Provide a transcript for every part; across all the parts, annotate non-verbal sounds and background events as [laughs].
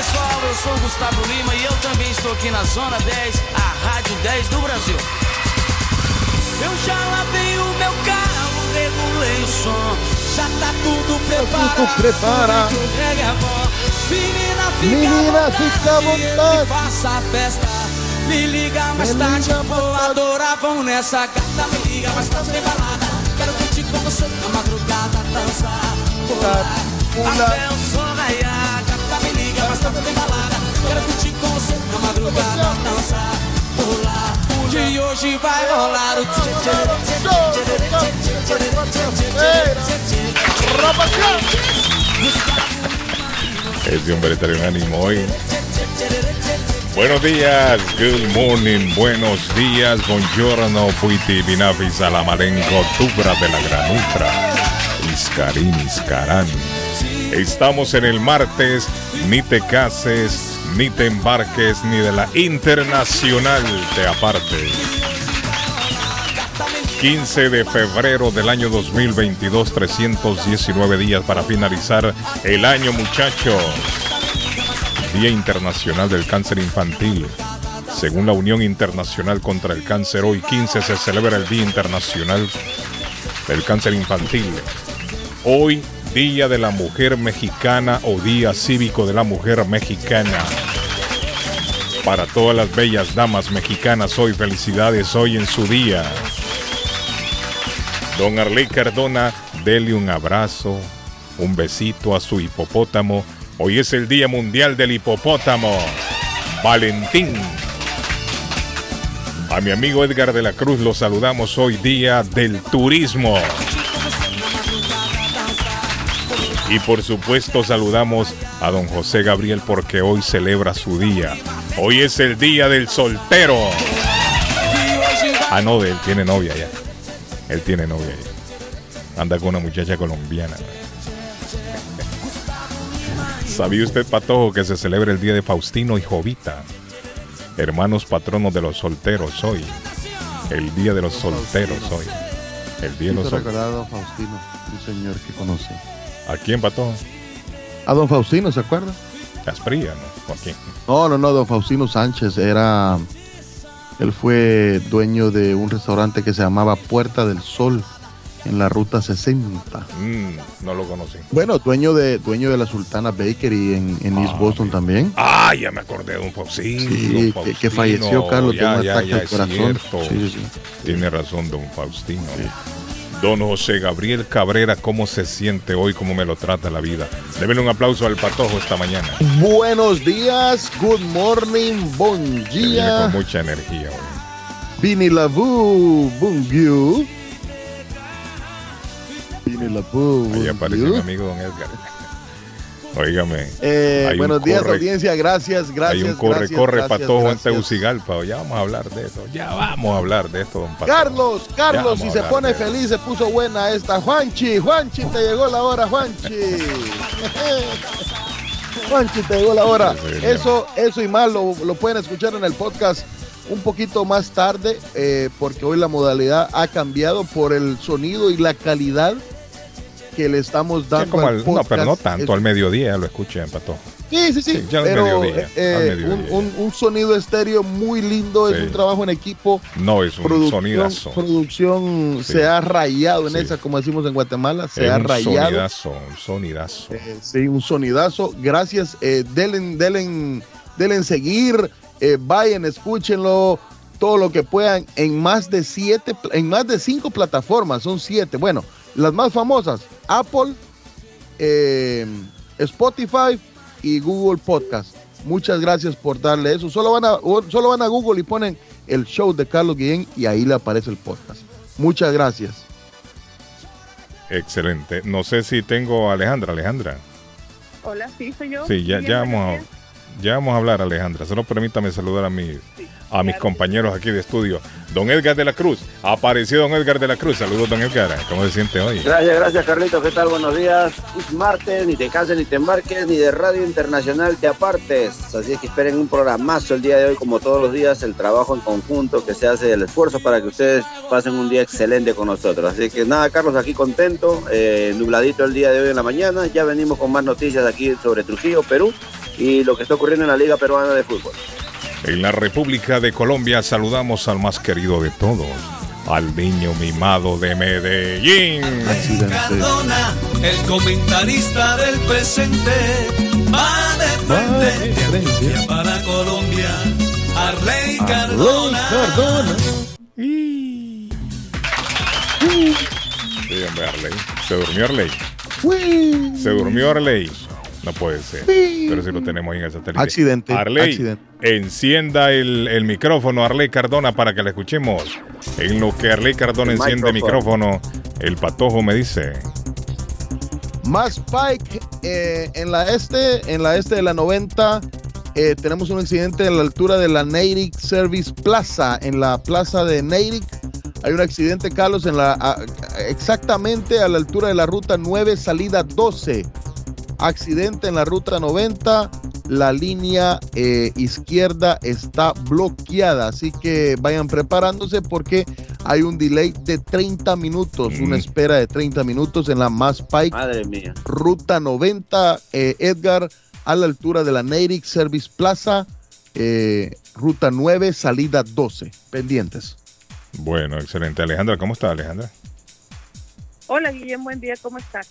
Pessoal, eu sou o Gustavo Lima e eu também estou aqui na Zona 10, a Rádio 10 do Brasil. Eu já lavei o meu carro, regulei o som, já tá tudo preparado. tudo preparado. O reggae é. Menina, fica Menina, à vontade, fica à vontade. faça a festa. Me liga mais Me tarde, liga vou adorar, vamos nessa gata. Me liga mais tarde, tem balada. Quero curtir com você na madrugada, dançar, pular, pular. até o samba bem balada. Quero curtir ánimo hoy. Buenos días, good morning, buenos días, buongiorno, puiti, binafis, alamarenco, tubra de la granutra, iscarín, iscarán. Estamos en el martes, ni te cases, ni te embarques, ni de la internacional te apartes. 15 de febrero del año 2022, 319 días para finalizar el año, muchachos. Día Internacional del Cáncer Infantil. Según la Unión Internacional contra el Cáncer, hoy 15 se celebra el Día Internacional del Cáncer Infantil. Hoy, Día de la Mujer Mexicana o Día Cívico de la Mujer Mexicana. Para todas las bellas damas mexicanas, hoy felicidades hoy en su día. Don Arley Cardona, dele un abrazo, un besito a su hipopótamo. Hoy es el Día Mundial del Hipopótamo. Valentín. A mi amigo Edgar de la Cruz lo saludamos hoy Día del Turismo. Y por supuesto saludamos a don José Gabriel porque hoy celebra su día. Hoy es el Día del Soltero. Ah, no, él tiene novia ya. Él tiene novia ya. Anda con una muchacha colombiana. [laughs] ¿Sabía usted, Patojo, que se celebra el día de Faustino y Jovita? Hermanos patronos de los solteros hoy. El día de los solteros hoy. El día de los solteros. Faustino, un señor que conoce. ¿A quién, Patojo? A don Faustino, ¿se acuerda? Caspría, ¿no? ¿O a quién? No, no, no, don Faustino Sánchez era. Él fue dueño de un restaurante que se llamaba Puerta del Sol en la ruta 60. Mm, no lo conocí. Bueno, dueño de dueño de la Sultana Bakery en, en East Ah, Boston bien. también. Ah, ya me acordé de un Faustino. Sí, que, falleció Carlos de Ya, un ya, ataque ya, al corazón. sí, sí. Tiene razón, don Faustino. Don José Gabriel Cabrera, ¿cómo se siente hoy? ¿Cómo me lo trata la vida? Débele un aplauso al patojo esta mañana. Buenos días, good morning, bon dia, con mucha energía hoy. Bini Lavu, Bungiu. Bini Lavu, Ahí apareció mi Bungiu. amigo don Edgar. Óigame. Eh, buenos días, corre- audiencia, gracias, gracias. Hay un corre, gracias, corre gracias, patojo en gracias. Tegucigalpa. Ya vamos a hablar de eso. Ya vamos a hablar de esto, don. Carlos, Carlos, si se pone feliz, se puso buena esta. Juanchi, Juanchi, te llegó la hora, Juanchi. [laughs] Juanchi, te llegó la hora. Eso, eso y más lo, lo pueden escuchar en el podcast un poquito más tarde, eh, porque hoy la modalidad ha cambiado por el sonido y la calidad que le estamos dando como al al- no, pero no tanto. Es- Al mediodía lo escuché, Patojo. Sí, sí, sí. Sí, ya al pero mediodía, eh, al mediodía. un, un- un sonido estéreo muy lindo, es un trabajo en equipo. No, es un sonidazo. producción Sí. se ha rayado en esa, como decimos en Guatemala, se Es ha un rayado. sonidazo, un sonidazo. Eh, sí, un sonidazo. Gracias. Eh, denle, denle, denle en seguir. eh, vayan, escúchenlo. Todo lo que puedan en más de siete, en más de cinco plataformas. Son siete. Bueno, las más famosas: Apple, eh, Spotify y Google Podcast. Muchas gracias por darle eso. Solo van a, solo van a Google y ponen el show de Carlos Guillén y ahí le aparece el podcast. Muchas gracias. Excelente. No sé si tengo a Alejandra. Alejandra. Hola, sí, soy yo. Sí, ya, ya vamos a, Ya vamos a hablar, Alejandra. Solo permítame saludar a mis a mis compañeros aquí de estudio. Don Edgar de la Cruz. Apareció don Edgar de la Cruz. Saludos, don Edgar. ¿Cómo se siente hoy? Gracias, gracias, Carlitos. ¿Qué tal? Buenos días. Es martes, ni te canses, ni te embarques, ni de Radio Internacional te apartes. Así es que esperen un programazo el día de hoy, como todos los días, el trabajo en conjunto que se hace, el esfuerzo para que ustedes pasen un día excelente con nosotros. Así que nada, Carlos, aquí contento, eh, nubladito el día de hoy en la mañana. Ya venimos con más noticias aquí sobre Trujillo, Perú y lo que está ocurriendo en la Liga Peruana de Fútbol. En la República de Colombia saludamos al más querido de todos, al niño mimado de Medellín. Cardona, el comentarista del presente, va de frente para Colombia. Arley Cardona. Cardona. Sí, hombre, Arley. Se durmió Arley. Se durmió Arley. No puede ser. Pero si lo tenemos ahí en el satélite. Accidente. Arley, accidente. encienda el, el, micrófono, Arley Cardona, para que le escuchemos. En lo que Arley Cardona El enciende el micrófono, el patojo me dice. Más Pike eh, en la este, en la este de la 90. eh, tenemos un accidente a la altura de la Natick Service Plaza, en la plaza de Natick. Hay un accidente, Carlos, en la, a- exactamente a la altura de la ruta 9, salida 12. Accidente en la ruta 90. La línea eh, izquierda está bloqueada, así que vayan preparándose porque hay un delay de 30 minutos, una espera de 30 minutos en la Mass Pike Madre mía. ruta 90, eh, Edgar, a la altura de la Natick Service Plaza, eh, ruta 9, salida 12. Pendientes. Bueno, excelente. Alejandra, ¿cómo está Alejandra? Hola Guillem, buen día, ¿cómo estás?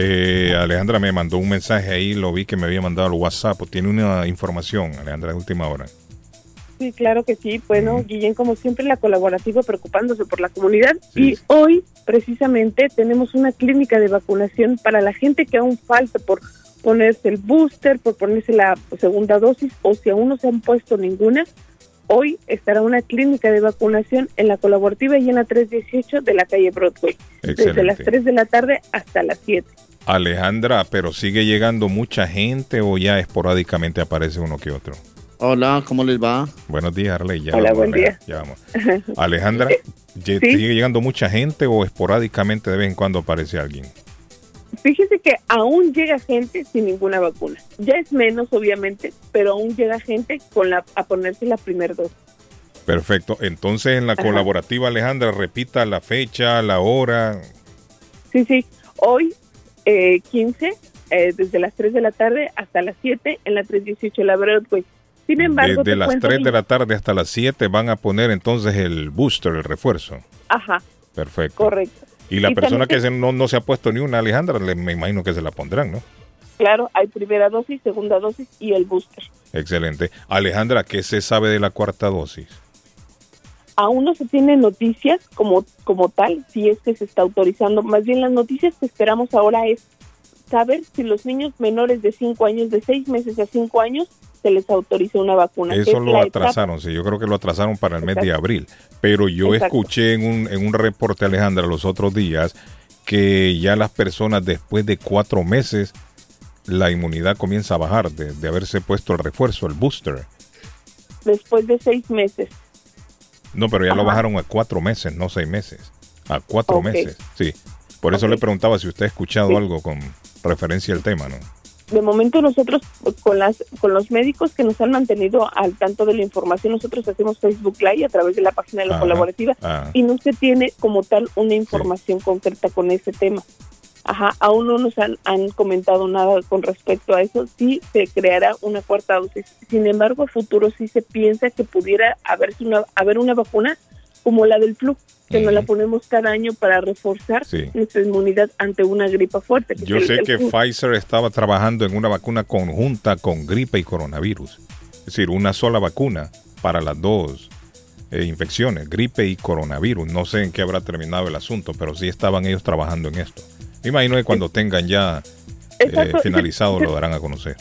Eh, Alejandra me mandó un mensaje ahí, lo vi que me había mandado al WhatsApp. Tiene una información, Alejandra, de última hora. Sí, claro que sí. Bueno, Mm. Guillén, como siempre, la colaborativa preocupándose por la comunidad. Sí. Y hoy, precisamente, tenemos una clínica de vacunación para la gente que aún falta por ponerse el booster, por ponerse la segunda dosis, o si aún no se han puesto ninguna. Hoy estará una clínica de vacunación en la colaborativa y en la 318 de la calle Broadway, desde las Excelente. 3 de la tarde hasta las 7. Alejandra, pero sigue llegando mucha gente o ya esporádicamente aparece uno que otro. Hola, ¿cómo les va? Buenos días, Arley. Ya Hola, vamos, buen día. Ya vamos. Alejandra, [laughs] ¿ye- Sí. ¿sigue llegando mucha gente o esporádicamente de vez en cuando aparece alguien? Fíjese que aún llega gente sin ninguna vacuna. Ya es menos, obviamente, pero aún llega gente con la a ponerse la primera dosis. Perfecto. Entonces, en la Ajá. colaborativa, Alejandra, repita la fecha, la hora. Sí, sí. Hoy, eh, 15, eh, desde las 3 de la tarde hasta las 7 en la 318 de la Broadway. Sin embargo, Desde las cuento 3 de la tarde hasta las 7 van a poner entonces el booster, el refuerzo. Ajá, Perfecto. correcto. Y la Y persona que se- no, no se ha puesto ni una, Alejandra, le- me imagino que se la pondrán, ¿no? Claro, hay primera dosis, segunda dosis y el booster. Excelente. Alejandra, ¿qué se sabe de la cuarta dosis? Aún no se tienen noticias como, como tal, si es que se está autorizando. Más bien las noticias que esperamos ahora es saber si los niños menores de 5 años, de 6 meses a 5 años, se les autoriza una vacuna. Eso es lo etapa- atrasaron, sí, yo creo que lo atrasaron para el mes de abril. Pero yo Exacto. escuché en un, en un reporte, Alejandra, los otros días, que ya las personas después de cuatro meses, la inmunidad comienza a bajar de, de haberse puesto el refuerzo, el booster. Después de 6 meses. No, pero ya lo bajaron a cuatro meses, no seis meses. A cuatro meses, sí. Por eso le preguntaba si usted ha escuchado Sí. algo con referencia al tema, ¿no? De momento nosotros con las con los médicos que nos han mantenido al tanto de la información, nosotros hacemos Facebook Live a través de la página de la Ajá. colaborativa y no se tiene como tal una información concreta con ese tema. Ajá, aún no nos han, han comentado nada con respecto a eso. Sí se creará una cuarta dosis. Sin embargo, a futuro sí se piensa que pudiera haberse una, haber una vacuna como la del flu, que nos la ponemos cada año para reforzar Sí. nuestra inmunidad ante una gripa fuerte. que Yo el- sé el que flu. Pfizer estaba trabajando en una vacuna conjunta con gripe y coronavirus. Es decir, una sola vacuna para las dos eh, infecciones, gripe y coronavirus. No sé en qué habrá terminado el asunto, pero sí estaban ellos trabajando en esto. Me imagino que cuando tengan ya eh, finalizado lo darán a conocer.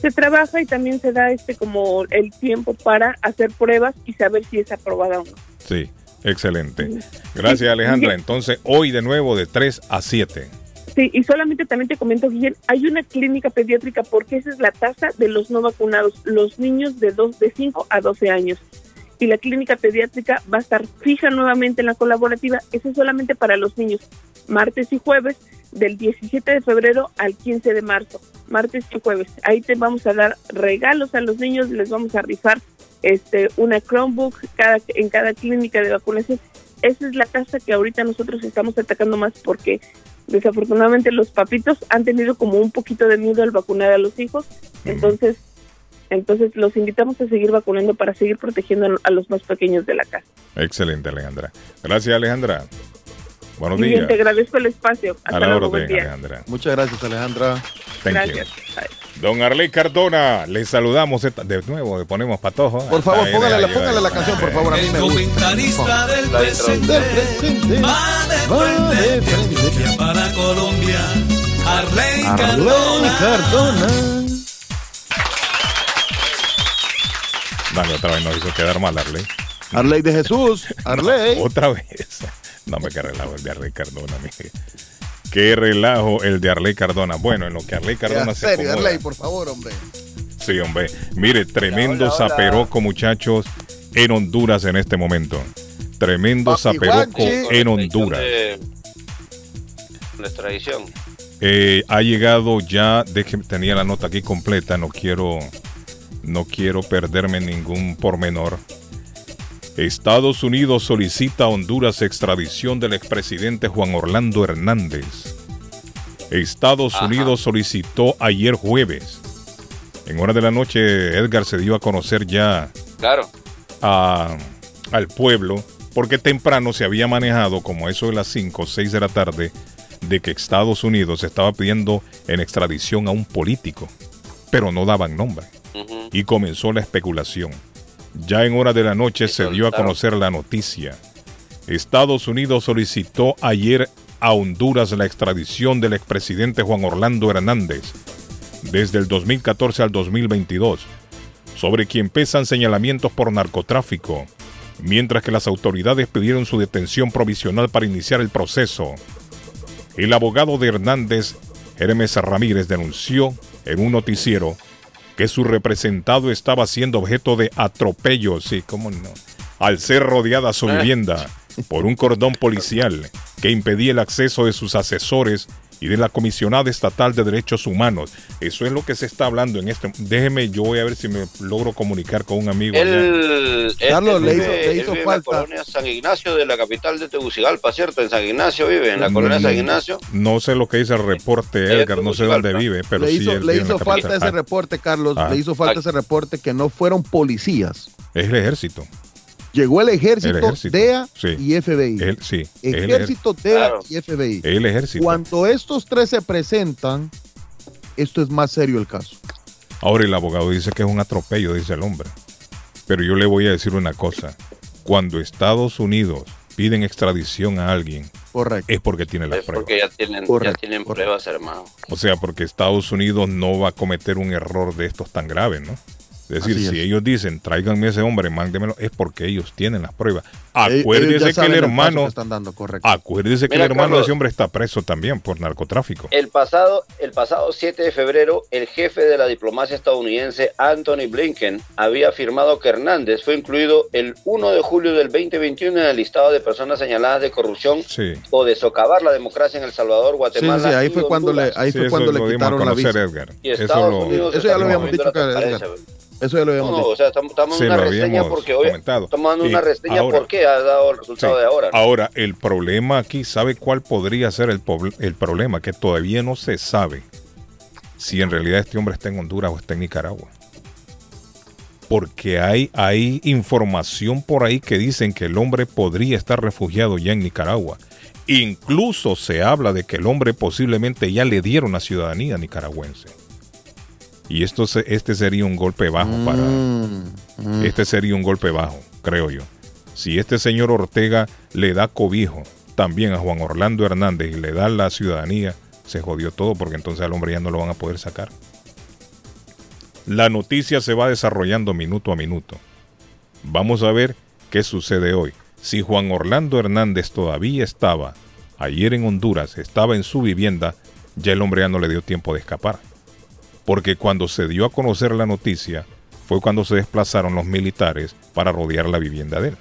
se trabaja y también se da este como el tiempo para hacer pruebas y saber si es aprobada o no. Sí, excelente. Gracias Alejandra. Entonces, hoy de nuevo de 3 a 7. Sí, Sí, y solamente también te comento, Guillén, hay una clínica pediátrica porque esa es la tasa de los no vacunados, los niños de, dos, de 5 a 12 años. Y la clínica pediátrica va a estar fija nuevamente en la colaborativa, eso es solamente para los niños, martes y jueves, del 17 de febrero al 15 de marzo, martes y jueves. Ahí te vamos a dar regalos a los niños, les vamos a rifar este una Chromebook cada, en cada clínica de vacunación. Esa es la tasa que ahorita nosotros estamos atacando más porque desafortunadamente los papitos han tenido como un poquito de miedo al vacunar a los hijos, entonces entonces los invitamos a seguir vacunando para seguir protegiendo a los más pequeños de la casa. Excelente, Alejandra. Gracias, Alejandra. Buenos días. Bien, te agradezco el espacio. Hasta a la luego, orden, buen día. Alejandra. Muchas gracias, Alejandra. Thank Gracias. you. Don Arley Cardona, le saludamos esta- de nuevo, le ponemos patojo. Por favor, póngale, la- póngale canción, por favor, a mí El me gusta. comentarista del presente Del presente. va de Va frente para Colombia. Arley Arley Cardona. Cardona. Dale, otra vez nos hizo quedar mal, Arley. Arley de Jesús. [laughs] Arley. Otra vez. No me qué relajo el de Arley Cardona, mije. Qué relajo el de Arley Cardona. Bueno, en lo que Arley Cardona se serio, acomoda. Arley, por favor, hombre. Sí, hombre. Mire, tremendo Hola, hola. zaperoco, muchachos, en Honduras en este momento. Tremendo Papi zaperoco Juanchi. en Honduras. De extradición. Eh, ha llegado ya, déjeme, tenía la nota aquí completa, no quiero, no quiero perderme ningún pormenor. Estados Unidos solicita a Honduras extradición del expresidente Juan Orlando Hernández. Estados Ajá. Unidos solicitó ayer jueves. En hora de la noche, Edgar se dio a conocer ya Claro. a- al pueblo, porque temprano se había manejado, como eso de las 5 o 6 de la tarde, de que Estados Unidos estaba pidiendo en extradición a un político, pero no daban nombre. Y comenzó la especulación. Ya en hora de la noche se dio a conocer la noticia. Estados Unidos solicitó ayer a Honduras la extradición del expresidente Juan Orlando Hernández desde el 2014 al 2022, sobre quien pesan señalamientos por narcotráfico, mientras que las autoridades pidieron su detención provisional para iniciar el proceso. El abogado de Hernández, Hermes Ramírez, denunció en un noticiero que su representado estaba siendo objeto de atropello, sí, cómo no, al ser rodeada su vivienda por un cordón policial que impedía el acceso de sus asesores y de la comisionada estatal de derechos humanos. Eso es lo que se está hablando en este. Déjeme, yo voy a ver si me logro comunicar con un amigo. Él, él- Carlos, le hizo- le él hizo vive falta. En la colonia San Ignacio de la capital de Tegucigalpa, ¿cierto? En San Ignacio vive, en la colonia San Ignacio. No sé lo que dice el reporte, Edgar, no sé dónde vive, pero le sí hizo, él le vive en la hizo falta capital. ese Ah, reporte, Carlos. Ah. Le hizo falta Ah. ese reporte que no fueron policías. Es el ejército. Llegó el ejército, El ejército, DEA sí. y FBI. Sí, es el, ejército, DEA Claro. y FBI. el ejército. Cuando estos tres se presentan, esto es más serio el caso. Ahora el abogado dice que es un atropello, dice el hombre. Pero yo le voy a decir una cosa. Cuando Estados Unidos piden extradición a alguien, Correcto. es porque tiene las Es pruebas. porque ya tienen, Correcto, ya tienen correcto. pruebas, hermano. O sea, porque Estados Unidos no va a cometer un error de estos tan graves, ¿no? Es decir, si ellos dicen, tráiganme ese hombre, mándemelo, es porque ellos tienen las pruebas. Acuérdese que el hermano, que están dando, correcto. acuérdese que el hermano de Carlos. ese hombre está preso también por narcotráfico. El pasado, el pasado 7 de febrero, el jefe de la diplomacia estadounidense, Anthony Blinken, había afirmado que Hernández fue incluido el 1 de julio del 2021 en el listado de personas señaladas de corrupción Sí. o de socavar la democracia en El Salvador, Sí, Guatemala. sí, ahí y fue cuando le, ahí Sí, fue cuando lo le quitaron la visa. Edgar. Y Eso Estados lo, Unidos Eso ya lo habíamos dicho, transparencia. Eso ya lo No, habíamos no, dicho. o sea, estamos, estamos Sí, en una lo reseña porque hoy comentado. estamos dando Y una reseña ahora- porque ha dado el resultado Sí. de ahora. ¿no? Ahora, el problema aquí, ¿sabe cuál podría ser el problema? Que todavía no se sabe si en realidad este hombre está en Honduras o está en Nicaragua. Porque hay, hay información por ahí que dicen que el hombre podría estar refugiado ya en Nicaragua. Incluso se habla de que el hombre posiblemente ya le dieron la ciudadanía nicaragüense. Y esto este sería un golpe bajo para, Mm, mm. este sería un golpe bajo, creo yo. Si este señor Ortega le da cobijo también a Juan Orlando Hernández y le da la ciudadanía, se jodió todo porque entonces al hombre ya no lo van a poder sacar. La noticia se va desarrollando minuto a minuto. Vamos a ver qué sucede hoy. Si Juan Orlando Hernández todavía estaba ayer en Honduras, estaba en su vivienda, ya el hombre ya no le dio tiempo de escapar. Porque cuando se dio a conocer la noticia, fue cuando se desplazaron los militares para rodear la vivienda de él.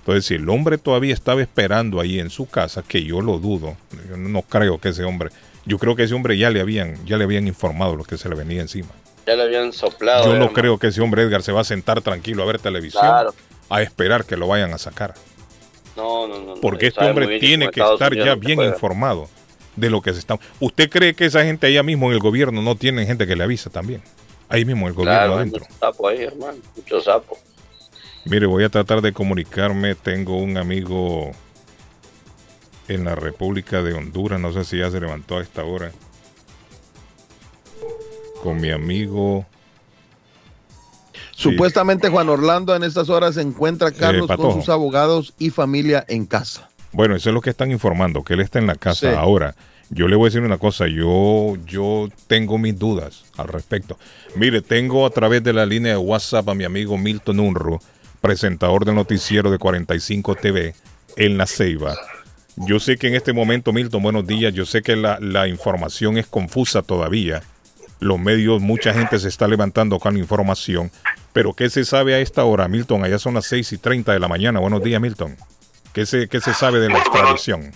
Entonces, si el hombre todavía estaba esperando ahí en su casa, que yo lo dudo, yo no creo que ese hombre, yo creo que ese hombre ya le habían, ya le habían informado lo que se le venía encima. Ya le habían soplado. Yo no hermano. creo que ese hombre Edgar se va a sentar tranquilo a ver televisión, Claro. a esperar que lo vayan a sacar. No, no, no. Porque este hombre bien tiene que estar Unidos ya bien informado de lo que se está. ¿Usted cree que esa gente allá mismo en el gobierno no tiene gente que le avisa también? Ahí mismo en el gobierno Claro, adentro. mucho sapo ahí, hermano. Mucho sapo. Mire, voy a tratar de comunicarme. Tengo un amigo en la República de Honduras. No sé si ya se levantó a esta hora. Con mi amigo. Supuestamente Juan Orlando en estas horas se encuentra Carlos con Eh, sus abogados y familia en casa. Bueno, eso es lo que están informando, que él está en la casa Sí. ahora. Yo le voy a decir una cosa, yo, yo tengo mis dudas al respecto. Mire, tengo a través de la línea de WhatsApp a mi amigo Milton Unruh, presentador del noticiero de 45 TV en La Ceiba. Yo sé que en este momento, Milton, buenos días, yo sé que la, la información es confusa todavía. Los medios, mucha gente se está levantando con la información, pero ¿qué se sabe a esta hora, Milton? Allá son las 6 y 30 de la mañana. Buenos días, Milton. ¿Qué se, qué se sabe de la extradición?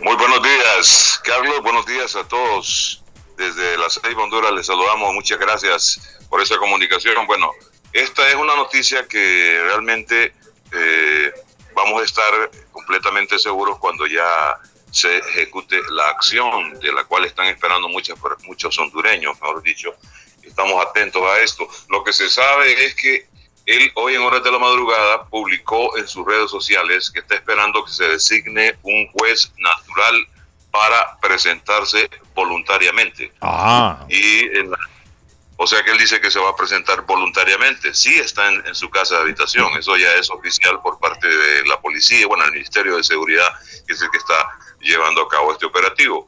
Muy buenos días, Carlos. Buenos días a todos. Desde la Ceiba Honduras les saludamos. Muchas gracias por esa comunicación. Bueno, esta es una noticia que realmente eh, vamos a estar completamente seguros cuando ya se ejecute la acción de la cual están esperando muchas, muchos hondureños, mejor dicho. Estamos atentos a esto. Lo que se sabe es que él hoy en horas de la madrugada publicó en sus redes sociales que está esperando que se designe un juez natural para presentarse voluntariamente. Ah, Y en la- o sea que él dice que se va a presentar voluntariamente. Sí está en, en su casa de habitación. Eso ya es oficial por parte de la policía, bueno, el Ministerio de Seguridad, que es el que está llevando a cabo este operativo.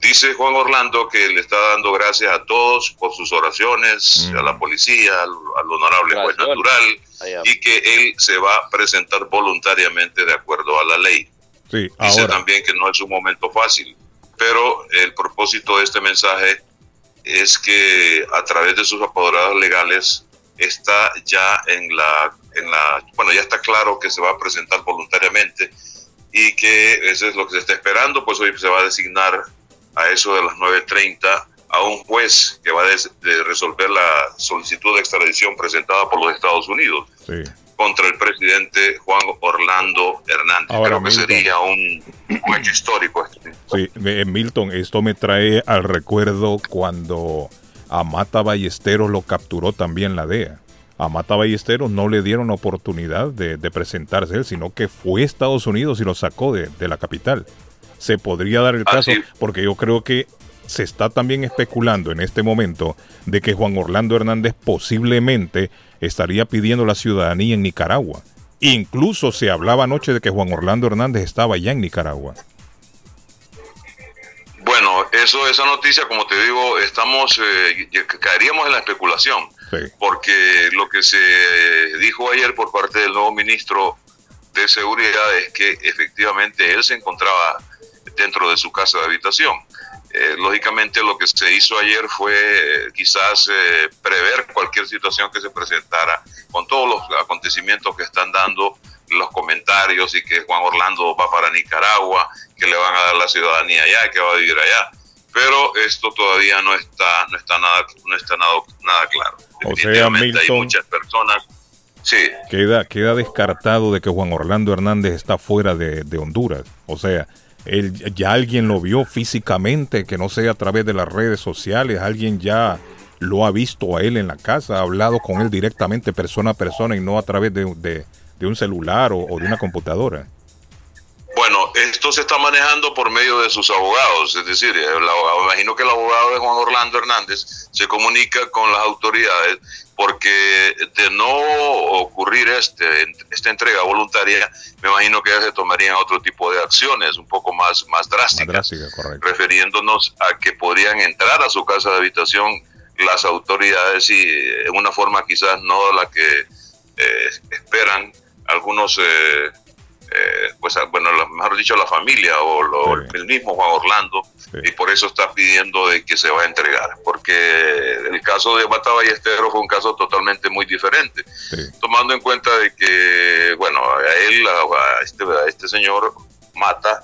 Dice Juan Orlando que le está dando gracias a todos por sus oraciones, a la policía, al, al honorable juez natural, Allá. y que él se va a presentar voluntariamente de acuerdo a la ley. sí, Dice ahora. también que no es un momento fácil, pero el propósito de este mensaje es que a través de sus apoderados legales está ya en la, en la, bueno, ya está claro que se va a presentar voluntariamente y que eso es lo que se está esperando, pues hoy se va a designar a eso de las 9.30 a un juez que va a de resolver la solicitud de extradición presentada por los Estados Unidos Sí. contra el presidente Juan Orlando Hernández. Ahora, Creo que Milton. sería un, un hecho histórico. este. Sí, eh, Milton, esto me trae al recuerdo cuando a Mata Ballesteros lo capturó también la DEA. A Mata Ballesteros no le dieron oportunidad de, de presentarse él, sino que fue a Estados Unidos y lo sacó de, de la capital. Se podría dar el caso, porque yo creo que se está también especulando en este momento de que Juan Orlando Hernández posiblemente estaría pidiendo la ciudadanía en Nicaragua. Incluso se hablaba anoche de que Juan Orlando Hernández estaba ya en Nicaragua. Bueno, eso, esa noticia, como te digo, estamos, eh, caeríamos en la especulación, Sí. porque lo que se dijo ayer por parte del nuevo ministro de Seguridad es que efectivamente él se encontraba dentro de su casa de habitación. Eh, lógicamente lo que se hizo ayer fue eh, quizás eh, prever cualquier situación que se presentara con todos los acontecimientos que están dando los comentarios y que Juan Orlando va para Nicaragua, que le van a dar la ciudadanía allá, que va a vivir allá. Pero esto todavía no está, no está nada, no está nada, nada claro. O sea, Definitivamente hay Milton- muchas personas. Sí, Queda, queda descartado de que Juan Orlando Hernández está fuera de, de Honduras. O sea, él, ya alguien lo vio físicamente, que no sea a través de las redes sociales, alguien ya lo ha visto a él en la casa, ha hablado con él directamente persona a persona y no a través de, de- un celular o de una computadora. Bueno, esto se está manejando por medio de sus abogados, es decir, el abogado- me imagino que el abogado de Juan Orlando Hernández se comunica con las autoridades porque de no ocurrir este, esta entrega voluntaria, me imagino que se tomarían otro tipo de acciones un poco más, más drásticas, Drástica, refiriéndonos a que podrían entrar a su casa de habitación las autoridades y eh, en una forma quizás no la que eh, esperan algunos eh, eh, pues bueno, mejor dicho, la familia o el mismo Juan Orlando, y por eso está pidiendo de que se va a entregar, porque el caso de Bata Ballesteros fue un caso totalmente muy diferente, tomando en cuenta de que, bueno, a él, a este, a este señor Mata,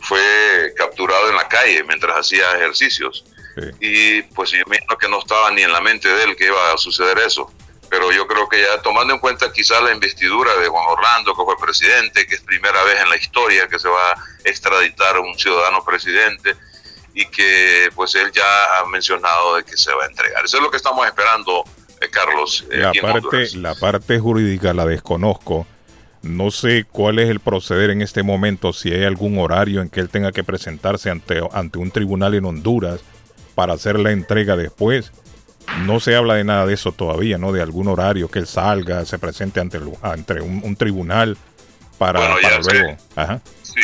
fue capturado en la calle mientras hacía ejercicios. Y pues yo imagino que no estaba ni en la mente de él que iba a suceder eso pero yo creo que ya tomando en cuenta quizá la investidura de Juan Orlando, que fue presidente, que es primera vez en la historia que se va a extraditar un ciudadano presidente y que pues él ya ha mencionado de que se va a entregar. Eso es lo que estamos esperando, eh, Carlos. Eh, la, parte, la parte jurídica la desconozco. No sé cuál es el proceder en este momento, si hay algún horario en que él tenga que presentarse ante, ante un tribunal en Honduras para hacer la entrega después no se habla de nada de eso todavía, ¿no? De algún horario que él salga, se presente ante, ante un, tribunal para, luego. Sí.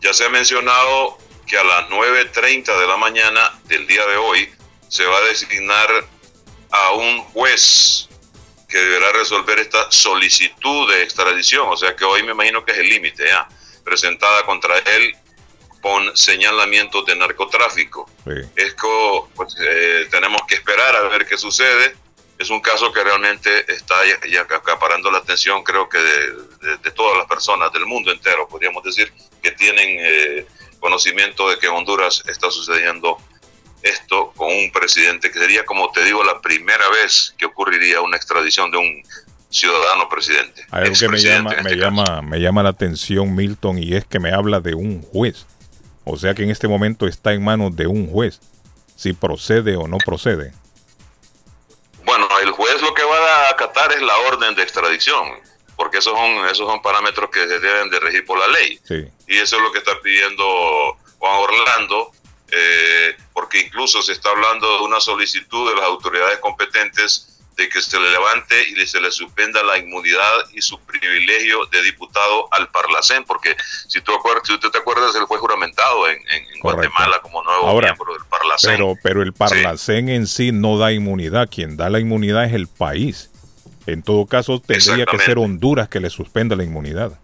Ya se ha mencionado que a las 9.30 de la mañana del día de hoy se va a designar a un juez que deberá resolver esta solicitud de extradición. O sea que hoy me imagino que es el límite, ¿ya? Presentada contra él con señalamientos de narcotráfico. Es que pues, eh, tenemos que esperar a ver qué sucede. Es un caso que realmente está ya, acaparando la atención, creo que de, todas las personas del mundo entero, podríamos decir, que tienen eh, conocimiento de que en Honduras está sucediendo esto con un presidente que sería, como te digo, la primera vez que ocurriría una extradición de un ciudadano presidente. Hay algo que me llama, me, este llama, me llama la atención, Milton, y es que me habla de un juez. O sea que en este momento está en manos de un juez, si procede o no procede. Bueno, el juez lo que va a acatar es la orden de extradición, porque esos son, esos son parámetros que se deben de regir por la ley. Y eso es lo que está pidiendo Juan Orlando, eh, porque incluso se está hablando de una solicitud de las autoridades competentes de que se le levante y se le suspenda la inmunidad y su privilegio de diputado al Parlacén, porque si tú, acuerdas, si tú te acuerdas, él fue juramentado en, Guatemala como nuevo miembro del Parlacén. Pero, pero el Parlacén en sí no da inmunidad, quien da la inmunidad es el país. En todo caso, tendría que ser Honduras que le suspenda la inmunidad.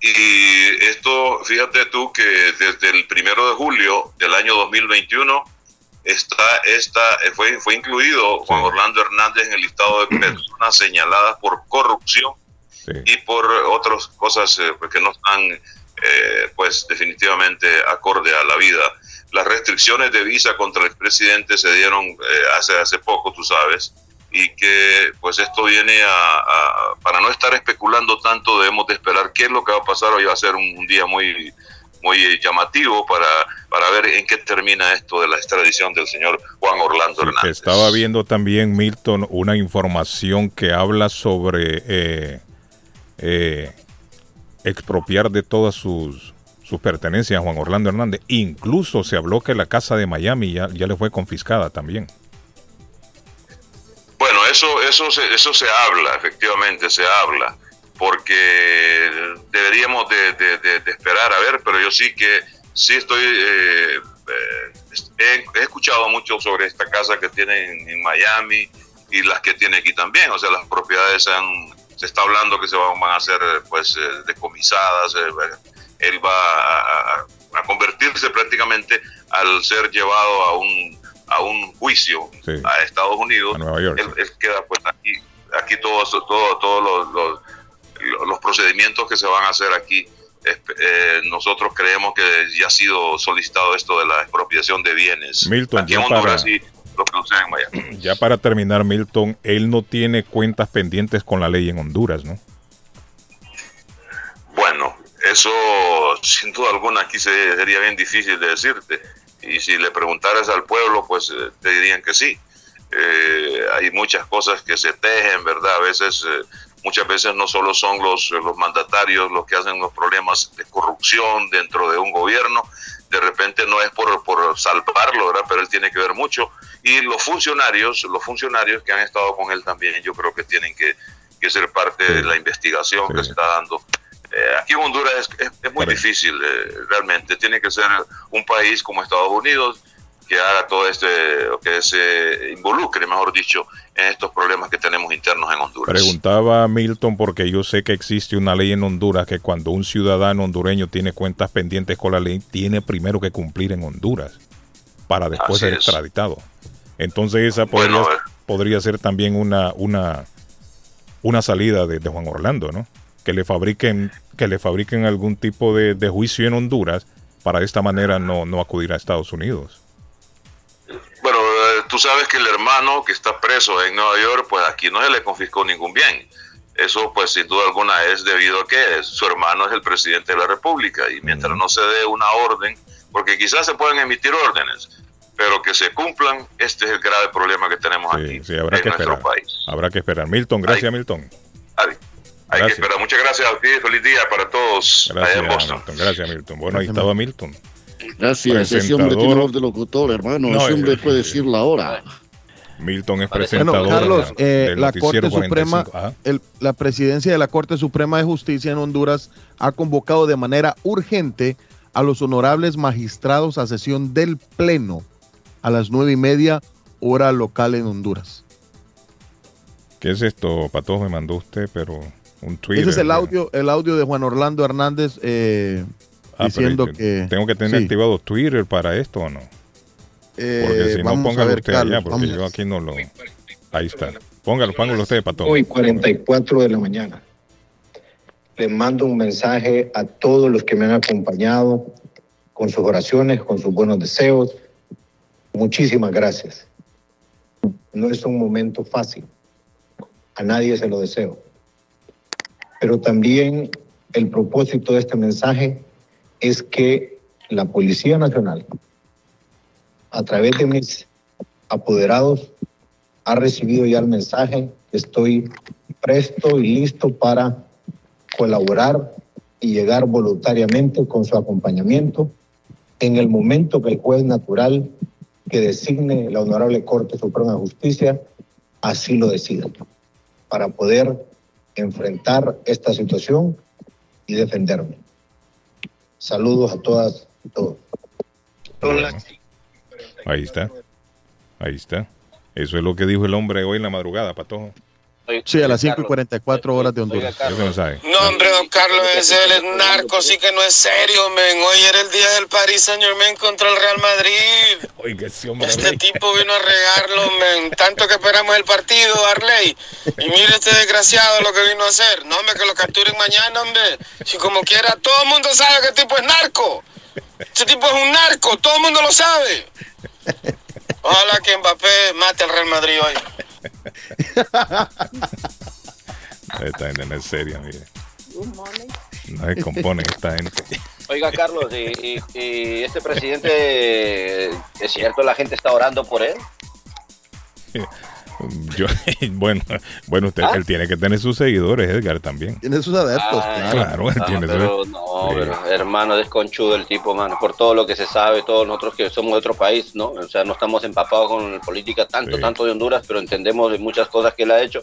Y esto, fíjate tú que desde el primero de julio del año 2021 está, esta, fue, fue incluido Juan Orlando Hernández en el listado de [clears throat] personas señaladas por corrupción y por otras cosas eh, que no están eh, pues definitivamente acorde a la vida. Las restricciones de visa contra el presidente se dieron eh, hace, hace poco, tú sabes, y que pues esto viene a, para no estar especulando tanto debemos de esperar qué es lo que va a pasar. Hoy va a ser un día muy muy llamativo para, para ver en qué termina esto de la extradición del señor Juan Orlando Hernández. Estaba viendo también, Milton, una información que habla sobre eh, eh, expropiar de todas sus, sus pertenencias a Juan Orlando Hernández. Incluso se habló que la casa de Miami ya, ya le fue confiscada también. Bueno, eso, eso, eso se habla, efectivamente, se habla porque deberíamos de, esperar a ver, pero yo sí que sí estoy, eh, eh, he, escuchado mucho sobre esta casa que tiene en, Miami y las que tiene aquí también, o sea, las propiedades se está hablando que se van, a hacer pues eh, decomisadas, él va a, convertirse prácticamente al ser llevado a un a un juicio a Estados Unidos, él, queda pues aquí, aquí todos, todo, todos los los procedimientos que se van a hacer aquí, eh, nosotros creemos que ya ha sido solicitado esto de la expropiación de bienes. Milton, ya para, [clears throat] ya para terminar, Milton, él no tiene cuentas pendientes con la ley en Honduras, ¿no? Bueno, eso sin duda alguna aquí sería bien difícil de decirte. Y si le preguntaras al pueblo, pues eh, te dirían que sí. Eh, hay muchas cosas que se tejen, ¿verdad? A veces Muchas veces no solo son los, los mandatarios los que hacen los problemas de corrupción dentro de un gobierno, de repente no es por, por salvarlo, ¿verdad? pero él tiene que ver mucho. Y los funcionarios, los funcionarios que han estado con él también, yo creo que tienen que, ser parte de la investigación que se está dando. Eh, aquí en Honduras es, es, muy difícil, eh, realmente. Tiene que ser un país como Estados Unidos, que haga todo este, o que se involucre, mejor dicho, en estos problemas que tenemos internos en Honduras. Preguntaba Milton porque yo sé que existe una ley en Honduras que cuando un ciudadano hondureño tiene cuentas pendientes con la ley, tiene primero que cumplir en Honduras para después Así ser extraditado. Entonces esa podría, Bueno, podría ser también una, una, una salida de, de Juan Orlando, ¿no? Que le fabriquen, que le fabriquen algún tipo de, de juicio en Honduras para de esta manera no, no acudir a Estados Unidos. Tú sabes que el hermano que está preso en Nueva York, pues aquí no se le confiscó ningún bien. Eso, pues sin duda alguna, es debido a que su hermano es el presidente de la República y mientras no se dé una orden, porque quizás se pueden emitir órdenes, pero que se cumplan, este es el grave problema que tenemos aquí Sí, habrá en que nuestro esperar. país. Habrá que esperar. Milton, gracias Milton. Hay, hay que Gracias. esperar. Muchas gracias a ti, feliz día para todos allá en Gracias Boston. Milton. Gracias Milton. Bueno, ahí Gracias, estaba Milton. Gracias, ese hombre tiene voz de locutor, hermano. No, ese hombre eh, puede decir la hora. Milton es Bueno, presentador Carlos, del- eh, del la Corte Suprema, 45. Ajá. el- la presidencia de la Corte Suprema de Justicia en Honduras ha convocado de manera urgente a los honorables magistrados a sesión del Pleno a las nueve y media hora local en Honduras. ¿Qué es esto? Pato me mandó usted, pero un Twitter. Ese es el audio, el audio de Juan Orlando Hernández eh, Ah, diciendo que Tengo que tener sí. activado Twitter para esto o no? Eh, Porque si no, póngalo usted Carlos, allá, porque vamos. yo aquí no lo. Ahí está. Póngalo, póngalo usted, Pato. Hoy 44 de la mañana. Les mando un mensaje a todos los que me han acompañado con sus oraciones, con sus buenos deseos. Muchísimas gracias. No es un momento fácil. A nadie se lo deseo. Pero también el propósito de este mensaje es que la Policía Nacional, a través de mis apoderados, ha recibido ya el mensaje que estoy presto y listo para colaborar y llegar voluntariamente con su acompañamiento en el momento que el juez natural que designe la Honorable Corte Suprema de Justicia así lo decida, para poder enfrentar esta situación y defenderme. Saludos a todas y todos. Ahí está. Ahí está. Eso es lo que dijo el hombre hoy en la madrugada, Sí, a las 5 y 44 horas de Honduras. No, hombre, don Carlos, ese él es narco, sí que no es serio, men. Hoy era el día del Paris Saint Germain contra el Real Madrid. [laughs] Oiga, ese hombre. Este tipo vino a regarlo, men. Tanto que esperamos el partido, Arley. Y mire este desgraciado lo que vino a hacer. No, hombre, que lo capturen mañana, hombre. Si como quiera, todo el mundo sabe que el tipo es narco. Ese tipo es un narco, todo el mundo lo sabe. Ojalá que Mbappé mate al Real Madrid hoy. Esta gente no es seria, mire. No se componen esta gente. Oiga, Carlos, y, y- y este presidente, ¿es cierto la gente está orando por él? Yo, [laughs] bueno, bueno, usted, ¿Ah? él tiene que tener sus seguidores, Edgar, también. Tiene sus adeptos, Ah, Claro, él Ah, tiene pero sus- no, Sí. pero, hermano, desconchudo el tipo, mano, por todo lo que se sabe, todos nosotros que somos de otro país, ¿no? O sea, no estamos empapados con la política tanto, Sí. tanto de Honduras, pero entendemos de muchas cosas que él ha hecho.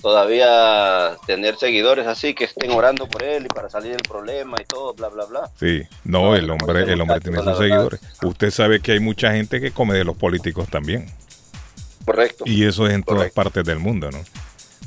Todavía tener seguidores así que estén orando por él y para salir del problema y todo, bla, bla, bla. Sí, no, el hombre, el hombre tiene sus seguidores. Usted sabe que hay mucha gente que come de los políticos también. Correcto. Y eso es en todas partes del mundo, ¿no?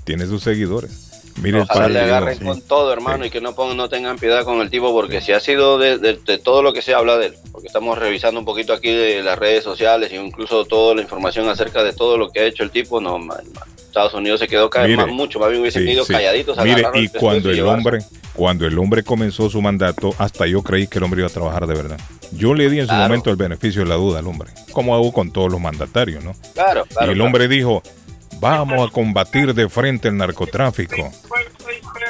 Tiene sus seguidores. Mire Ojalá le agarren sí. con todo, hermano, y que no pongan, no tengan piedad con el tipo, porque si ha sido de, de- de todo lo que se habla de él, porque estamos revisando un poquito aquí de las redes sociales e incluso toda la información acerca de todo lo que ha hecho el tipo, no, man, man. Estados Unidos se quedó Mire, más mucho, más bien hubiesen Sí, ido calladitos a Mire, y cuando y el hombre, cuando el hombre comenzó su mandato, hasta yo creí que el hombre iba a trabajar de verdad. Yo le di en su Claro. momento el beneficio de la duda al hombre, como hago con todos los mandatarios, ¿no? Claro, claro. y el hombre dijo, vamos a combatir de frente el narcotráfico.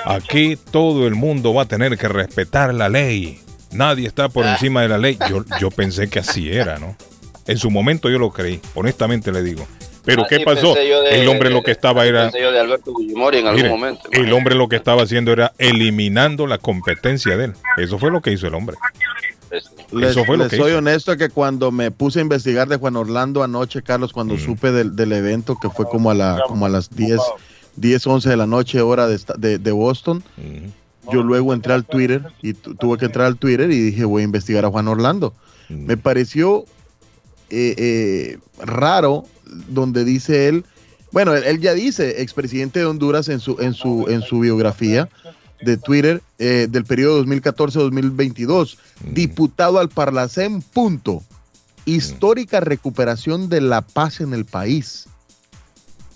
Aquí todo el mundo va a tener que respetar la ley. Nadie está por encima de la ley. Yo, yo pensé que así era, ¿no? En su momento yo lo creí, honestamente le digo. Pero ¿qué Así pasó? de- El hombre de- lo que estaba era... pensé yo de Alberto Fujimori en algún Mire, momento. el hombre lo que estaba haciendo era eliminando la competencia de él. Eso fue lo que hizo el hombre. Les, Eso fue lo les que soy hizo. honesto que cuando me puse a investigar de Juan Orlando anoche, Carlos, cuando supe del, del evento que fue como a, la, como a las 10, 10, 11 de la noche hora de, de, de Boston, yo luego entré al Twitter y tu- tuve que entrar al Twitter y dije voy a investigar a Juan Orlando. Me pareció eh, eh, raro donde dice él, bueno, él, él ya dice expresidente de Honduras en su, en su, en su biografía de Twitter eh, del periodo 2014-2022, diputado al Parlacén, punto. Histórica recuperación de la paz en el país.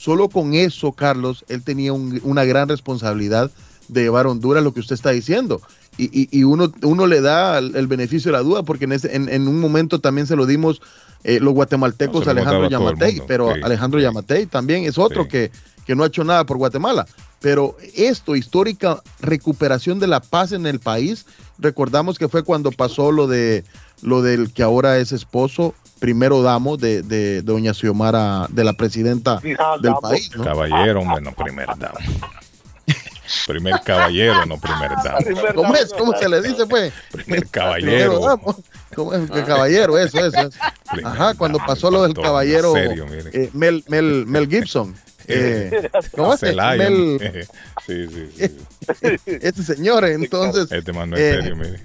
Solo con eso, Carlos, él tenía un- una gran responsabilidad de llevar a Honduras lo que usted está diciendo. Y, y- y uno, uno le da el, beneficio de la duda, porque en, ese- en- en un momento también se lo dimos eh, los guatemaltecos No, lo Alejandro Yamatei, pero sí, Alejandro Yamatei también es otro que, que no ha hecho nada por Guatemala. Pero esto, histórica recuperación de la paz en el país, recordamos que fue cuando pasó lo de lo del que ahora es esposo, primero damo de, de doña Xiomara, de la presidenta del país. ¿no? Caballero, hombre, no primer damo. [laughs] Primer caballero, no primer damo. ¿Cómo es? ¿Cómo se le dice, pues? Primer Primero caballero. damo. ¿Cómo es? Que caballero, eso, eso. eso. Ajá, cuando pasó lo del caballero en serio, mire. eh, Mel, Mel, Mel Gibson. [laughs] Eh, ¿Cómo es? Mel, Sí, sí, sí. [laughs] este señor, entonces. Este man no es eh, serio, mire.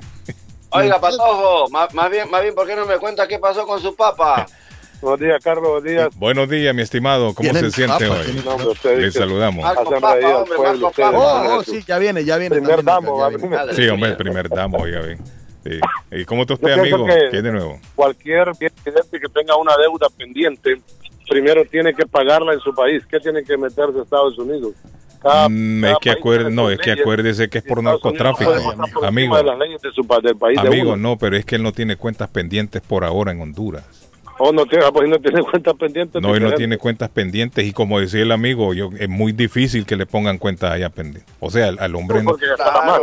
Oiga, Patojo, más, más bien, más bien, ¿por qué no me cuenta qué pasó con su papá? Buenos días, Carlos. Buenos días. Buenos días, mi estimado. ¿Cómo se siente papa, hoy? No, Le saludamos. Hacen reír al pueblo. ustedes. Oh, oh, sí, ya viene, ya viene. Primer damo, viene. Sí, hombre, el primer damo, oiga bien. Sí. ¿Y cómo está Yo usted, amigo? que- ¿Qué de nuevo? Cualquier presidente que tenga una deuda pendiente, primero tiene que pagarla en su país. ¿Qué tiene que meterse a Estados Unidos? Cada- Mm, es que acuerde, no, es que acuérdese que es por narcotráfico, no amigo. de su del país Amigo, no, pero es que él no tiene cuentas pendientes por ahora en Honduras. O no tiene, pues, no tiene cuenta pendiente. No, él no tiene cuentas pendientes y como decía el amigo, yo, es muy difícil que le pongan cuentas allá pendientes. O sea, al, al hombre no-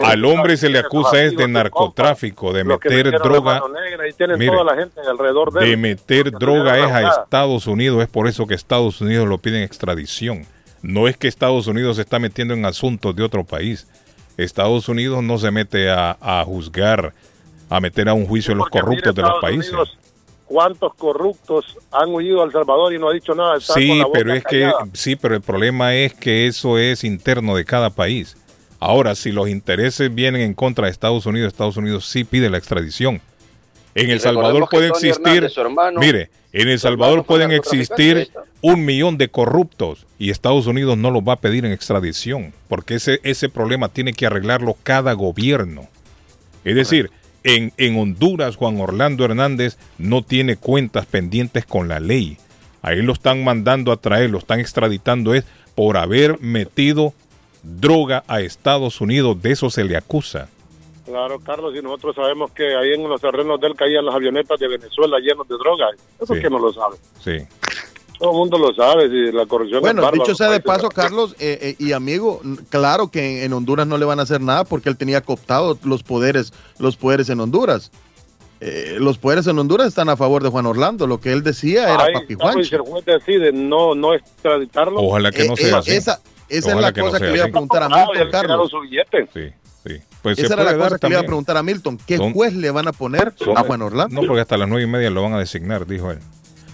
al hombre se le acusa es de narcotráfico, de meter droga, negra Mire, toda la gente alrededor de de meter droga es a. Estados Unidos, es por eso que Estados Unidos lo piden extradición. No es que Estados Unidos se está metiendo en asuntos de otro país. Estados Unidos no se mete a, a juzgar, a meter a un juicio a los corruptos de los países. Unidos, ¿Cuántos corruptos han huido a El Salvador y no ha dicho nada? Sí, pero es que sí, pero el problema es que eso es interno de cada país. Ahora, si los intereses vienen en contra de Estados Unidos, Estados Unidos sí pide la extradición. En El Salvador puede Tony existir, hermano, mire, en El Salvador pueden existir un millón de corruptos y Estados Unidos no los va a pedir en extradición, porque ese, ese problema tiene que arreglarlo cada gobierno. Es decir, en, en Honduras, Juan Orlando Hernández no tiene cuentas pendientes con la ley. Ahí lo están mandando a traer, lo están extraditando es por haber metido droga a Estados Unidos. De eso se le acusa. Claro, Carlos, y nosotros sabemos que ahí en los terrenos de él caían las avionetas de Venezuela llenos de droga. Eso Sí. que no lo sabe. Sí. Todo el mundo lo sabe, si la corrupción es Bueno, dicho sea de paso, Carlos eh, eh, y amigo, claro que en, en Honduras no le van a hacer nada porque él tenía cooptado los poderes, los poderes en Honduras. Eh, los poderes en Honduras están a favor de Juan Orlando. Lo que él decía era Ahí papi y si el juez decide no, no extraditarlo. Ojalá que no Eh, sea eh, así. Esa, esa es la que no cosa que, le iba a preguntar a tiraron Carlos. su billete. Sí, sí. Pues Esa se era puede la cosa que le iba a también. preguntar a Milton. ¿Qué Son- juez le van a poner Son- a Juan Orlando? No, porque hasta las nueve y media lo van a designar, dijo él.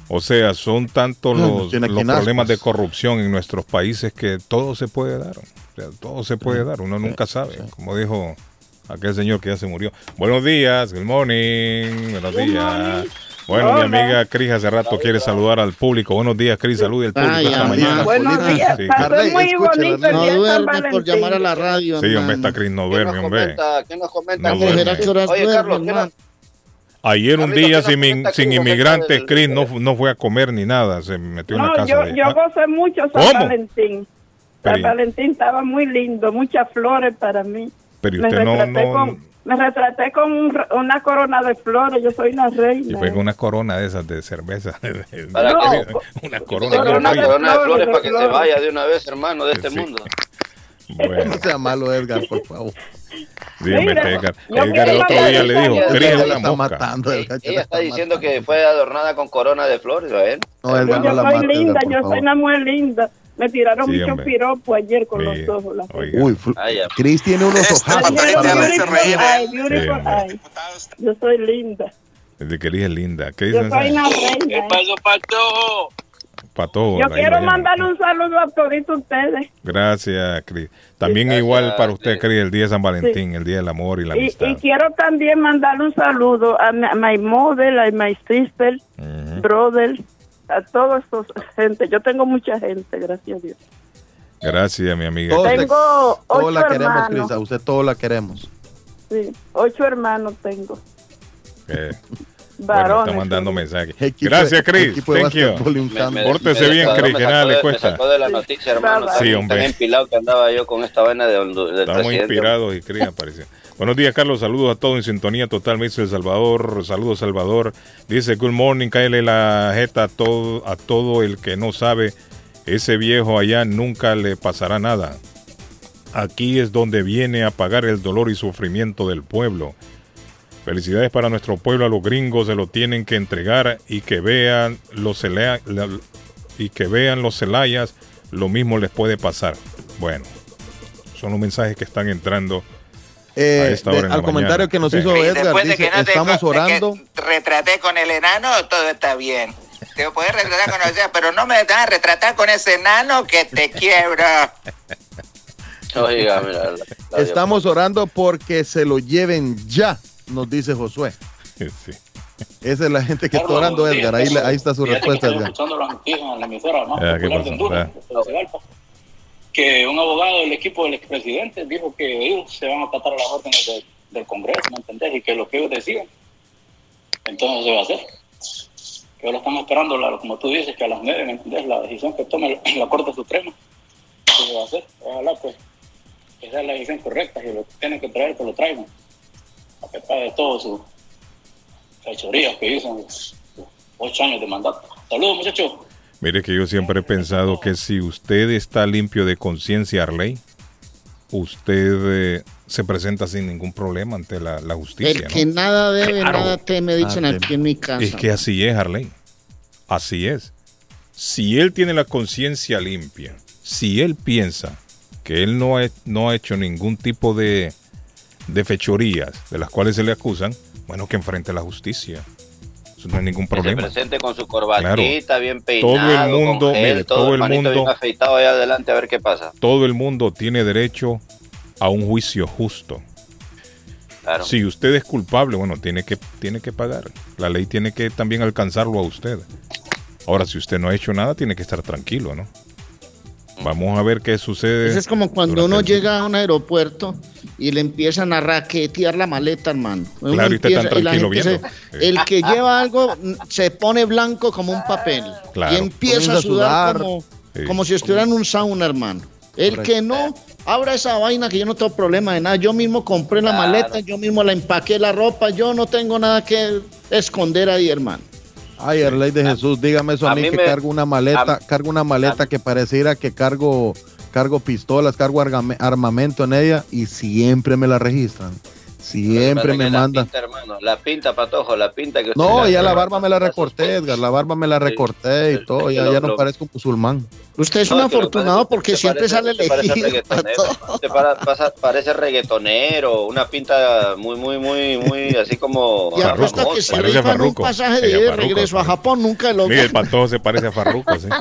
O sea, son tantos Ah, los, problemas de corrupción en nuestros países que todo se puede dar. O sea, todo se puede dar. Uno nunca sabe. Como dijo aquel señor que ya se murió. Buenos días, good morning. Buenos días. Bueno, mi amiga Cris hace rato quiere saludar al público. Buenos días, Cris. Salude al público Vaya, esta mañana. Buenos días, Sí, muy bonito el No día de San duerme por llamar a la radio, Sí, hombre, esta Cris no ¿Qué nos duerme, hombre. comenta? ¿Qué nos comenta? No duerme. ¿Será que horas Oye, Carlos, ¿qué nos- Ayer un día ¿qué nos sin, mi- sin inmigrantes, Cris no, no fue a comer ni nada. Se metió en la No, casa yo, de yo Ah, gocé mucho San ¿Cómo? Valentín. San Valentín estaba muy lindo, muchas flores para mí. Pero ¿y me, usted no, no, con, me retraté con un una corona de flores, yo soy una Y reina. fue con una corona de esas de cerveza. [laughs] ¿Para No, qué? una Corona corona de Corona de corona de flores flores, para que de se flores. vaya de una vez, hermano, de este Sí. mundo. [laughs] Bueno, No sea malo, Edgar, por favor. dígame, Mira, Edgar. Edgar el otro día le dijo, Cris ella es una mosca. matando. Edgar, Ella está está diciendo matando. que fue adornada con corona de flores, ¿ven? No, Edgar, yo no la soy mate, linda, Edgar, yo soy una mujer linda. Me tiraron Sí, mucho hombre. piropo ayer con los ojos. Uy. Cris tiene unos ojazos. Yo soy linda. De es linda. ¿Qué Yo dice soy una reina. pasó, Pato? Patojo. Yo quiero mandarle un saludo a todos ustedes. Gracias, Cris. También Gracias, igual para usted, Cris, el día de San Valentín, el día del amor y la amistad. y quiero también mandarle un saludo a mi, a my mother, a my sister, brother, a toda esta gente. Yo tengo mucha gente, gracias a Dios. Gracias, mi amiga. Todos. Tengo todos ocho la queremos, hermanos. Cris. A usted todos la queremos. Sí, ocho hermanos tengo. Eh, bueno, Varones. está mandando mensajes. Gracias, Cris. Thank you. un Me- me- Pórtese me bien, Cris, me que sacó nada le de- cuesta. Me sacó de la noticia, hermano. Sí, hombre. Tan empilado que andaba yo con esta vaina de, del Estamos presidente. inspirados y Cris apareció. Buenos días, Carlos. Saludos a todos en sintonía total. Me dice El Salvador. Saludos, Salvador. Dice, good morning. Cáele la jeta a todo, a todo el que no sabe. Ese viejo allá nunca le pasará nada. Aquí es donde viene a pagar el dolor y sufrimiento del pueblo. Felicidades para nuestro pueblo. A los gringos se lo tienen que entregar y que vean los y que vean los celayas. Lo mismo les puede pasar. Bueno, son los mensajes que están entrando Eh, de- al comentario que nos Sí. hizo Edgar, después de dice, que no te estamos que orando. retraté con el enano, todo está bien. Te puedes retratar con pero no me vas a retratar con ese enano que te quiebra. [laughs] Oiga, mira. la- la- Estamos orando porque se lo lleven ya, nos dice Josué. [laughs] Sí. Esa es la gente que está orando, Edgar. Ahí, está su respuesta, Edgar. escuchando noticias en la emisora más Ah, ¿qué popular pasó? Que un abogado del equipo del expresidente dijo que ellos se van a tratar a las órdenes de- del Congreso, ¿me entendés? Y que lo que ellos decían, entonces se va a hacer. Que ahora están esperando, la- como tú dices, que a las nueve, ¿me entendés? La decisión que tome la, la Corte Suprema, eso se va a hacer. Ojalá, pues, que sea la decisión correcta, y lo que tienen que traer, que lo traigan, a que pague todo su fechorías que hizo ocho años de mandato. Saludos, muchachos. Mire que yo siempre he pensado que si usted está limpio de conciencia, Arley, usted eh, se presenta sin ningún problema ante la, la justicia. El que ¿no? nada debe, Claro. nada teme, dicen Ah, aquí en mi casa. Es que así es, Arley. Así es. Si él tiene la conciencia limpia, si él piensa que él no ha, no ha hecho ningún tipo de, de fechorías de las cuales se le acusan, bueno, que enfrente la justicia. Eso no hay ningún Que se problema. presente con su corbatita, bien Todo el peinado, mundo, con gel, mire, todo, todo el manito mundo- bien afeitado allá adelante a ver qué pasa. Todo el mundo tiene derecho a un juicio justo. Claro. Si usted es culpable, bueno, tiene que, tiene que pagar. La ley tiene que también alcanzarlo a usted. Ahora, si usted no ha hecho nada, tiene que estar tranquilo, ¿no? Vamos a ver qué sucede. Eso es como cuando uno llega a un aeropuerto y le empiezan a raquetear la maleta, hermano. Uno Claro, y usted tan empieza- y la tranquilo gente viendo. se- el que lleva algo se pone blanco como un papel Claro. y empieza a sudar, sudar. como, Sí. como si estuviera en un sauna, hermano. El Correcto. que no, abra esa vaina que yo no tengo problema de nada. Yo mismo compré la Claro. maleta, yo mismo la empaqué la ropa, yo no tengo nada que esconder ahí, hermano. Ay, Arley de Jesús, dígame eso a, a mí mí que me- cargo una maleta, a- cargo una maleta que pareciera que cargo, cargo pistolas, cargo armamento en ella y siempre me la registran. Siempre me que la pinta, hermano, la pinta, patojo, la pinta que No, usted- ya la barba me la recorté, Edgar, la barba me la Sí. recorté y todo, ya, Lo- ya no lo- parezco musulmán. Usted es No, un afortunado parece- porque siempre parece- sale te parece elegido. reggaetonero, [laughs] te para- pasa- parece reggaetonero, una pinta muy, muy, muy, muy así como. Y apuesto a que rifan un pasaje de Farruko, regreso a Farruko. Japón, nunca lo Mire, el patojo se parece a Farruko, ¿sí? [laughs]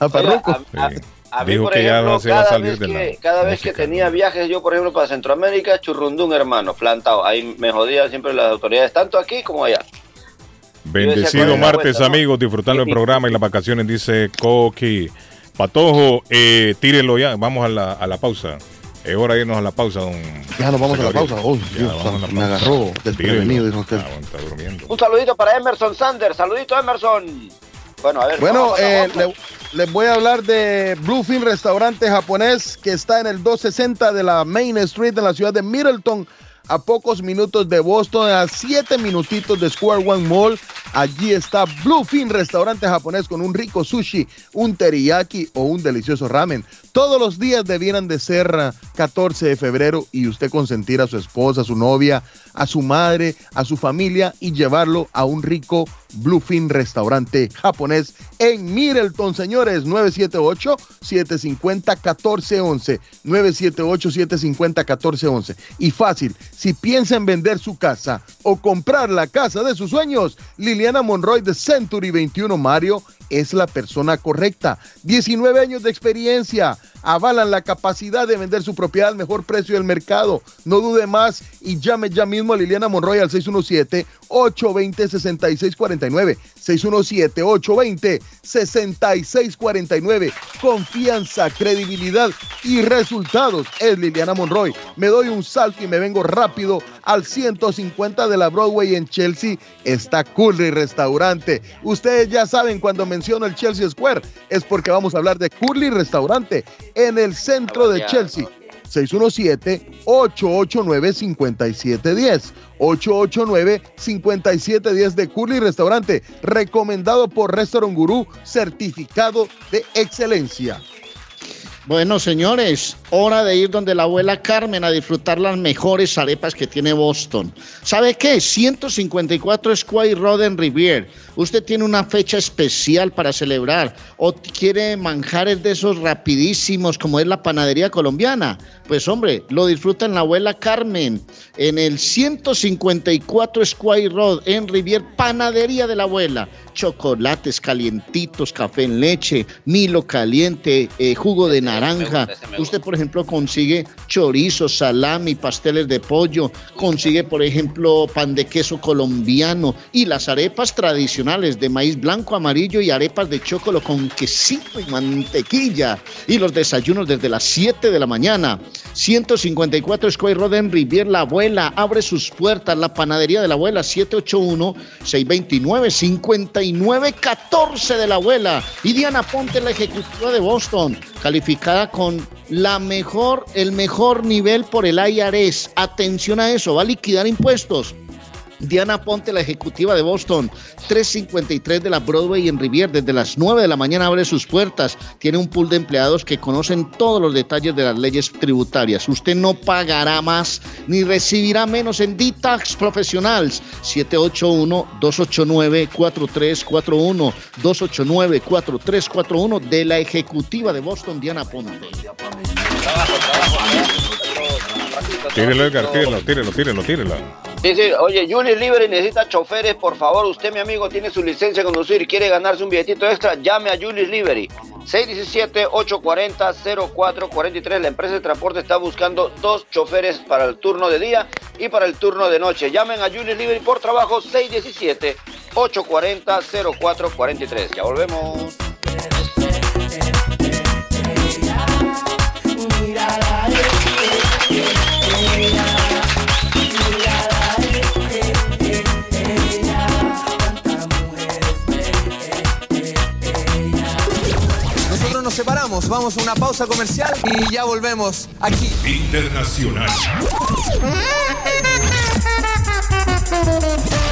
A Oiga, Farruko. a- a- Sí. A mí, Dijo por que ya ejemplo, no se va a cada salir vez de que, la cada vez que música, tenía viajes yo, por ejemplo, para Centroamérica, churrundún, hermano, plantado. Ahí me jodían siempre las autoridades, tanto aquí como allá. Bendecido ¿cuál es la martes, vuelta, no? amigos, disfrutando el programa y las vacaciones, dice Coqui. Patojo, eh, tírelo ya, vamos a la, a la pausa. Es hora de irnos a la pausa, don. Ya nos vamos a la pausa. Ya, Dios a la me agarró desprevenido, dijo usted. Ah, bueno, está durmiendo. Un saludito para Emerson Sanders, saludito Emerson. Bueno, a ver. Bueno, vamos, eh, vamos. le- les voy a hablar de Bluefin Restaurante Japonés que está en el 260 de la Main Street en la ciudad de Middleton, a pocos minutos de Boston, a siete minutitos de Square One Mall. Allí está Bluefin Restaurante Japonés con un rico sushi, un teriyaki o un delicioso ramen. Todos los días debieran de ser ah, 14 de febrero y usted consentir a su esposa, a su novia, a su madre, a su familia y llevarlo a un rico Bluefin Restaurante Japonés en Middleton, señores, 978-750-1411. 978-750-1411. Y fácil, si piensa en vender su casa o comprar la casa de sus sueños, Liliana Monroy de Century 21 Mario es la persona correcta. 19 años de experiencia avalan la capacidad de vender su propiedad al mejor precio del mercado. No dude más y llame ya mismo a Liliana Monroy al 617-820-6649. 617-820-6649. Confianza, credibilidad y resultados. Es Liliana Monroy. Me doy un salto y me vengo rápido al 150 de la Broadway en Chelsea. Está Curly Restaurante. Ustedes ya saben cuando menciono el Chelsea Square es porque vamos a hablar de Curly Restaurante en el centro de Chelsea. 617-889-5710. 889-5710 de Curly Restaurante, recomendado por Restaurant Gurú, certificado de excelencia. Bueno, señores, hora de ir donde la abuela Carmen a disfrutar las mejores arepas que tiene Boston. ¿Sabe qué? 154 Square Road en Rivier. Usted tiene una fecha especial para celebrar o quiere manjares de esos rapidísimos como es la panadería colombiana. Pues hombre, lo disfruta en la abuela Carmen en el 154 Square Road en Rivier, panadería de la abuela. Chocolates calientitos, café en leche, Milo caliente, eh, jugo de naranja. Usted, por ejemplo, consigue chorizo, salami, pasteles de pollo, consigue, por ejemplo, pan de queso colombiano y las arepas tradicionales de maíz blanco, amarillo y arepas de chocolate con quesito y mantequilla. Y los desayunos desde las 7 de la mañana. 154 Square Road en Rivier, la abuela abre sus puertas, la panadería de la abuela, 781-629-5914 de la abuela. Y Diana Ponte, la ejecutiva de Boston, calificada con la mejor, el mejor nivel por el IRS. Atención a eso, va a liquidar impuestos. Diana Ponte, la ejecutiva de Boston, 353 de la Broadway en Rivier, desde las 9 de la mañana abre sus puertas. Tiene un pool de empleados que conocen todos los detalles de las leyes tributarias. Usted no pagará más ni recibirá menos en D-Tax Professionals. 781-289-4341. 289-4341 de la ejecutiva de Boston, Diana Ponte. Tírelo, Edgar, tírelo, tírelo, tírelo, tírelo. Oye, Julius Liberty necesita choferes, por favor. Usted, mi amigo, tiene su licencia de conducir y quiere ganarse un billetito extra, llame a Julius Liberty. 617-840-0443. La empresa de transporte está buscando dos choferes para el turno de día y para el turno de noche. Llamen a Julius Liberty por trabajo 617-840-0443. Ya volvemos. Nos separamos, vamos a una pausa comercial y ya volvemos aquí. Internacional. [laughs]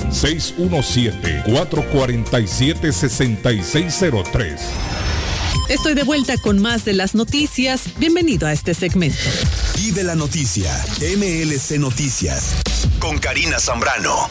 617-447-6603. Estoy de vuelta con más de las noticias. Bienvenido a este segmento. Vive la noticia. MLC Noticias. Con Karina Zambrano.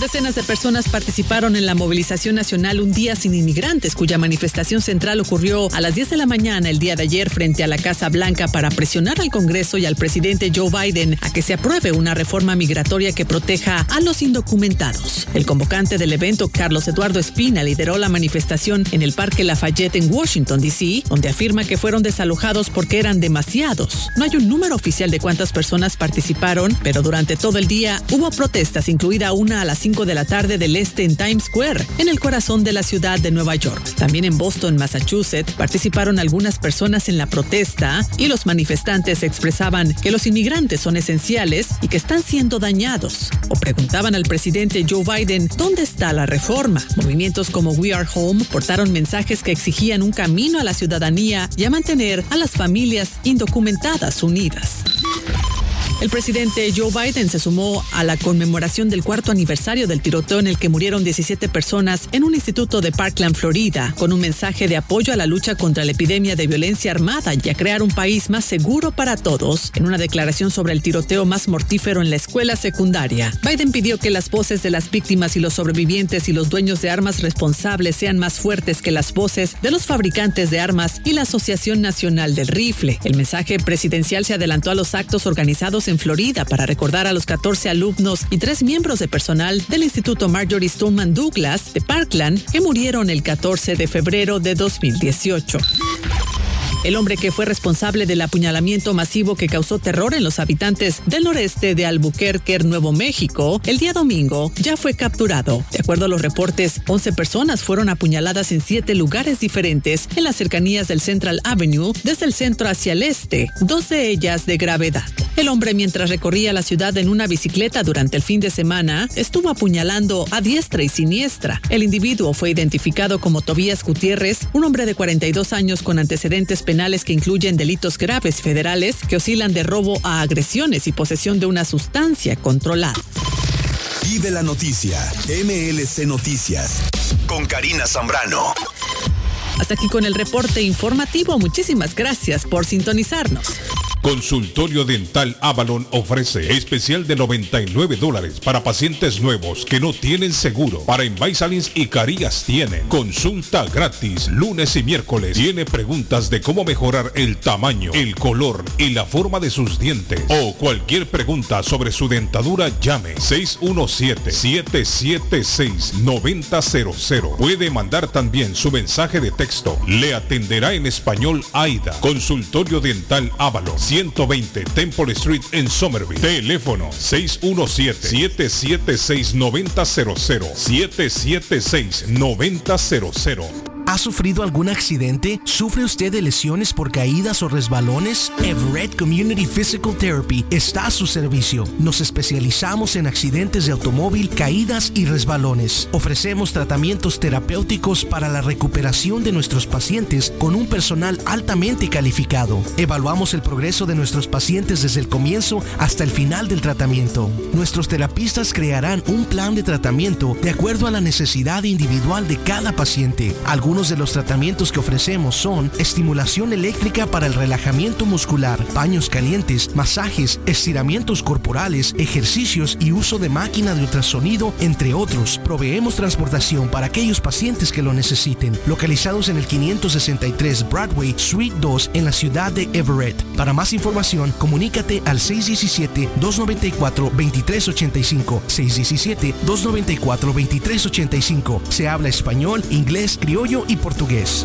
Decenas de personas participaron en la movilización nacional Un Día Sin Inmigrantes, cuya manifestación central ocurrió a las 10 de la mañana el día de ayer frente a la Casa Blanca para presionar al Congreso y al presidente Joe Biden a que se apruebe una reforma migratoria que proteja a los indocumentados. El convocante del evento, Carlos Eduardo Espina, lideró la manifestación en el Parque Lafayette en Washington, D.C., donde afirma que fueron desalojados porque eran demasiados. No hay un número oficial de cuántas personas participaron, pero durante todo el día hubo protestas, incluida una a las 5 de la tarde del este en Times Square, en el corazón de la ciudad de Nueva York. También en Boston, Massachusetts, participaron algunas personas en la protesta y los manifestantes expresaban que los inmigrantes son esenciales y que están siendo dañados. O preguntaban al presidente Joe Biden dónde está la reforma. Movimientos como We Are Home portaron mensajes que exigían un camino a la ciudadanía y a mantener a las familias indocumentadas unidas. El presidente Joe Biden se sumó a la conmemoración del cuarto aniversario del tiroteo en el que murieron 17 personas en un instituto de Parkland, Florida, con un mensaje de apoyo a la lucha contra la epidemia de violencia armada y a crear un país más seguro para todos. En una declaración sobre el tiroteo más mortífero en la escuela secundaria, Biden pidió que las voces de las víctimas y los sobrevivientes y los dueños de armas responsables sean más fuertes que las voces de los fabricantes de armas y la Asociación Nacional del Rifle. El mensaje presidencial se adelantó a los actos organizados en Florida para recordar a los 14 alumnos y tres miembros de personal del Instituto Marjorie Stoneman Douglas de Parkland que murieron el 14 de febrero de 2018. El hombre que fue responsable del apuñalamiento masivo que causó terror en los habitantes del noreste de Albuquerque, Nuevo México, el día domingo ya fue capturado. De acuerdo a los reportes, 11 personas fueron apuñaladas en siete lugares diferentes en las cercanías del Central Avenue, desde el centro hacia el este, dos de ellas de gravedad. El hombre, mientras recorría la ciudad en una bicicleta durante el fin de semana, estuvo apuñalando a diestra y siniestra. El individuo fue identificado como Tobías Gutiérrez, un hombre de 42 años con antecedentes penales que incluyen delitos graves federales que oscilan de robo a agresiones y posesión de una sustancia controlada. Vive la noticia, MLC Noticias, con Karina Zambrano. Hasta aquí con el reporte informativo. Muchísimas gracias por sintonizarnos. Consultorio Dental Avalon ofrece especial de 99 dólares para pacientes nuevos que no tienen seguro. Para Invisalins y Carías tienen consulta gratis lunes y miércoles. Tiene preguntas de cómo mejorar el tamaño, el color y la forma de sus dientes. O cualquier pregunta sobre su dentadura, llame 617-776-9000. Puede mandar también su mensaje de texto. Le atenderá en español AIDA. Consultorio Dental Avalon. 120 Temple Street en Somerville. Teléfono 617-776-9000. 776-9000. ¿Ha sufrido algún accidente? ¿Sufre usted de lesiones por caídas o resbalones? Everett Community Physical Therapy está a su servicio. Nos especializamos en accidentes de automóvil, caídas y resbalones. Ofrecemos tratamientos terapéuticos para la recuperación de nuestros pacientes con un personal altamente calificado. Evaluamos el progreso de nuestros pacientes desde el comienzo hasta el final del tratamiento. Nuestros terapistas crearán un plan de tratamiento de acuerdo a la necesidad individual de cada paciente. Algunos de los tratamientos que ofrecemos son estimulación eléctrica para el relajamiento muscular, paños calientes, masajes, estiramientos corporales, ejercicios y uso de máquina de ultrasonido, entre otros. Proveemos transportación para aquellos pacientes que lo necesiten. Localizados en el 563 Broadway, Suite 2 en la ciudad de Everett. Para más información, comunícate al 617-294-2385. 617-294-2385. Se habla español, inglés, criollo y portugués.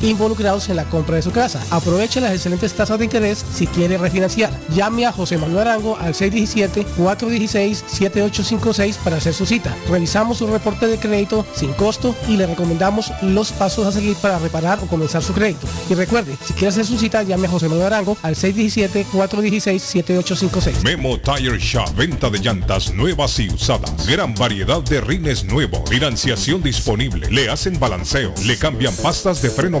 involucrados en la compra de su casa. Aproveche las excelentes tasas de interés si quiere refinanciar. Llame a José Manuel Arango al 617-416-7856 para hacer su cita. Revisamos su reporte de crédito sin costo y le recomendamos los pasos a seguir para reparar o comenzar su crédito. Y recuerde, si quiere hacer su cita, llame a José Manuel Arango al 617-416-7856. Memo Tire Shop, venta de llantas nuevas y usadas. Gran variedad de rines nuevos. Financiación disponible. Le hacen balanceo. Le cambian pastas de freno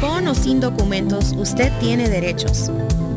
Con o sin documentos, usted tiene derechos.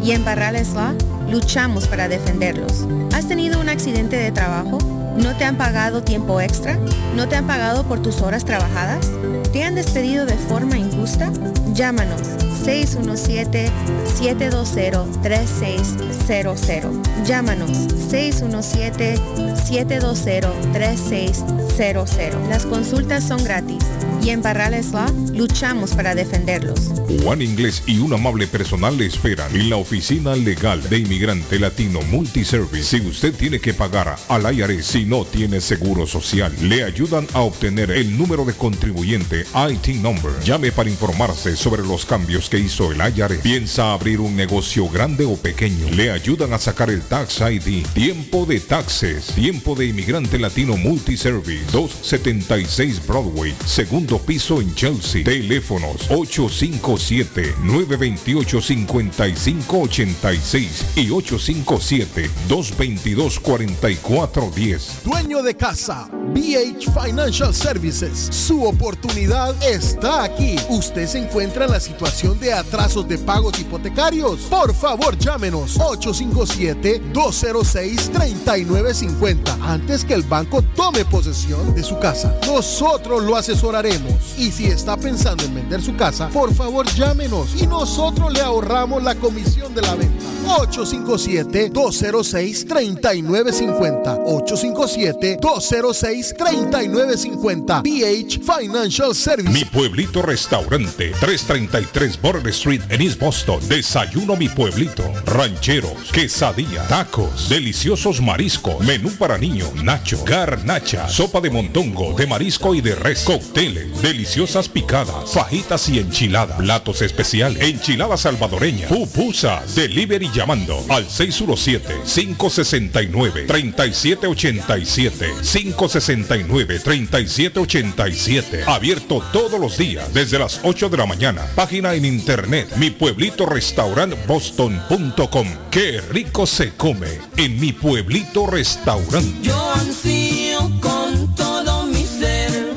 Y en Barrales Law luchamos para defenderlos. ¿Has tenido un accidente de trabajo? ¿No te han pagado tiempo extra? ¿No te han pagado por tus horas trabajadas? ¿Te han despedido de forma injusta? Llámanos 617-720-3600. Llámanos 617-720-3600. Las consultas son gratis y en Barrales Law luchamos para defenderlos. Juan Inglés y un amable personal le esperan en la oficina legal de inmigrante latino Multiservice. Si usted tiene que pagar al IRS si no tiene seguro social, le ayudan a obtener el número de contribuyente IT number. Llame para informarse sobre los cambios que hizo el IRS. Piensa abrir un negocio grande o pequeño. Le ayudan a sacar el Tax ID. Tiempo de taxes. Tiempo de inmigrante latino Multiservice. 276 Broadway. Segundo piso en Chelsea. Teléfonos 857-928-5586 y 857-222-4410. Dueño de casa, BH Financial Services. Su oportunidad está aquí. Usted se encuentra en la situación de atrasos de pagos hipotecarios. Por favor, llámenos 857-206-3950 antes que el banco tome posesión de su casa. Nosotros lo asesoraremos. Y si está pensando en vender su casa, por favor llámenos y nosotros le ahorramos la comisión de la venta. 857-206-3950. 857-206-3950. BH Financial Service. Mi pueblito restaurante, 333 Border Street en East Boston. Desayuno mi pueblito. Rancheros, quesadilla, tacos, deliciosos mariscos, menú para niños, nacho, garnacha, sopa de montongo, de marisco y de res, cócteles, deliciosas picadas, fajitas y enchiladas, platos especiales, enchiladas salvadoreñas, pupusas, delivery llamando al 617-569-3787, 569-3787, abierto todos los días desde las 8 de la mañana, página en internet, mi pueblito restaurant boston.com, qué rico se come en mi pueblito restaurante. Yo ansío con todo mi ser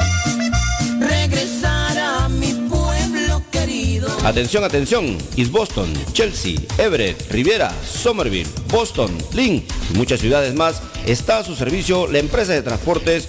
regresar a mi pueblo querido. Atención, atención. East Boston, Chelsea, Everett, Riviera, Somerville, Boston, Lynn y muchas ciudades más está a su servicio la empresa de transportes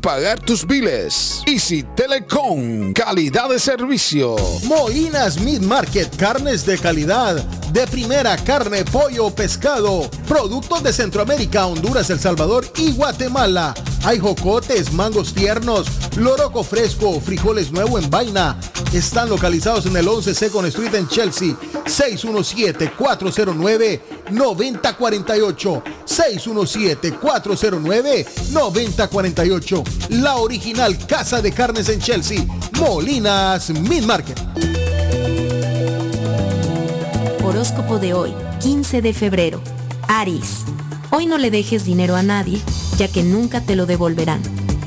pagar tus biles. Easy Telecom, calidad de servicio. Molinas Meat Market, carnes de calidad, de primera carne, pollo, pescado, productos de Centroamérica, Honduras, El Salvador y Guatemala. Hay jocotes, mangos tiernos, loroco fresco, frijoles nuevo en vaina. Están localizados en el 11 Second Street en Chelsea. 617-409-9048. 617-409-9048. La original Casa de Carnes en Chelsea. Molinas Meat Market. Horóscopo de hoy, 15 de febrero. Aries. Hoy no le dejes dinero a nadie, ya que nunca te lo devolverán.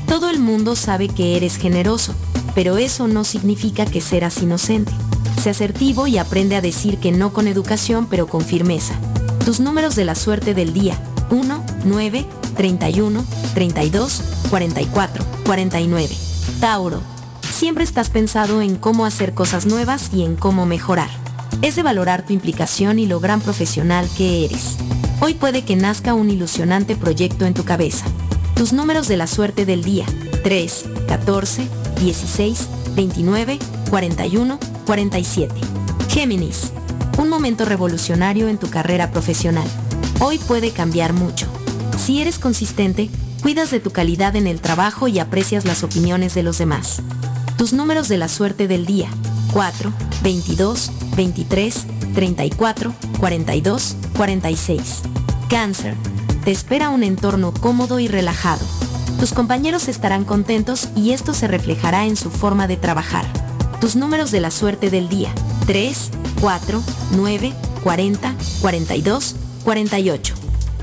Todo el mundo sabe que eres generoso, pero eso no significa que serás inocente. Sé asertivo y aprende a decir que no con educación, pero con firmeza. Tus números de la suerte del día. 1, 9, 31, 32, 44, 49. Tauro. Siempre estás pensado en cómo hacer cosas nuevas y en cómo mejorar. Es de valorar tu implicación y lo gran profesional que eres. Hoy puede que nazca un ilusionante proyecto en tu cabeza. Tus números de la suerte del día. 3, 14, 16, 29, 41, 47. Géminis. Un momento revolucionario en tu carrera profesional. Hoy puede cambiar mucho. Si eres consistente, cuidas de tu calidad en el trabajo y aprecias las opiniones de los demás. Tus números de la suerte del día. 4, 22, 23, 34, 42, 46. Cáncer. Te espera un entorno cómodo y relajado. Tus compañeros estarán contentos y esto se reflejará en su forma de trabajar. Tus números de la suerte del día. 3, 4, 9, 40, 42, 48.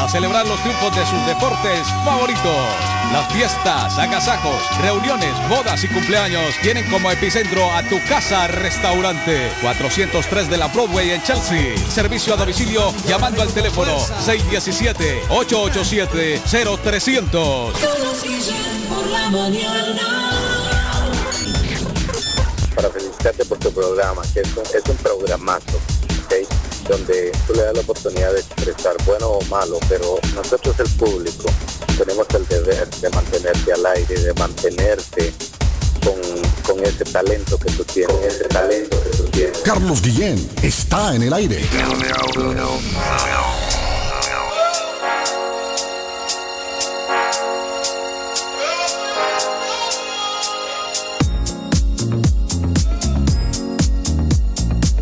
para celebrar los triunfos de sus deportes favoritos. Las fiestas, agasajos, reuniones, bodas y cumpleaños tienen como epicentro a tu casa restaurante 403 de la Broadway en Chelsea. Servicio a domicilio llamando al teléfono 617-887-0300. para felicitarte por tu programa, que es un, es un programazo, ¿ok? Donde tú le das la oportunidad de expresar bueno o malo, pero nosotros el público tenemos el deber de mantenerte al aire, de mantenerte con, con ese talento que tú tienes, ese talento que tú tienes. Carlos Guillén está en el aire.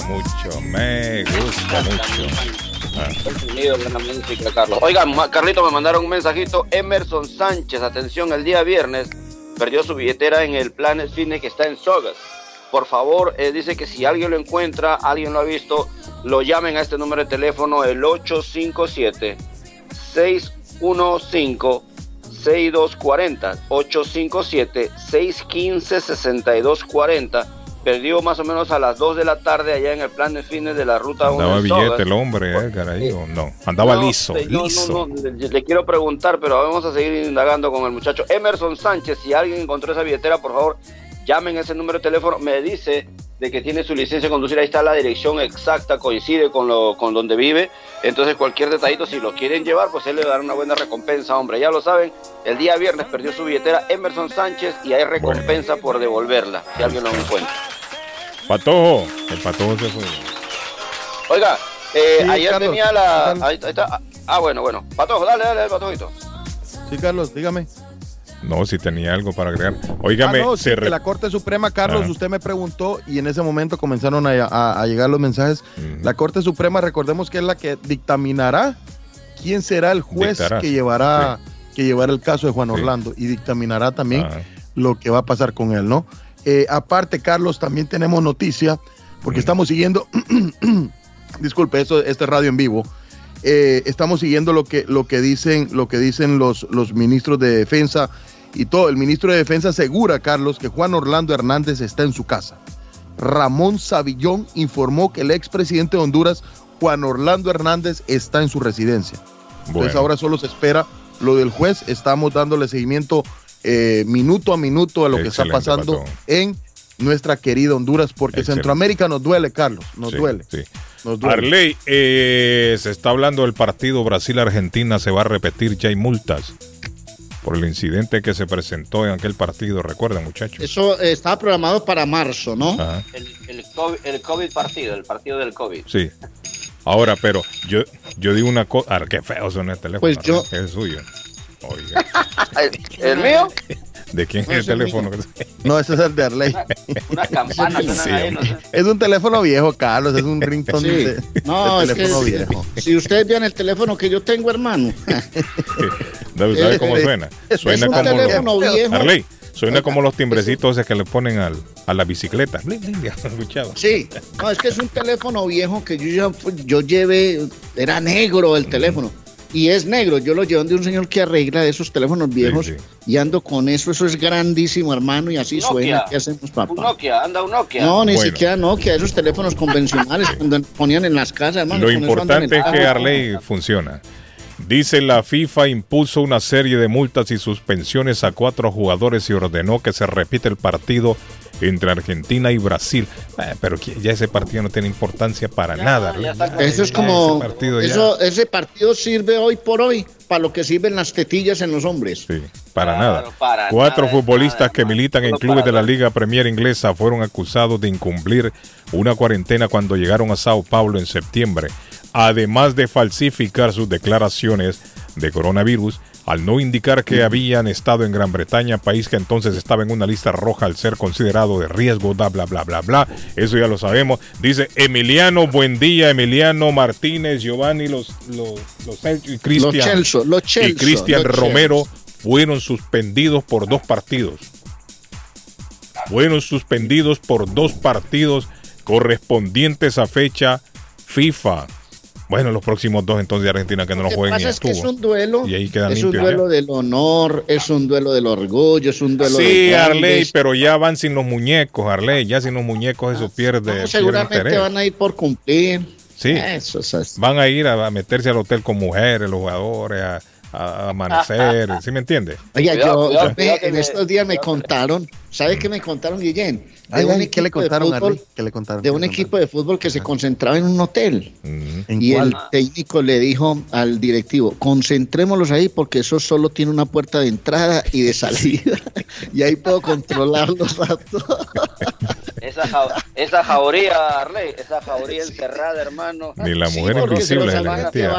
Mucho, me gusta mucho. Ah. Música, Carlos. Oigan, Carlito, me mandaron un mensajito. Emerson Sánchez, atención, el día viernes perdió su billetera en el Planet Fitness que está en Sogas. Por favor, eh, dice que si alguien lo encuentra, alguien lo ha visto, lo llamen a este número de teléfono, el 857 615 6240 857 615 6240 perdió más o menos a las 2 de la tarde allá en el Planet Fitness de la ruta 1 Andaba billete el hombre, eh, caray, o no. Andaba No, liso, no, liso. no, no, le, le quiero preguntar, pero vamos a seguir indagando con el muchacho Emerson Sánchez. Si alguien encontró esa billetera, por favor, llamen ese número de teléfono. Me dice de que tiene su licencia de conducir, ahí está la dirección exacta, coincide con, lo, con donde vive. Entonces cualquier detallito, si lo quieren llevar, pues él le dará una buena recompensa, hombre. Ya lo saben, el día viernes perdió su billetera Emerson Sánchez y hay recompensa por devolverla, si alguien lo encuentra. Patojo, el patojo se fue. Oiga, eh, Sí, ayer Carlos, tenía la... Ahí, ahí está. Ah, bueno, bueno. Patojo, dale, dale, patojito. Sí, Carlos, dígame. No, si tenía algo para agregar. Óigame, Ah, no, sí, se que re- la Corte Suprema, Carlos, Ajá. usted me preguntó y en ese momento comenzaron a, a- a llegar los mensajes. La Corte Suprema, recordemos que es la que dictaminará quién será el juez Dictará, que sí. llevará que llevará el caso de Juan Orlando y dictaminará también Ajá. lo que va a pasar con él, ¿no? Eh, aparte, Carlos, también tenemos noticia porque estamos siguiendo, [clears throat] disculpe, esto, este es radio en vivo. Eh, estamos siguiendo lo que, lo que dicen, lo que dicen los, los ministros de defensa y todo. El ministro de defensa asegura, Carlos, que Juan Orlando Hernández está en su casa. Ramón Savillón informó que el expresidente de Honduras, Juan Orlando Hernández, está en su residencia. Entonces ahora solo se espera lo del juez. Estamos dándole seguimiento eh, minuto a minuto a lo que está pasando en nuestra querida Honduras, porque Excelente. Centroamérica nos duele, Carlos, nos Sí, duele. sí. Nos duele. Arley, eh, se está hablando del partido Brasil-Argentina, se va a repetir, ya hay multas por el incidente que se presentó en aquel partido, recuerdan muchachos. Eso eh, estaba programado para marzo, ¿no? El, el, COVID, el COVID partido, el partido del COVID. sí. Ahora, pero yo, yo digo una cosa, qué feo son el teléfono, Pues yo- Arley, que es suyo. Oiga, ¿El, el mío? ¿de quién No, es el es teléfono? [laughs] No, ese es el de Arley. Una campana suenan Sí, ahí, no sé. Es un teléfono viejo, Carlos, es un ringtone Sí. de, No, de es que teléfono viejo. si ustedes vean el teléfono que yo tengo, hermano. [laughs] Saber cómo Eh, suena. es Suena un como teléfono los, viejo. Arley, suena como los timbrecitos esos que le ponen al, a la bicicleta. [laughs] Sí, no, es que es un teléfono viejo que yo ya fu- yo llevé, era negro el teléfono. Y es negro, yo lo llevo de un señor que arregla de esos teléfonos viejos sí. y ando con eso, eso es grandísimo, hermano, y así Nokia. suena. ¿Qué hacemos, Un papá? Nokia, anda un Nokia. No, ni Bueno. siquiera Nokia, esos teléfonos convencionales [laughs] cuando ponían en las casas, hermano. Lo importante es que. Arley funciona. Dice la FIFA impuso una serie de multas y suspensiones a cuatro jugadores y ordenó que se repita el partido entre Argentina y Brasil. Eh, pero ya ese partido no tiene importancia para nada. Eso es como, ese partido eso, ese partido sirve hoy por hoy para lo que sirven las tetillas en los hombres. Sí, para nada. para Cuatro nada, futbolistas que militan en clubes de la. Liga Premier Inglesa fueron acusados de incumplir una cuarentena cuando llegaron a Sao Paulo en septiembre, además de falsificar sus declaraciones de coronavirus al no indicar que habían estado en Gran Bretaña, país que entonces estaba en una lista roja al ser considerado de riesgo, bla, bla, bla, bla, bla. Eso ya lo sabemos. Dice Emiliano, buen día, Emiliano Martínez, Giovanni, los, los, los y Cristian. Y Romero fueron suspendidos por dos partidos. Fueron suspendidos por dos partidos correspondientes a fecha FIFA. Bueno, los próximos dos entonces de Argentina que no Lo que jueguen pasa y es que es un duelo, Y ahí quedan es un duelo ya. del honor, es un duelo del orgullo, es un duelo Sí, de Arley, pero ya van sin los muñecos, Arley. Ya sin los muñecos eso pierde, pierde seguramente interés. van a ir por cumplir. Sí. Eso es así. Van a ir a, a meterse al hotel con mujeres, los jugadores, a, a amanecer. ¿Sí me entiende? Oiga, Cuidado, yo, en estos días me contaron, ¿sabes qué me contaron, Guillén? De Ay, un ay, ¿Qué le equipo de contaron, fútbol-? ¿Qué le contaron? de ¿Qué un equipo de fútbol que se concentraba en un hotel. ¿En Y cuál? el técnico le dijo al directivo, concentrémoslos ahí porque eso solo tiene una puerta de entrada y de salida. [laughs] y ahí puedo controlarlos a todos. [laughs] Esa, ja- esa jauría, Arley, esa jauría encerrada, hermano. Ni la Sí, mujer invisible los se metía.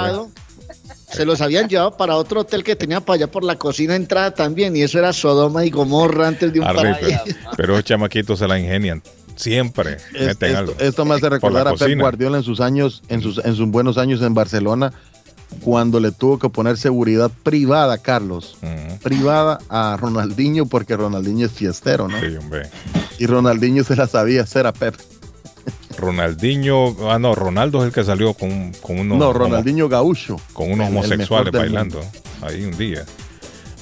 Se los habían llevado para otro hotel que tenía para allá por la cocina entrada también, y eso era Sodoma y Gomorra antes de un partido. pero, pero los chamaquitos se la ingenian. Siempre Es- meten algo. esto, esto me hace recordar a Pep. Guardiola en sus años, en sus, en sus buenos años en Barcelona, cuando le tuvo que poner seguridad privada, Carlos, privada a Ronaldinho, porque Ronaldinho es fiestero, ¿no? Sí, hombre. Y Ronaldinho se la sabía hacer a Pep. Ronaldinho, ah no, Ronaldo es el que salió con, con unos No, Ronaldinho Gaucho. con unos el- homosexuales bailando ahí un día.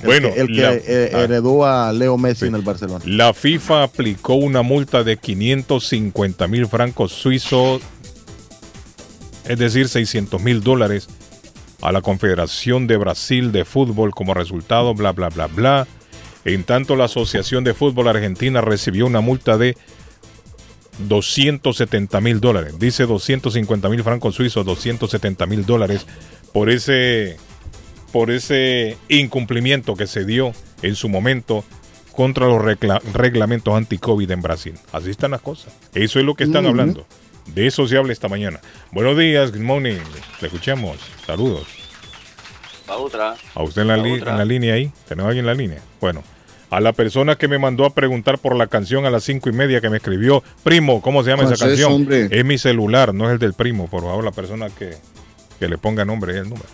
El Bueno, que, el que, la, eh, ah, heredó a Leo Messi en el Barcelona. la FIFA aplicó una multa de 550 mil francos suizos, es decir, 600 mil dólares, a la Confederación de Brasil de Fútbol como resultado, bla, bla, bla, bla. En tanto, la Asociación de Fútbol Argentina recibió una multa de 270 mil dólares. Dice 250 mil francos suizos, 270 mil dólares por ese, por ese incumplimiento que se dio en su momento contra los regla- reglamentos anti-COVID en Brasil. Así están las cosas. Eso es lo que están hablando. De eso se habla esta mañana. Buenos días, good morning. Le escuchamos. Saludos. La otra. A usted en la, La li- otra. en la línea ahí. ¿Tenemos alguien en la línea? Bueno. A la persona que me mandó a preguntar por la canción a las cinco y media que me escribió, primo, ¿cómo se llama ¿Cuál esa es, canción? hombre? Es mi celular, no es el del primo. Por favor, la persona que, que le ponga nombre y el número.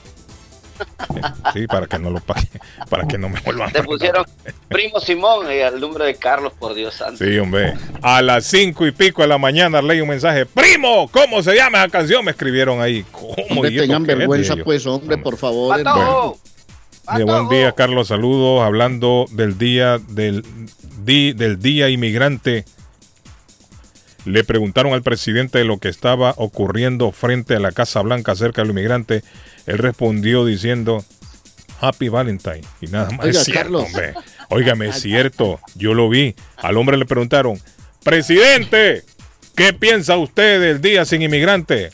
[laughs] Sí, para que no lo pague, para que no me vuelvan. Te pusieron Primo Simón y el nombre de Carlos, por Dios santo. Sí, hombre. A las cinco y pico de la mañana leí un mensaje. Primo, ¿cómo se llama esa canción? Me escribieron ahí. ¿Cómo? Hombre, ¿Y esto tengan vergüenza, pues, hombre, por favor. ¡Patojo! De buen día, Carlos. Saludos. Hablando del día del, di- del día inmigrante. Le preguntaron al presidente de lo que estaba ocurriendo frente a la Casa Blanca acerca del inmigrante. Él respondió diciendo Happy Valentine. Y nada más Oiga, [laughs] es cierto. Óigame, es cierto. Yo lo vi. Al hombre le preguntaron, presidente, ¿qué piensa usted del día sin inmigrante?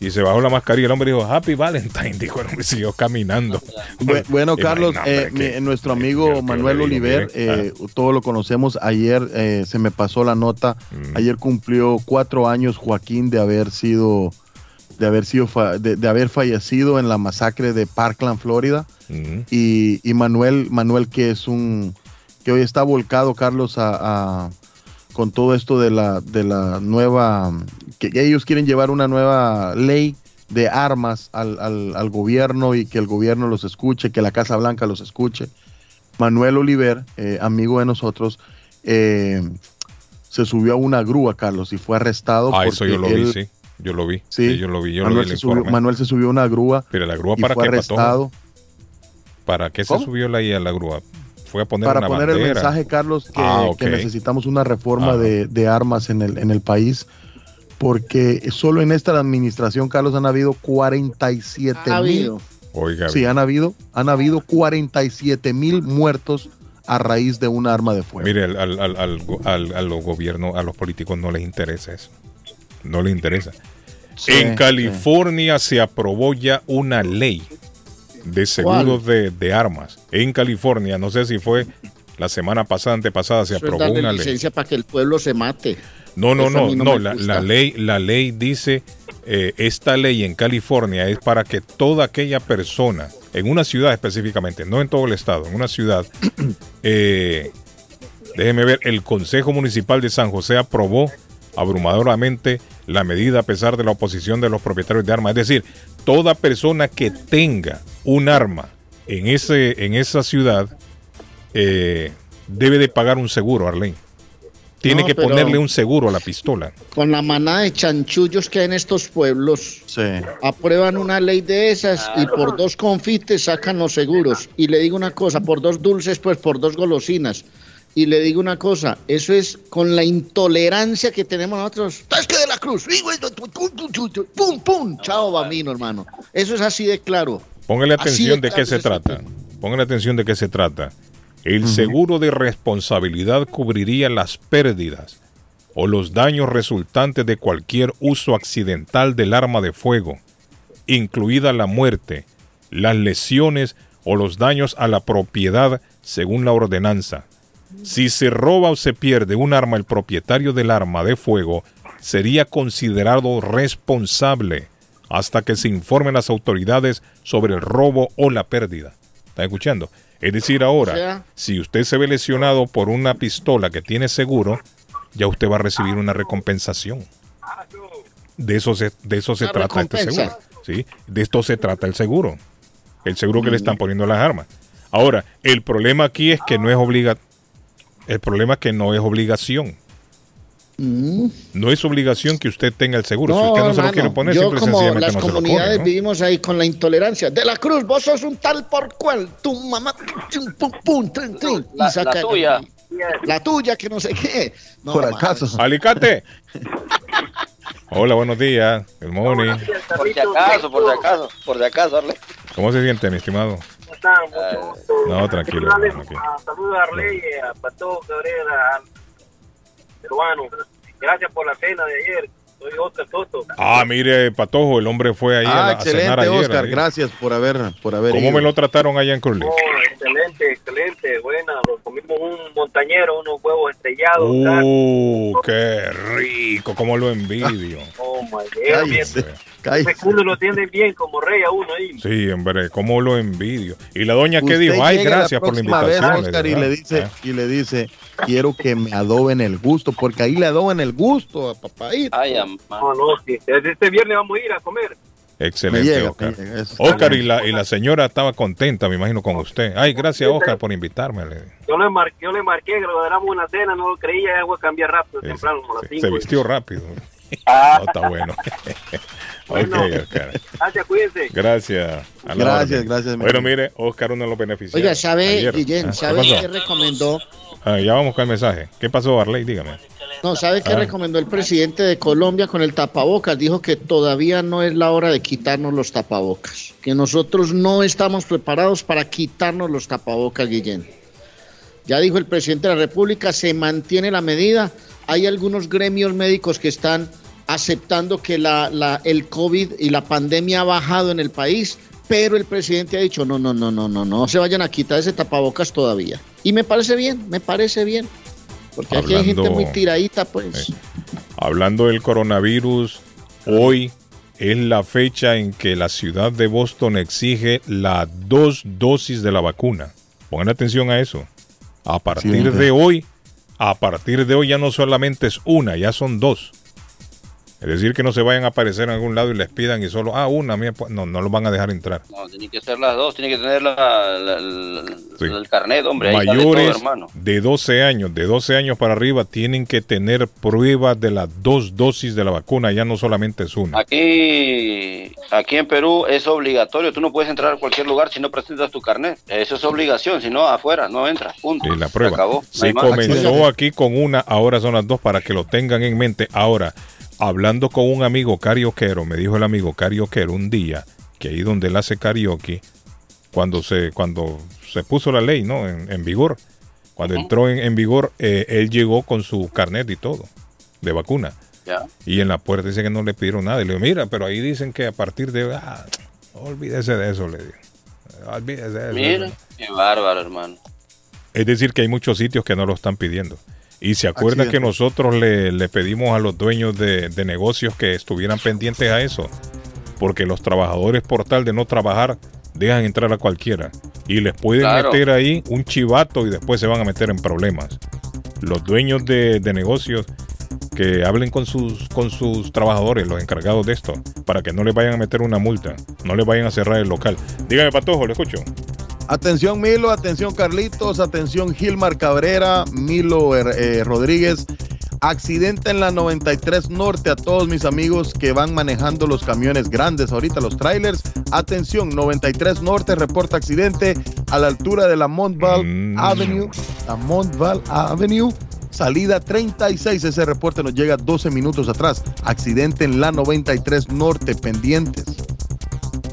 Y se bajó la mascarilla. El hombre dijo, Happy Valentine. [laughs] Dijo el hombre, y siguió caminando. Bu- Bueno, Carlos, eh, que- mi- nuestro amigo Manuel Oliver, mire, eh, todos lo conocemos. Ayer eh, se me pasó la nota. Mm. Ayer cumplió cuatro años Joaquín de haber sido, de haber sido, de, de haber fallecido en la masacre de Parkland, Florida. Mm. Y, y Manuel, Manuel que es un, que hoy está volcado, Carlos, a, a- con todo esto de la, de la nueva, que ellos quieren llevar una nueva ley de armas al, al- al gobierno y que el gobierno los escuche, que la Casa Blanca los escuche. Manuel Oliver, eh, amigo de nosotros, eh, se subió a una grúa, Carlos, y fue arrestado. Ah, eso yo lo vi, sí. Yo lo vi. Sí, Sí, yo lo vi. Yo Manuel, lo vi se subió. Manuel se subió a una grúa. Pero la grúa y para fue qué, arrestado. ¿Para qué se ¿Cómo? subió la, ahí a la grúa? Fue a poner para una poner el mensaje, Carlos, que, Ah, que necesitamos una reforma Ajá. de, de armas en el, en el país, porque solo en esta administración, Carlos, han habido 47 Ha mil. habido. Oiga, Sí, han habido, han habido 47 mil muertos a raíz de un arma de fuego. Mire, al, al, al, al, go- al- a los gobiernos, a los políticos no les interesa eso. No les interesa. Sí, en sí. California se aprobó ya una ley de seguros de, de armas. En California, no sé si fue la semana pasada, antepasada, se Eso es aprobó darle una ley. para que el pueblo se mate. No, no, no, no la, la ley, la ley dice, eh, esta ley en California es para que toda aquella persona, en una ciudad específicamente, no en todo el estado, en una ciudad, [clears throat] eh, déjeme ver, el Consejo Municipal de San José aprobó abrumadoramente la medida a pesar de la oposición de los propietarios de armas. Es decir, toda persona que tenga un arma en, ese, en esa ciudad eh, debe de pagar un seguro, Arlene. Tiene No, que ponerle un seguro a la pistola. Con la manada de chanchullos que hay en estos pueblos, aprueban una ley de esas y por dos confites sacan los seguros. Y le digo una cosa, por dos dulces, pues por dos golosinas. Y le digo una cosa, eso es con la intolerancia que tenemos nosotros. Que de la cruz, pum, pum, chao, bambino, hermano. Eso es así de claro. Póngale atención de de qué se este trata. Póngale atención de qué se trata. El seguro de responsabilidad cubriría las pérdidas o los daños resultantes de cualquier uso accidental del arma de fuego, incluida la muerte, las lesiones o los daños a la propiedad según la ordenanza. Si se roba o se pierde un arma, el propietario del arma de fuego sería considerado responsable hasta que se informen las autoridades sobre el robo o la pérdida. ¿Está escuchando? Es decir, ahora, si usted se ve lesionado por una pistola que tiene seguro, ya usted va a recibir una recompensación. De eso se, de eso se trata este seguro. ¿sí? De esto se trata el seguro. El seguro que le están poniendo las armas. Ahora, el problema aquí es que no es obliga el problema es que no es obligación. No es obligación que usted tenga el seguro. si usted no se lo quiere poner, yo simple como sencillamente las no se lo comunidades pone. ¿no? vivimos ahí con la intolerancia. De la Cruz, vos sos un tal por cual, tu mamá, pum, pum, pum, trin, trin, y La- saca- la tuya. La tuya, que no sé qué. No, Por acaso. Alicate. Hola, buenos días. Good morning. Por si acaso, por si acaso, por si acaso, Arle. ¿Cómo se siente, mi estimado? No, tranquilo. Saludos a Arley, a Pato, Gabriel, a peruano. Gracias por la cena de ayer. Soy Oscar Soto. Ah, mire, Patojo, el hombre fue ahí a, Ah, la- a cenar excelente, ayer. Oscar. ahí. Gracias por haber, por haber ¿Cómo ido. me lo trataron allá en Curly? Oh, excelente, excelente. Buena. Nos comimos un montañero, unos huevos estrellados. Uh, qué rico, cómo lo envidio. Oh, my God. Ese culo lo tienen bien como rey a uno ahí. Sí, hombre, cómo lo envidio. Y la doña que dijo, ay, gracias por la próxima vez, invitación. Oscar, y le "Ah, dice, ah". y le dice, quiero que me adoben el gusto, porque ahí le adoban el gusto a papaíto. Ay, No, no, sí. Este viernes vamos a ir a comer. Excelente, llega, Oscar. Oscar, y la, y la señora estaba contenta, me imagino, con usted. Ay, gracias, Oscar, por invitarme. le- Yo le marqué, yo le marqué que lo éramos una cena, no lo creía, ya voy a cambiar rápido, temprano, a las Se vistió rápido. Ah. No, está bueno. [laughs] Bueno. ok, Oscar. Gracias, cuídense. Gracias. Gracias, orden. gracias, Bueno, mire, Oscar, uno de los beneficiarios. Oiga, ¿sabe. Guillén, Ah, ¿qué sabe pasó? qué recomendó? Ah, ya vamos con el mensaje. ¿Qué pasó, Arley? Dígame. No, ¿sabe qué Ah. recomendó el presidente de Colombia con el tapabocas? Dijo que todavía no es la hora de quitarnos los tapabocas, que nosotros no estamos preparados para quitarnos los tapabocas, Guillén. Ya dijo el presidente de la República, se mantiene la medida. Hay algunos gremios médicos que están aceptando que la, la- el COVID y la pandemia ha bajado en el país, pero el presidente ha dicho, no, no, no, no, no, no se vayan a quitar ese tapabocas todavía. Y me parece bien, me parece bien. Porque aquí hay gente Hablando- muy tiradita, pues. Hablando del coronavirus, hoy es la fecha en que la ciudad de Boston exige las dos dosis de la vacuna. Pongan atención a eso. A partir Sí. de hoy, a partir de hoy ya no solamente es una, ya son dos. Es decir, que no se vayan a aparecer en algún lado y les pidan y solo, ah, una, mira, pues, no, no los van a dejar entrar. No, tiene que ser las dos, tiene que tener la, la- la- Sí. el carnet, hombre. Mayores todo, hermano. de 12 años, de 12 años para arriba, tienen que tener pruebas de las dos dosis de la vacuna, ya no solamente es una. Aquí, aquí en Perú es obligatorio, tú no puedes entrar a cualquier lugar si no presentas tu carnet. Eso es obligación, si no, afuera, no entras. Punto. Sí, la Se prueba. acabó. no Se comenzó aquí con una, ahora son las dos para que lo tengan en mente. Ahora, hablando con un amigo carioquero, me dijo el amigo carioquero un día que ahí donde él hace karaoke, cuando se, cuando se puso la ley ¿no? en, en vigor, cuando entró en, en vigor, eh, él llegó con su carnet y todo de vacuna. Y en la puerta dice que no le pidieron nada. Y le digo, mira, pero ahí dicen que a partir de... Ah, olvídese de eso, le digo. Olvídese de eso. Mira, qué bárbaro, hermano. Es decir, que hay muchos sitios que no lo están pidiendo. Y se acuerda que nosotros le, le pedimos a los dueños de, de negocios que estuvieran pendientes a eso. Porque los trabajadores, por tal de no trabajar, dejan entrar a cualquiera. Y les pueden Claro. meter ahí un chivato y después se van a meter en problemas. Los dueños de, de negocios que hablen con sus, con sus trabajadores, los encargados de esto, para que no les vayan a meter una multa, no les vayan a cerrar el local. Dígame, Patojo, le escucho. Atención Milo, atención Carlitos, atención Gilmar Cabrera, Milo eh, Rodríguez. Accidente en la 93 Norte a todos mis amigos que van manejando los camiones grandes, ahorita los trailers. Atención, 93 Norte reporta accidente a la altura de la Montval Avenue, la Montval Avenue, salida 36. Ese reporte nos llega 12 minutos atrás. Accidente en la 93 Norte, pendientes.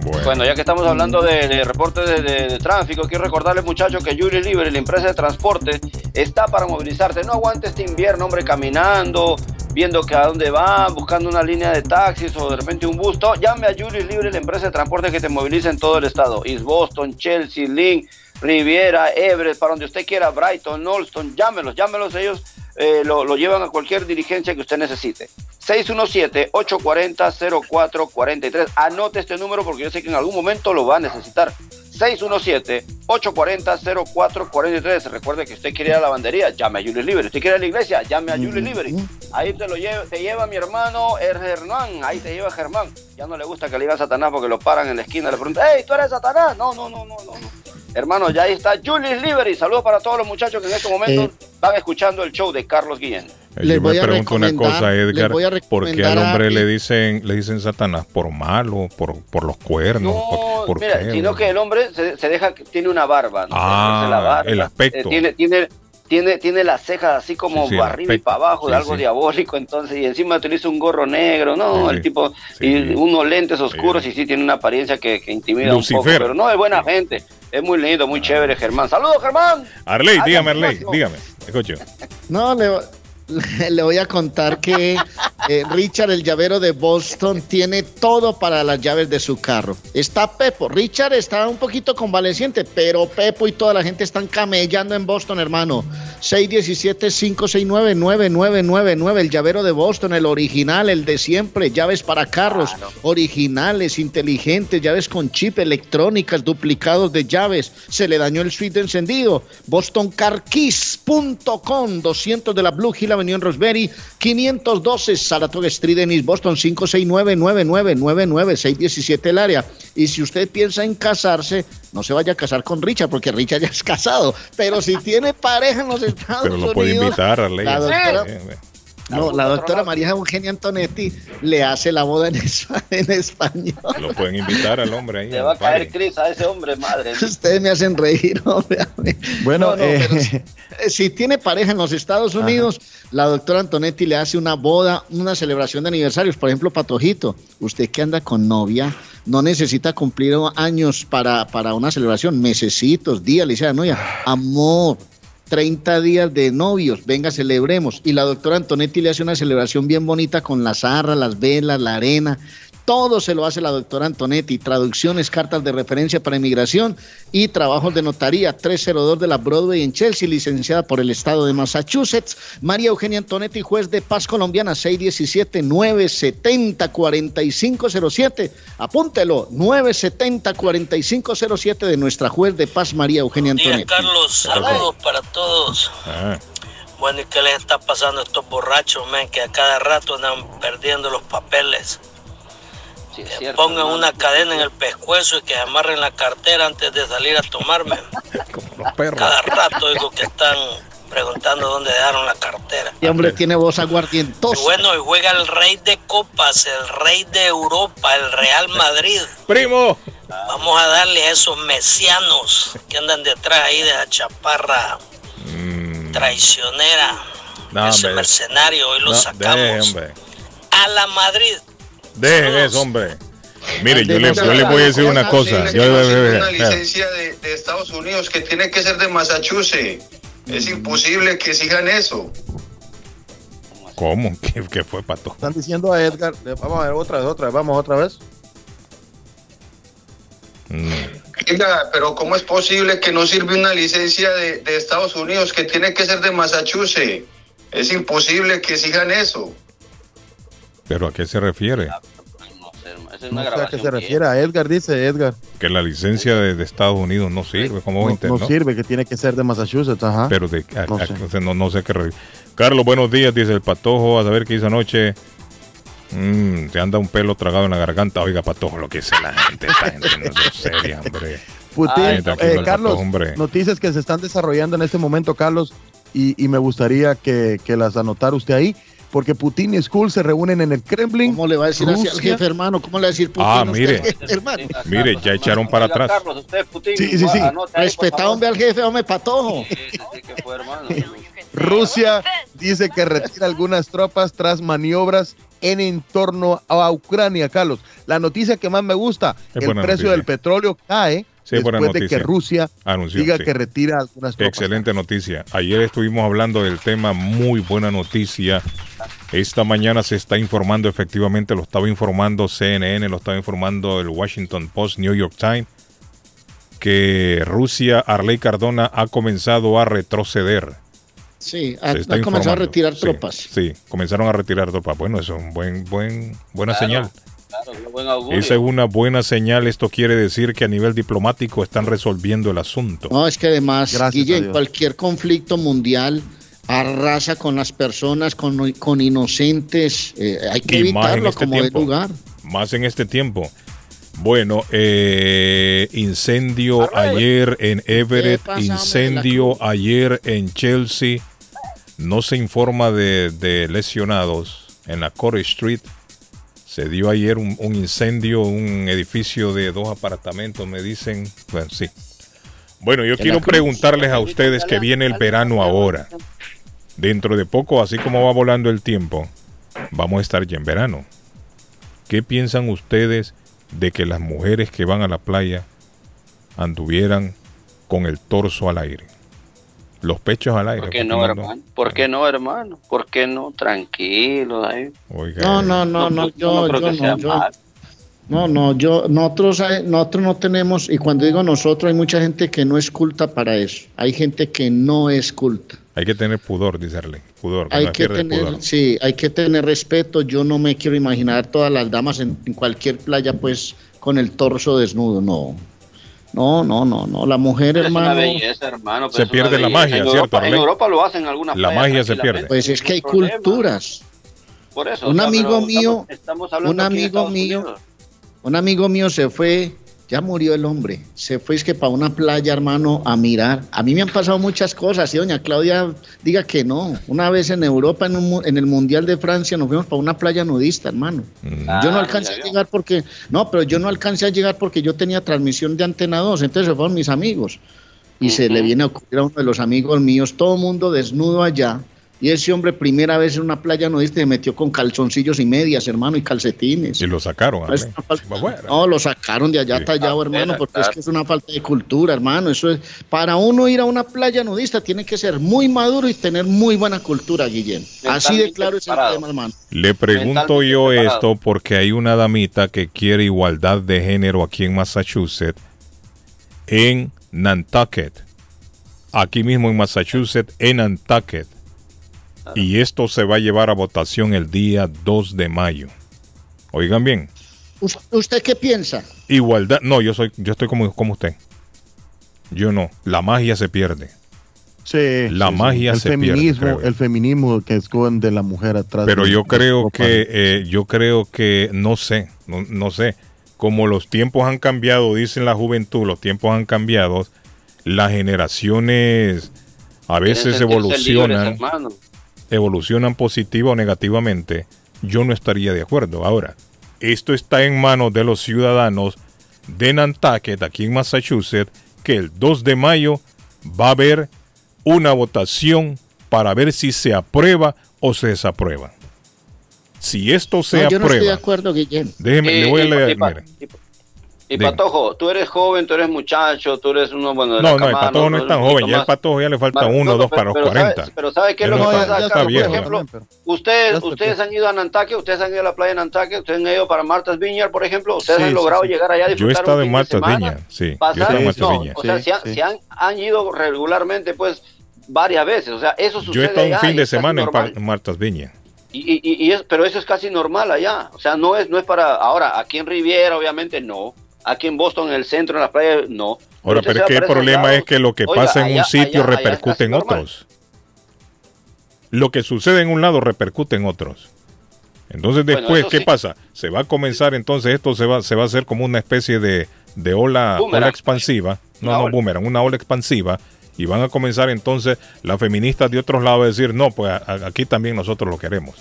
Bueno, ya que estamos hablando de, de reportes de, tráfico, quiero recordarles, muchachos, que Julius Libre, la empresa de transporte, está para movilizarte. No aguante este invierno, hombre, caminando, viendo que a dónde va, buscando una línea de taxis o de repente un bus. No, llame a Julius Libre, la empresa de transporte que te moviliza en todo el estado. East Boston, Chelsea, Lynn, Riviera, Everett, para donde usted quiera, Brighton, Olston, llámelos, llámelos ellos. eh, lo, lo llevan a cualquier diligencia que usted necesite. 617-840-0443. Anote este número porque yo sé que en algún momento lo va a necesitar. 617-840-0443. Recuerde que usted quiere ir a la lavandería, llame a Julius Liberty. Usted quiere ir a la iglesia, llame a Julius Liberty. Ahí te lo lleva, te lleva mi hermano Hernán. Ahí te lleva Germán. Ya no le gusta que le diga Satanás porque lo paran en la esquina. Le preguntan, hey, ¿tú eres Satanás? No, no, no, no, no. no. Hermano, ya ahí está Julius Liberty. Saludos para todos los muchachos que en este momento Eh. van escuchando el show de Carlos Guillén. Eh, Les Yo voy me a pregunto una cosa, Edgar, voy a ¿por qué al a- hombre le dicen, le dicen Satanás? ¿Por malo? ¿Por, por los cuernos? ¿Por, por Mira, qué? sino que el hombre se, se deja, que tiene una barba. ¿no? Ah, Se hace la barba. el aspecto. Eh, tiene, tiene, tiene, tiene las cejas así como Sí, arriba y para abajo, de algo sí. diabólico, entonces, y encima utiliza un gorro negro, no, Sí, el sí. tipo, y unos lentes oscuros, y sí tiene una apariencia que, que intimida un poco, Lucifer. pero no, es buena gente, es muy lindo, muy chévere, Germán. Saludos, Germán. Arley, dígame, Arley, dígame. Escucho. No, le, [laughs] le voy a contar que eh, Richard, el llavero de Boston, tiene todo para las llaves de su carro. Está Pepo. Richard está un poquito convaleciente, pero Pepo y toda la gente están camellando en Boston, hermano. 617-569-9999. El llavero de Boston, el original, el de siempre. Llaves para carros, originales, inteligentes, llaves con chip, electrónicas, duplicados de llaves. Se le dañó el switch de encendido. BostonCarKeys.com, 200 de la Blue Hill Avenue en Roseberry, 512 Saratoga Street en East Boston, 569-9999-617 el área. Y si usted piensa en casarse, no se vaya a casar con Richard, porque Richard ya es casado. Pero si tiene pareja en los Estados Pero lo Unidos, puede invitar a Ley. la doctora, Eh, eh. No, la doctora María Eugenia Antonetti le hace la boda en, es- [laughs] en español. Lo pueden invitar al hombre ahí. Le va a caer Cris a ese hombre, madre. [laughs] Ustedes me hacen reír, [laughs] hombre. Bueno, No, no, eh, si, si tiene pareja en los Estados Unidos, la doctora Antonetti le hace una boda, una celebración de aniversarios. Por ejemplo, Patojito, usted que anda con novia, no necesita cumplir años para, para una celebración, mesecitos, días, le dice a la novia, amor. 30 días de novios, venga, celebremos. Y la doctora Antonetti le hace una celebración bien bonita con la zarra, las velas, la arena. Todo se lo hace la doctora Antonetti. Traducciones, cartas de referencia para inmigración y trabajos de notaría. 302 de la Broadway en Chelsea, licenciada por el estado de Massachusetts. María Eugenia Antonetti, juez de paz colombiana, 617-970-4507. Apúntelo, 970-4507 de nuestra juez de paz, María Eugenia Días, Antonetti. Carlos. Saludos para todos. Ah, Bueno, ¿y qué les está pasando a estos borrachos, men? Que a cada rato andan perdiendo los papeles. Que pongan una cadena en el pescuezo y que amarren la cartera antes de salir a tomarme. [laughs] Cada rato digo que están preguntando dónde dejaron la cartera. Y hombre, tiene voz Y aguardientosa. bueno, y juega el rey de copas, el rey de Europa, el Real Madrid. [laughs] Primo. Vamos a darle a esos mesianos que andan detrás ahí de la chaparra traicionera, Mm. No, ese hombre. mercenario, hoy lo No, sacamos a la Madrid. Dejen eso, hombre. Mire, yo le, yo le voy a decir una cosa. Yo, una licencia de, de Estados Unidos que tiene que ser de Massachusetts. Es imposible que sigan eso. ¿Cómo? ¿Qué, qué fue, Pato? Están diciendo a Edgar, vamos a ver otra vez, otra vez, vamos otra vez. Oiga, pero ¿cómo es posible que no sirve una licencia de, de Estados Unidos que tiene que ser de Massachusetts? Es imposible que sigan eso. ¿Pero a qué se refiere? No sé a qué se refiere a Edgar, dice Edgar. Que la licencia de, de Estados Unidos no sirve como No, no ¿no? sirve, que tiene que ser de Massachusetts, ajá. Pero de, a- No a- sé. no, no qué. Carlos, buenos días, dice el Patojo. A saber qué hizo anoche. Mm, te anda un pelo tragado en la garganta. Oiga, Patojo, lo que dice la gente. Esta gente no es seria, hombre. [laughs] Putin, Ay, eh, Carlos, Patojo, hombre. noticias que se están desarrollando en este momento, Carlos, y, y me gustaría que, que las anotara usted ahí, porque Putin y Skull se reúnen en el Kremlin. ¿Cómo le va a decir así al jefe, hermano? ¿Cómo le va a decir Putin? Ah, mire. jefe, hermano? Mire, ya echaron para atrás. Carlos, usted, Putin, Sí, sí, sí. hombre, al jefe, hombre, patojo. que fue, hermano. Rusia dice que retira algunas tropas tras maniobras en entorno a Ucrania, Carlos. La noticia que más me gusta, Es el precio noticia. del petróleo cae Sí, buena después de noticia. que Rusia Anunció, diga sí. que retira algunas tropas. Excelente noticia. Ayer estuvimos hablando del tema, muy buena noticia. Esta mañana se está informando, efectivamente lo estaba informando CNN, lo estaba informando el Washington Post, New York Times, que Rusia, Arley Cardona, ha comenzado a retroceder. Sí, Se ha, está ha comenzado a retirar Sí, tropas. Sí, comenzaron a retirar tropas. Bueno, eso es un buen, buen, buena Claro, señal. Claro, es buen augurio. Esa es una buena señal. Esto quiere decir que a nivel diplomático están resolviendo el asunto. No, es que además, Guille, cualquier conflicto mundial arrasa con las personas, con, con inocentes. eh, hay que Y más en evitarlo este como de tiempo. lugar. Más en este tiempo. Bueno, eh, incendio ayer en Everett, incendio ayer en Chelsea. No se informa de, de lesionados en la Core Street. Se dio ayer un, un incendio, un edificio de dos apartamentos, me dicen. Bueno, sí. Bueno, yo quiero preguntarles a ustedes que viene el verano ahora. Dentro de poco, así como va volando el tiempo, vamos a estar ya en verano. ¿Qué piensan ustedes de que las mujeres que van a la playa anduvieran con el torso al aire? Los pechos al aire. ¿Por qué no, hermano? ¿Por qué no, hermano? ¿Por qué no? Tranquilo, ahí. No, no, no, no, yo, yo no, yo, no, no, yo, nosotros, eh, nosotros no tenemos, y cuando digo nosotros, hay mucha gente que no es culta para eso. Hay gente que no es culta. Hay que tener pudor, dice Arley. Pudor. Hay no que tener, pudor. sí, hay que tener respeto. Yo no me quiero imaginar todas las damas en, en cualquier playa, pues, con el torso desnudo. No, no, no, no, no. La mujer, Es una hermano. belleza, hermano. pero Se pierde la magia, en ¿cierto, Europa, en? Europa lo hacen en algunas La magia se pierde. Pues es que hay problema. culturas. Por eso. Un o sea, amigo mío- Estamos, estamos hablando un amigo mío- Unidos. Un amigo mío se fue, ya murió el hombre, se fue es que para una playa, hermano, a mirar. A mí me han pasado muchas cosas y doña Claudia diga que no. Una vez en Europa, en, un en el Mundial de Francia, nos fuimos para una playa nudista, hermano. yo no alcancé a llegar porque, no, pero yo no alcancé a llegar porque yo tenía transmisión de Antena 2, entonces se fueron mis amigos. Y se le viene a ocurrir a uno de los amigos míos, todo mundo desnudo allá. Y ese hombre, primera vez en una playa nudista, se metió con calzoncillos y medias, hermano, y calcetines. Y lo sacaron. Es Arley. una falta- No, lo sacaron de allá tallado, hermano, porque es que es una falta de cultura, hermano. Eso es, para uno ir a una playa nudista tiene que ser muy maduro y tener muy buena cultura, Guillén. Así de claro es el tema, hermano. Le pregunto yo esto porque hay una damita que quiere igualdad de género aquí en Massachusetts, en Nantucket. Aquí mismo en Massachusetts, en Nantucket. Y esto se va a llevar a votación el día 2 de mayo. Oigan bien, ¿Us- ¿Usted qué piensa? igualdad. No, yo soy, yo estoy como, como usted. Yo no. La magia se pierde. Sí, La sí, sí. magia el se pierde, feminismo, creo yo. el feminismo que esconde la mujer atrás. Pero de- yo creo que, eh, yo creo que, no sé, no, no sé, como los tiempos han cambiado, dicen la juventud, los tiempos han cambiado, las generaciones a veces libres, evolucionan, positiva o negativamente, yo no estaría de acuerdo. Ahora, esto está en manos de los ciudadanos de Nantucket, aquí en Massachusetts, que el 2 de mayo va a haber una votación para ver si se aprueba o se desaprueba. Si esto se No, yo no estoy de aprueba, acuerdo, Guillén. déjeme, le voy a leer. y pa- mire. Y Dime. Patojo, tú eres joven, tú eres muchacho, tú eres uno, bueno, de la No, no, el patojo no es tan joven, ya el patojo ya le falta más- uno no, o dos pero- para los pero 40. ¿sabes- pero ¿sabes qué es lo no que está- pasa ya acá? está viejo, Por ejemplo, ya. ustedes, ustedes han ido a Nantucket, ustedes han ido a la playa de Nantucket, ustedes han ido para Martha's Vineyard, por ejemplo, ustedes Sí, han sí, logrado sí. llegar allá a Yo he disfrutar estado un en de semana, Vineyard, sí, yo he estado en Martha's no, Vineyard. o sea, se han, ido regularmente, pues, varias veces, o sea, eso sucede Yo he estado un fin de semana en, Vineyard. Y, y- y- y es, pero eso es casi normal allá. O sea, no es, no es para. Ahora, aquí en Riviera, obviamente, no. Aquí en Boston, en el centro, en la playa, no. Ahora, pero es que el esos problema lados, es que lo que oiga, pasa en allá- un sitio allá- repercute en otros. Lo que sucede en un lado repercute en otros. Entonces después, ¿qué sí. pasa? Se va a comenzar entonces, esto se va, se va a hacer como una especie de, de ola, ola expansiva. No, Una no, ola. boomerang, una ola expansiva. Y van a comenzar entonces las feministas de otros lados a decir, no, pues a- aquí también nosotros lo queremos.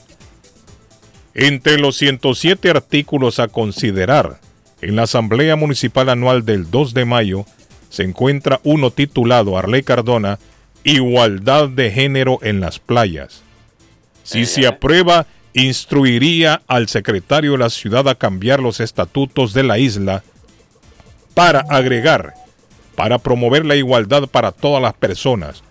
Entre los 107 artículos a considerar en la Asamblea Municipal Anual del 2 de mayo se encuentra uno titulado Arley Cardona, Igualdad de Género en las Playas. Si se aprueba, instruiría al secretario de la ciudad a cambiar los estatutos de la isla para agregar, para promover la igualdad para todas las personas.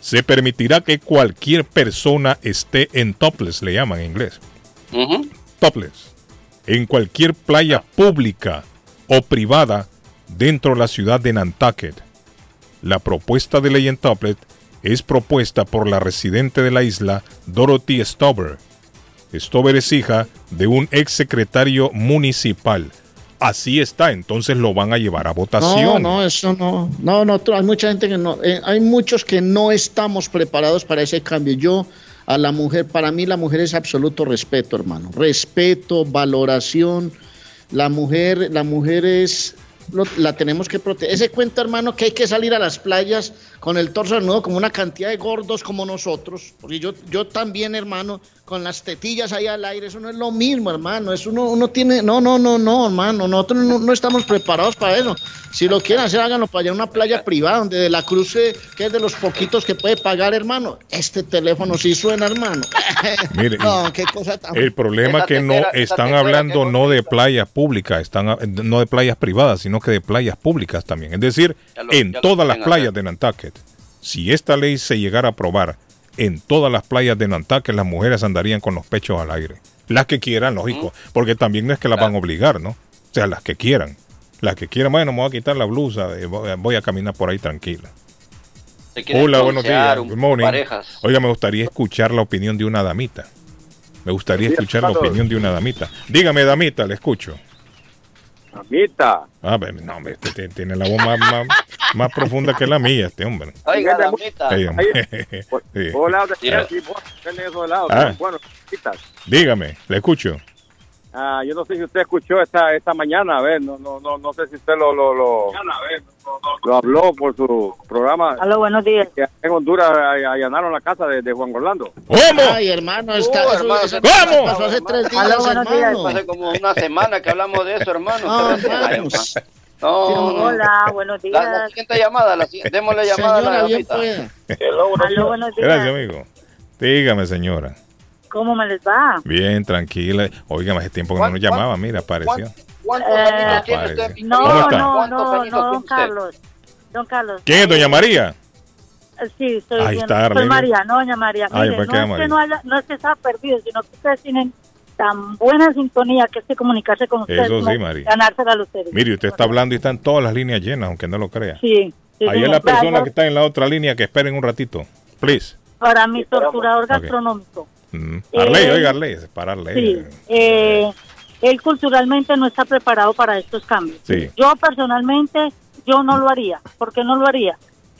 Se permitirá que cualquier persona esté en topless, le llaman en inglés topless en cualquier playa pública o privada dentro de la ciudad de Nantucket. La propuesta de ley en topless es propuesta por la residente de la isla, Dorothy Stover. Stover es hija de un ex secretario municipal. Así está, entonces lo van a llevar a No, votación. no, eso no. No, no, hay mucha gente que no. eh, hay muchos que no estamos preparados para ese cambio. Yo, a la mujer, para mí la mujer es absoluto respeto, hermano. Respeto, valoración. La mujer, la mujer es. lo- la tenemos que proteger. Ese cuento, hermano, que hay que salir a las playas con el torso desnudo como una cantidad de gordos como nosotros. Porque yo, yo también, hermano, con las tetillas ahí al aire, eso no es lo mismo, hermano. Eso uno, uno tiene. No, no, no, no, hermano. Nosotros no, no estamos preparados para eso. Si lo quieren hacer, háganlo para allá en una playa privada, donde de la cruce, que es de los poquitos que puede pagar, hermano. Este teléfono sí suena, hermano. [laughs] Mire, no, qué cosa tan. El problema Esa que no están hablando no de playas públicas, están a- no de playas privadas, sino que de playas públicas también. Es decir, lo- en todas las playas hacer. de Nantucket. si esta ley se llegara a aprobar en todas las playas de Nantucket, las mujeres andarían con los pechos al aire. Las que quieran, lógico, porque también no es que las van a obligar, ¿no? O sea, las que quieran. Las que quieran, bueno, me voy a quitar la blusa, eh, voy a- caminar por ahí tranquila. Hola, buenos días. Good morning. parejas. Oiga, me gustaría escuchar la opinión de una damita. Me gustaría días, escuchar la opinión de una damita. Dígame, damita, le escucho. Mamita. Ah, no, hombre, este tiene- tiene la voz más, más, más profunda que la mía, este hombre. Oiga. Sí, hombre. [laughs] Sí. Hola, Ah. chiquitas. Dígame, le escucho. Ah, yo no sé si usted escuchó esta esta mañana, a ver, no no no, no sé si usted lo lo, lo, lo habló por su programa. Aló, buenos días. Que en Honduras allanaron la casa de, de Juan Orlando. Ay, hermano, está. Uh, eso- hermano, eso ¿cómo? Pasó hace tres días, Aló, buenos días. hermano. Hace como una semana que hablamos de eso, hermano. No, Días. No. Hola, [laughs] buenos La, la días. siguiente llamada, la, siguiente- démosle [laughs] llamada a la Señora, bien damita. pueda. Aló, buenos días. Gracias, amigo. Dígame, señora. ¿Cómo me les va? Bien, tranquila. Oiga, hace tiempo que no nos llamaba, mira, apareció. ¿Cuántos Eh, tiene usted? No, no, ¿Cuántos no, no, don? Carlos. Don Carlos. ¿Quién es, doña María? Eh, Sí, estoy Ahí bien. está, Soy. María, no, doña María. Ay, Mire, ¿por no es María? que no haya, no es que sea perdido, sino que ustedes tienen tan buena sintonía que es que comunicarse con ustedes. Eso sí, María. Ganársela a ustedes. Mire, usted está hablando y están todas las líneas llenas, aunque no lo crea. Sí. sí, Ahí es la persona Gracias. que está en la otra línea que esperen un ratito. Please. Para mi torturador gastronómico. Mm. Arley, Eh, oiga, Arley. Sí, eh, él culturalmente no está preparado para estos cambios. Sí. Yo personalmente, yo no lo haría. ¿Por qué no lo haría?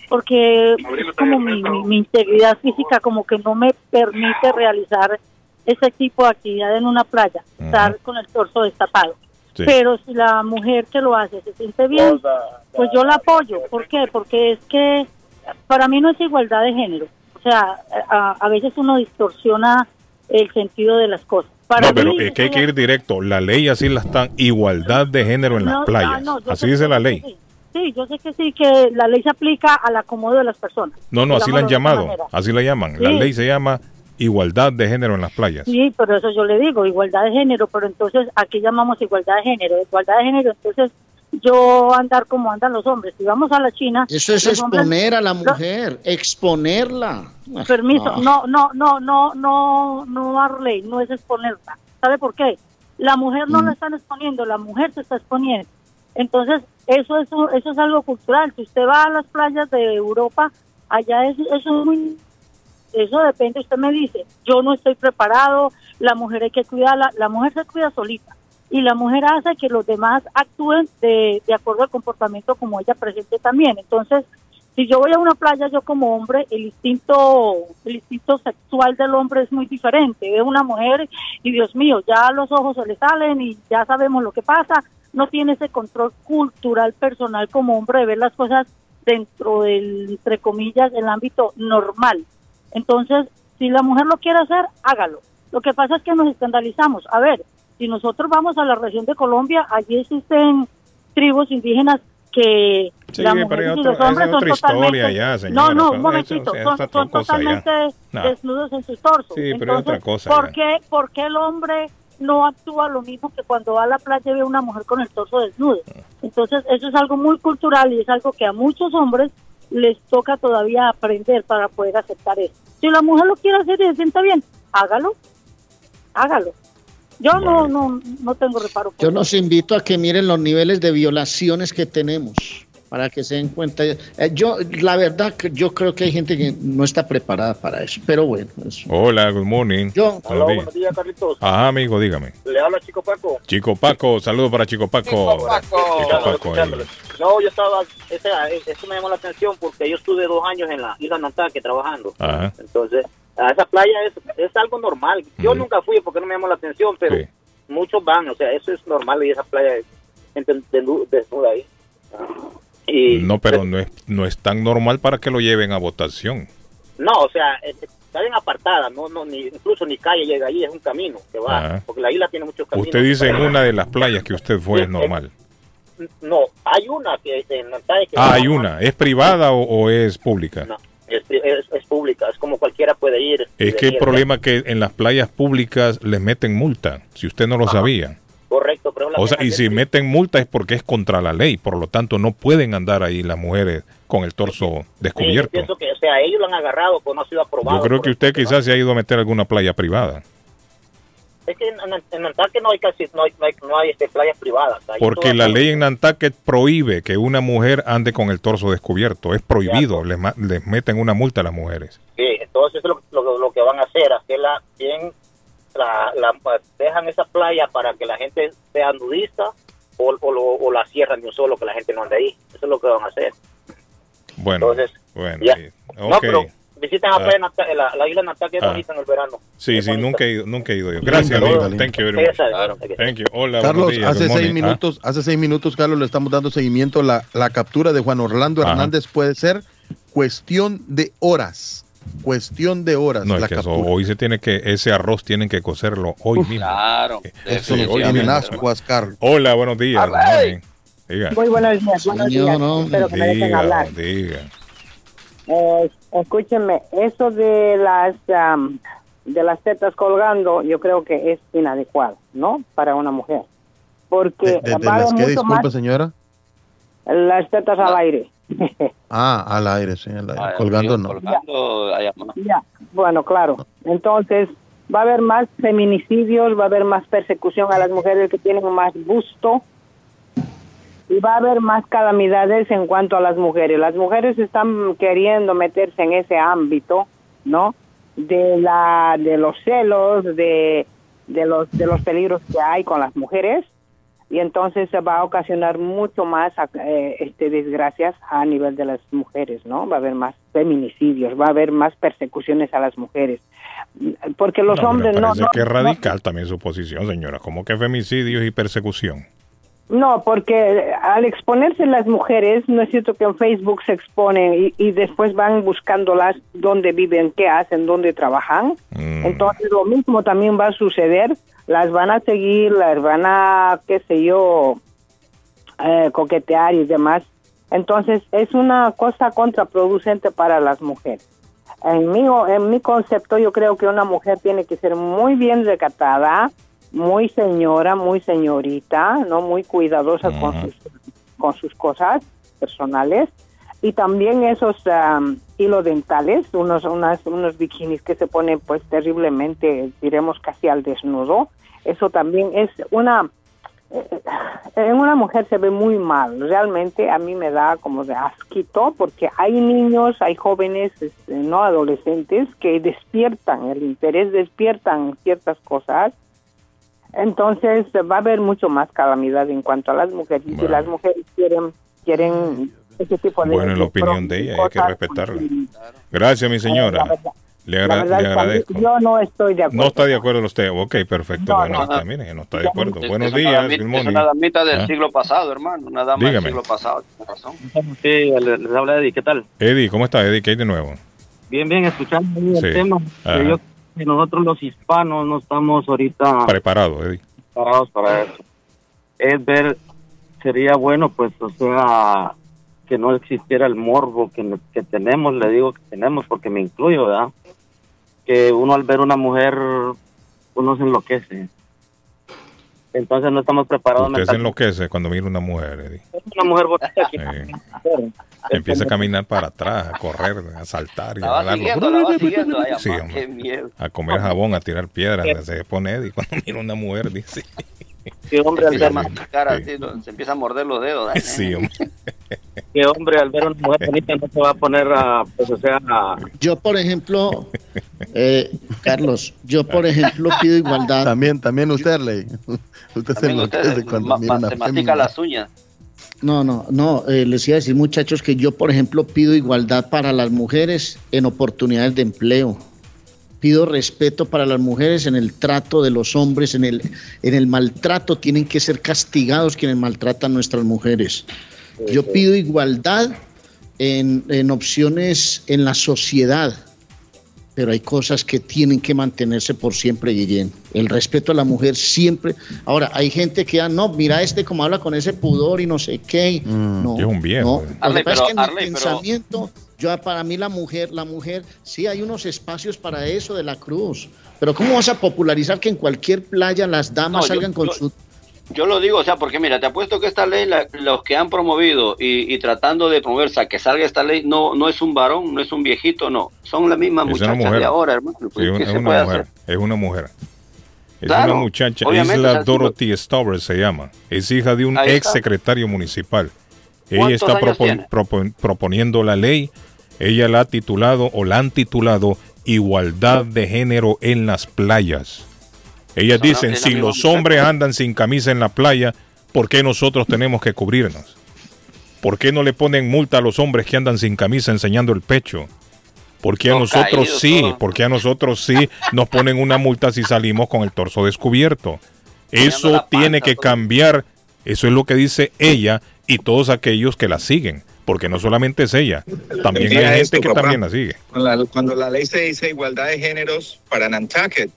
Porque es como mi, mi- mi integridad física como que no me permite realizar ese tipo de actividad en una playa, estar con el torso destapado. Sí. Pero si la mujer que lo hace se siente bien, pues yo la apoyo. ¿Por qué? Porque es que para mí no es igualdad de género. O sea, a, a veces uno distorsiona el sentido de las cosas. Para No, pero mí, es que hay que ir directo. La ley así la están. Igualdad de género en las No, ah, playas. no, así dice la ley. Sí, Sí, yo sé que sí, que la ley se aplica al acomodo de las personas. No, no, así la han llamado. manera. Así la llaman. La ley se llama igualdad de género en las playas. Sí, pero eso yo le digo, igualdad de género, pero entonces aquí llamamos igualdad de género. Igualdad de género, entonces yo andar como andan los hombres. Si vamos a la China... Eso es hombres- exponer a la mujer, exponerla. Permiso, Ah. no, no, no, no, no, no, Arley, no es exponerla. ¿Sabe por qué? La mujer no Mm. la están exponiendo, la mujer se está exponiendo. Entonces, eso es, un- eso es algo cultural. Si usted va a las playas de Europa, allá es, eso es muy... Eso depende, usted me dice, yo no estoy preparado, la mujer hay que cuidarla, la mujer se cuida solita y la mujer hace que los demás actúen de, de acuerdo al comportamiento como ella presente también. Entonces, si yo voy a una playa, yo como hombre, el instinto, el instinto sexual del hombre es muy diferente. Ve una mujer y Dios mío, ya los ojos se le salen y ya sabemos lo que pasa. No tiene ese control cultural personal como hombre de ver las cosas dentro del, entre comillas, el ámbito normal. Entonces, si la mujer lo quiere hacer, hágalo. Lo que pasa es que nos escandalizamos. A ver, si nosotros vamos a la región de Colombia, allí existen tribus indígenas que Sí, las mujeres y los hombres son totalmente ya, señora, no no un momentito eso- son, ya. totalmente desnudos en sus torsos Sí, pero Entonces, cosa ¿por qué, ¿por qué el hombre no actúa lo mismo que cuando va a la playa y ve a una mujer con el torso desnudo? Entonces eso es algo muy cultural y es algo que a muchos hombres les toca todavía aprender para poder aceptar eso. Si la mujer lo quiere hacer y se sienta bien, hágalo, hágalo. Yo no, no, no tengo reparo. Yo los invito a que miren los niveles de violaciones que tenemos para que se den cuenta. Eh, yo, la verdad, yo creo que hay gente que no está preparada para eso, pero bueno. eso. Hola, good morning. Yo. Días. buenos días, Carlitos. Ajá, amigo, dígame. Le habla Chico Paco. Chico Paco, saludos para Chico Paco. Chico Paco, ahí. No, yo estaba, ese, eso me llamó la atención porque yo estuve dos años en la isla Nantaque trabajando. Ajá. Entonces, a esa playa es, es algo normal. Yo nunca fui porque no me llamó la atención, pero Sí. muchos van, o sea, eso es normal y esa playa es desnuda ahí. Y, No, pero no es, no es tan normal para que lo lleven a votación. No, o sea, es- está bien apartada, no, no, ni, incluso ni calle llega ahí, es un camino que va, Ajá. porque la isla tiene muchos caminos. Usted dice en una de las playas que usted fue es normal. No, hay una que es en Nantaque que Ah, hay una. ¿Es privada o, o es pública? No, es, es, pública, es como cualquiera puede ir. Es que el problema es que en las playas públicas les meten multa, si usted no lo sabía. Correcto, pero la O sea, y si meten multa es porque es contra la ley, por lo tanto no pueden andar ahí las mujeres con el torso Sí, yo descubierto. pienso que, o sea, ellos lo han agarrado, pero no ha sido aprobado. Yo creo que usted quizás se ha ido a meter a alguna playa privada. Es que en, en, no hay casi, no hay, no hay, no hay, este, playas privadas. Porque la ley en Nantucket prohíbe que una mujer ande con el torso descubierto. Es prohibido. Les, les meten una multa a las mujeres. Sí, entonces lo, lo, lo que van a hacer, hacerla bien, la, la, dejan esa playa para que la gente sea nudista o, o, lo- o la cierran de un solo que la gente no ande ahí. Eso es lo que van a hacer. Bueno, Entonces, bueno. ya. No, pero visiten la, Ah. Nanta- la, la isla Nantucket es Ah. bonita en el verano. Sí, sí, nunca he ido, nunca he ido yo. Gracias, Linda, amigo. linda, Thank you linda. very much. Claro. Thank you. Hola, Carlos, días. hace seis. Ah, minutos, hace seis minutos, Carlos, le estamos dando seguimiento. La, la captura de Juan Orlando Ajá. Hernández puede ser cuestión de horas. Cuestión de horas. No, la es que eso, captura. hoy se tiene que, ese arroz tienen que cocerlo hoy mismo. Claro. Eso no hoy tiene mismo. ascuas, Carlos. Hola, buenos días. Diga. Muy buenos días, buenos Señor, días. no, Espero que me dejen Diga, hablar. diga. Eh, escúchenme, eso de las am, de las tetas colgando, yo creo que es inadecuado, ¿no? Para una mujer. Porque ¿De, de- de va a las haber que, mucho disculpe, más señora? las tetas al aire. Ah, al aire, sí, al aire. Ah, Colgando no. Colgando, allá, no. Ya, bueno, claro. Entonces, va a haber más feminicidios, va a haber más persecución a las mujeres que tienen más busto y va a haber más calamidades en cuanto a las mujeres. Las mujeres están queriendo meterse en ese ámbito, ¿no? De la de los celos, de de los de los peligros que hay con las mujeres y entonces se va a ocasionar mucho más eh, este desgracias a nivel de las mujeres, ¿no? Va a haber más feminicidios, va a haber más persecuciones a las mujeres, porque los No, hombres no, no- que no- radical también su posición, señora. Como que femicidios y persecución. No, porque al exponerse las mujeres, no es cierto que en Facebook se exponen y, y después van buscándolas dónde viven, qué hacen, dónde trabajan. Mm. Entonces lo mismo también va a suceder, las van a seguir, las van a, qué sé yo, eh, coquetear y demás. Entonces es una cosa contraproducente para las mujeres. En mi, en mi concepto yo creo que una mujer tiene que ser muy bien recatada, muy señora, muy señorita, no muy cuidadosa con, sus, con sus cosas personales y también esos am, hilos dentales, unos unas, unos bikinis que se ponen pues terriblemente, diremos casi al desnudo. Eso también es una eh, en una mujer se ve muy mal. Realmente a mí me da como de asquito porque hay niños, hay jóvenes, este, no adolescentes que despiertan el interés, despiertan ciertas cosas. Entonces va a haber mucho más calamidad en cuanto a las mujeres. Y si las mujeres quieren quieren ese tipo de Bueno, en la opinión de ella hay que respetarla. Gracias, mi señora. Le, agra- verdad le agradezco. yo no estoy de acuerdo. No está de acuerdo usted. Ok, perfecto. No, bueno, no. está, mire, no está de acuerdo. Es- Buenos es una días, Es una damita del ¿Ah? siglo pasado, hermano. Una dama Dígame. del siglo pasado. Tiene razón. Sí, le- les habla Eddie, ¿qué tal? Eddie, ¿cómo está, Eddie? ¿Qué hay de nuevo? Bien, bien, escuchando ahí Sí. el tema. Que yo- que nosotros los hispanos no estamos ahorita Preparado, Eddie. preparados para eso. Es ver, sería bueno, pues, o sea, que no existiera el morbo que, que tenemos, le digo que tenemos porque me incluyo, ¿verdad? Que uno al ver una mujer, uno se enloquece. Entonces no estamos preparados Usted se enloquece cuando mira una mujer, Eddie. Una mujer bonita Sí. Empieza a caminar para atrás, a correr, a saltar y La a. Ay, Sí. A comer jabón, a tirar piedras. Se pone Eddie cuando [laughs] mira una mujer, dice. Qué hombre al ver, masticar así, se empieza a morder los dedos. [laughs] Sí, hombre. qué hombre al ver una mujer bonita no se va a poner a, pues, o sea, a, Yo, por ejemplo, eh, Carlos, yo, por ejemplo, pido igualdad. También, también usted, Ley. Usted se También usted enloquece cuando ma- mira ma- una se mastica las uñas. No, no, no. eh, les iba a decir, muchachos, que yo, por ejemplo, pido igualdad para las mujeres en oportunidades de empleo. Pido respeto para las mujeres en el trato de los hombres, en el, en el maltrato. Tienen que ser castigados quienes maltratan a nuestras mujeres. Yo pido igualdad en, en opciones en la sociedad, pero hay cosas que tienen que mantenerse por siempre, Guillén. El respeto a la mujer siempre. Ahora, hay gente que, ah, no, mira este como habla con ese pudor y no sé qué. no, es un viejo. no. Arley, pasa es que en pero- el Arley, pero- pensamiento, yo para mí la mujer, la mujer, sí hay unos espacios para eso de la cruz. Pero ¿cómo vas a popularizar que en cualquier playa las damas No, yo- salgan con yo- su yo lo digo, o sea, porque mira, te apuesto que esta ley, la- los que han promovido y, y tratando de promover, o sea, que salga esta ley, no, no es un varón, no es un viejito, no, son las mismas Es una muchachas mujer. de ahora, hermano. Sí, pues, es ¿qué se una mujer. hacer? Es una mujer. Es Claro, una muchacha, Isla o sea, Dorothy Stauber se llama. Es hija de un ex secretario municipal. Ella ¿Cuántos está propon- propon- proponiendo la ley. Ella la ha titulado o la han titulado Igualdad de Género en las playas. Ellas dicen, si los hombres andan sin camisa en la playa, ¿por qué nosotros tenemos que cubrirnos? ¿Por qué no le ponen multa a los hombres que andan sin camisa enseñando el pecho? ¿Por qué a nosotros sí? ¿Por qué a nosotros sí nos ponen una multa si salimos con el torso descubierto? Eso tiene que cambiar. Eso es lo que dice ella y todos aquellos que la siguen. Porque no solamente es ella, también hay esto, gente que papá. también la sigue. Cuando la, cuando la ley se dice igualdad de géneros para Nantucket,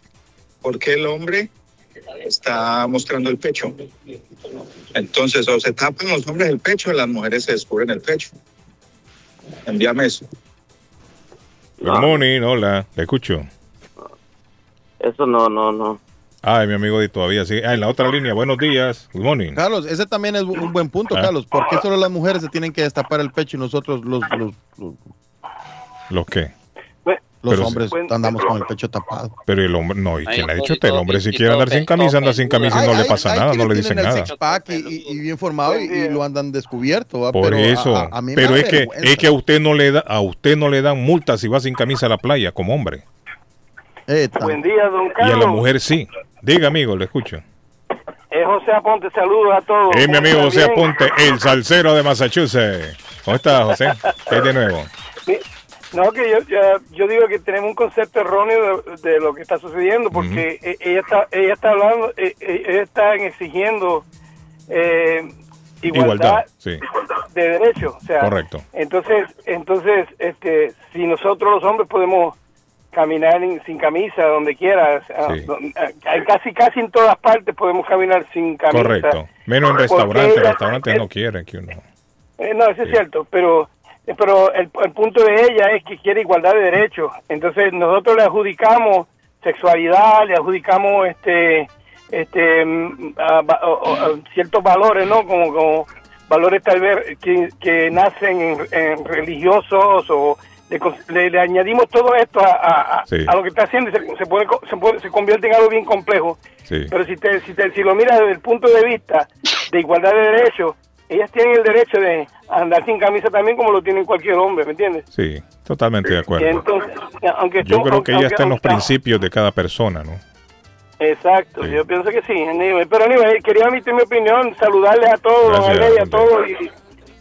¿por qué el hombre está mostrando el pecho? Entonces, o se tapan los hombres el pecho, las mujeres se descubren el pecho. Envíame eso. Good morning, hola, le escucho. Eso no, no, no. Ay, mi amigo de todavía sí. Ah, en la otra línea, buenos días, good morning. Carlos, ese también es un buen punto, Ah. Carlos. ¿Por qué solo las mujeres se tienen que destapar el pecho y nosotros los, los, los, ¿Los qué? los Pero- hombres andamos con el pecho tapado? Pero el hombre, no, ¿y quién le ha dicho usted? El hombre si quiere andar sin camisa, anda sin camisa y no Hay- le pasa hay nada, no le dicen nada. y, y- y bien formado y, y lo andan descubierto. ¿va? Por Pero eso, a- a mí me pero es que es que a usted no le da a usted no le dan multa si va sin camisa a la playa como hombre. Buen día, don Y a Carlos. la mujer sí. Diga, amigo, le escucho. Es José Aponte, saludos a todos. Es mi ¿Cómo amigo? José Bien. Aponte, el salsero de Massachusetts. ¿Cómo está, José? [laughs] ¿Qué hay de nuevo? No, que yo, yo, yo digo que tenemos un concepto erróneo de, de lo que está sucediendo, porque e- ella está ella está hablando, eh, eh, ella está exigiendo eh, igualdad, Igualdad, sí. de derechos. O sea, Correcto. Entonces, entonces, este, si nosotros los hombres podemos caminar sin camisa donde quiera, o sea, Sí. eh, casi casi en todas partes podemos caminar sin camisa. Correcto. Menos en restaurantes, restaurantes no quieren que uno. eh, no, eso es cierto, pero pero el, el punto de ella es que quiere igualdad de derechos. Entonces nosotros le adjudicamos sexualidad, le adjudicamos este este mm, a- o- a ciertos valores, ¿no? Como, como valores tal vez que, que nacen en, en religiosos o le, le- le añadimos todo esto a, a- a- Sí. a lo que está haciendo y se, se puede, se puede se convierte en algo bien complejo. Sí. Pero si, te, si, te- si lo miras desde el punto de vista de igualdad de derechos, ellas tienen el derecho de andar sin camisa también como lo tiene cualquier hombre, ¿me entiendes? Sí, totalmente de acuerdo. entonces, aunque Yo creo que ella está en los aunque- principios de cada persona, ¿no? Exacto, yo pienso que sí. Pero anyway, quería emitir mi opinión, saludarles a todos, Gracias, Arley, a todos y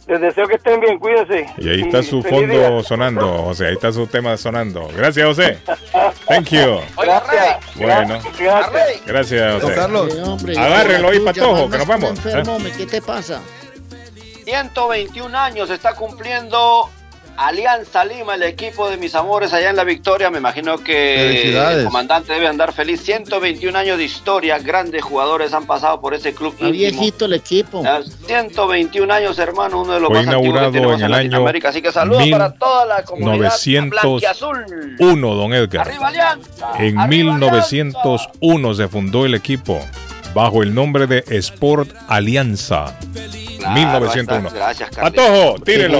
les deseo que estén bien, cuídense. Y ahí está su fondo día. sonando, José. Ahí está su tema sonando. Gracias, José. Thank you. Gracias. Bueno, Gracias. gracias, José. Carlos. hombre, Agárrenlo ahí, patojo, que nos vamos. enfermo, ¿eh? ¿Qué te pasa? 121 años está cumpliendo Alianza Lima, el equipo de mis amores allá en la victoria. Me imagino que el comandante debe andar feliz. 121 años de historia, grandes jugadores han pasado por ese club. Está viejito el equipo. Ah, 121 años, hermano, uno de los Fue más antiguos que inaugurado tenemos en el año Latinoamérica. Así que saludos mil para toda la comunidad 901, blanquiazul. don Edgar. Arriba Alianza. En 1901 se fundó el equipo bajo el nombre de Sport Alianza. 1901. Gracias, Patojo, tírelo.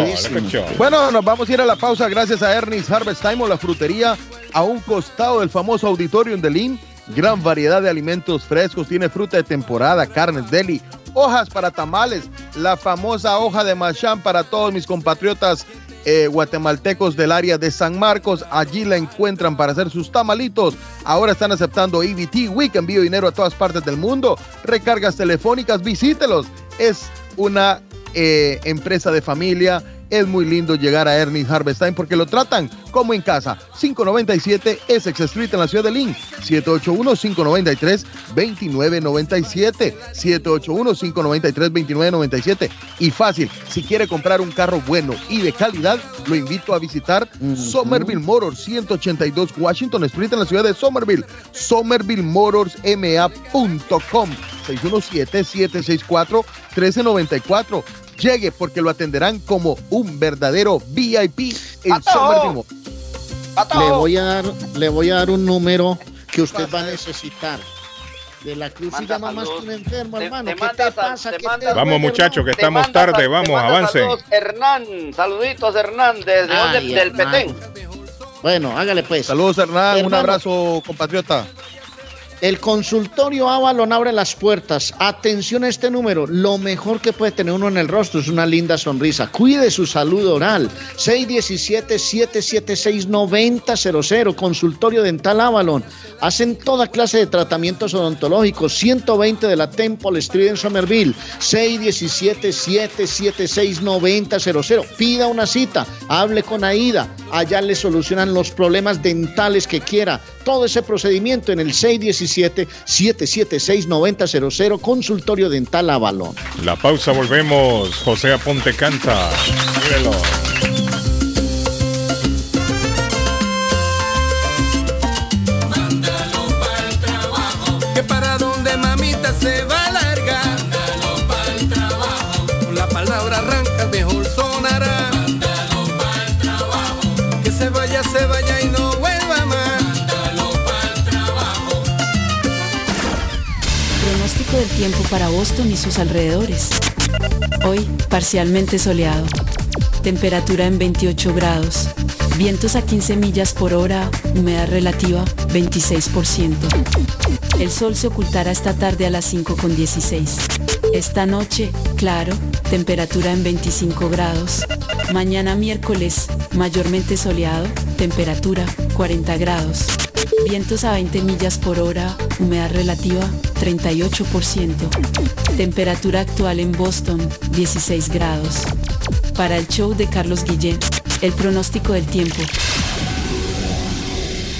Bueno, nos vamos a ir a la pausa gracias a Ernest Harvest Time o la frutería a un costado del famoso auditorium de Lynn. Gran variedad de alimentos frescos, tiene fruta de temporada, carnes deli, hojas para tamales, la famosa hoja de machán para todos mis compatriotas eh, guatemaltecos del área de San Marcos. Allí la encuentran para hacer sus tamalitos. Ahora están aceptando EBT Week, envío dinero a todas partes del mundo. Recargas telefónicas, visítelos. Es una eh, empresa de familia. Es muy lindo llegar a Ernest Harvest Time porque lo tratan como en casa. 597 Essex Street en la ciudad de Lynn. 781-593-2997. 781-593-2997. Y fácil, si quiere comprar un carro bueno y de calidad, lo invito a visitar Somerville Motors, 182 Washington Street en la ciudad de Somerville. SomervilleMotorsMA.com. 617-764-1394. Llegue porque lo atenderán como un verdadero VIP en Somerville. Le voy a dar, le voy a dar un número que usted va a necesitar. De la Cruz Manda llama más que un enfermo, hermano. te ¿Qué te pasa? te ¿Qué manda- te Vamos muchachos, que estamos tarde, sal- vamos, avancen. saludos, Hernán, saluditos Hernán, ¿desde Del. Petén. Bueno, hágale pues. Saludos, Hernán. Un abrazo, compatriota. El consultorio Avalon abre las puertas. Atención a este número. Lo mejor que puede tener uno en el rostro es una linda sonrisa. Cuide su salud oral. 617-776-9000. Consultorio Dental Avalon. Hacen toda clase de tratamientos odontológicos. 120 de la Temple Street en Somerville. 617-776-9000. Pida una cita. Hable con Aida. Allá le solucionan los problemas dentales que quiera. Todo ese procedimiento en el 617-776-9000. Consultorio Dental Avalon. La pausa, volvemos. José Aponte canta. Mírelo. Para Boston y sus alrededores. Hoy, parcialmente soleado. Temperatura en 28 grados. Vientos a 15 millas por hora. Humedad relativa 26%. El sol se ocultará esta tarde a las 5 con 16. Esta noche, claro, temperatura en 25 grados. Mañana miércoles, mayormente soleado, temperatura 40 grados. Vientos a 20 millas por hora, humedad relativa 38%. Temperatura actual en Boston 16 grados. Para el show de Carlos Guillén, el pronóstico del tiempo.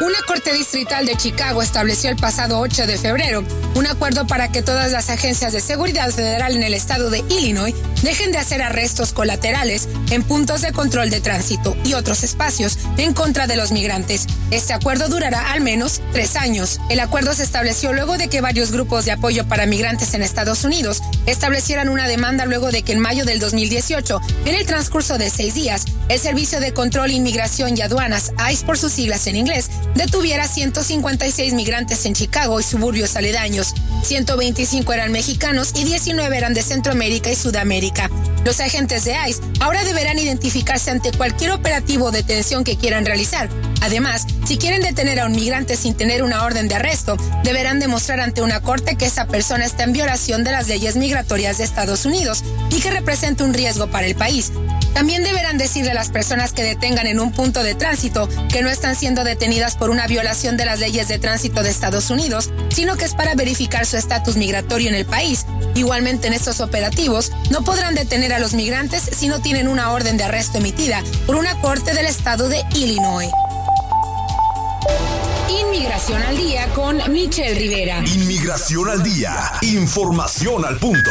Una corte distrital de Chicago estableció el pasado 8 de febrero un acuerdo para que todas las agencias de seguridad federal en el estado de Illinois dejen de hacer arrestos colaterales en puntos de control de tránsito y otros espacios en contra de los migrantes. Este acuerdo durará al menos tres años. El acuerdo se estableció luego de que varios grupos de apoyo para migrantes en Estados Unidos establecieran una demanda luego de que en mayo del 2018, en el transcurso de seis días, el Servicio de Control, Inmigración y Aduanas, ICE por sus siglas en inglés, detuviera 156 migrantes en Chicago y suburbios aledaños. 125 eran mexicanos y 19 eran de Centroamérica y Sudamérica. Los agentes de ICE ahora deberán identificarse ante cualquier operativo o detención que quieran realizar. Además, si quieren detener a un migrante sin tener una orden de arresto, deberán demostrar ante una corte que esa persona está en violación de las leyes migratorias de Estados Unidos y que representa un riesgo para el país. También deberán decirle a las personas que detengan en un punto de tránsito que no están siendo detenidas por una violación de las leyes de tránsito de Estados Unidos, sino que es para verificar su estatus migratorio en el país. Igualmente en estos operativos no podrán detener a los migrantes si no tienen una orden de arresto emitida por una corte del estado de Illinois. Inmigración al día con Michelle Rivera. Inmigración al día. Información al punto.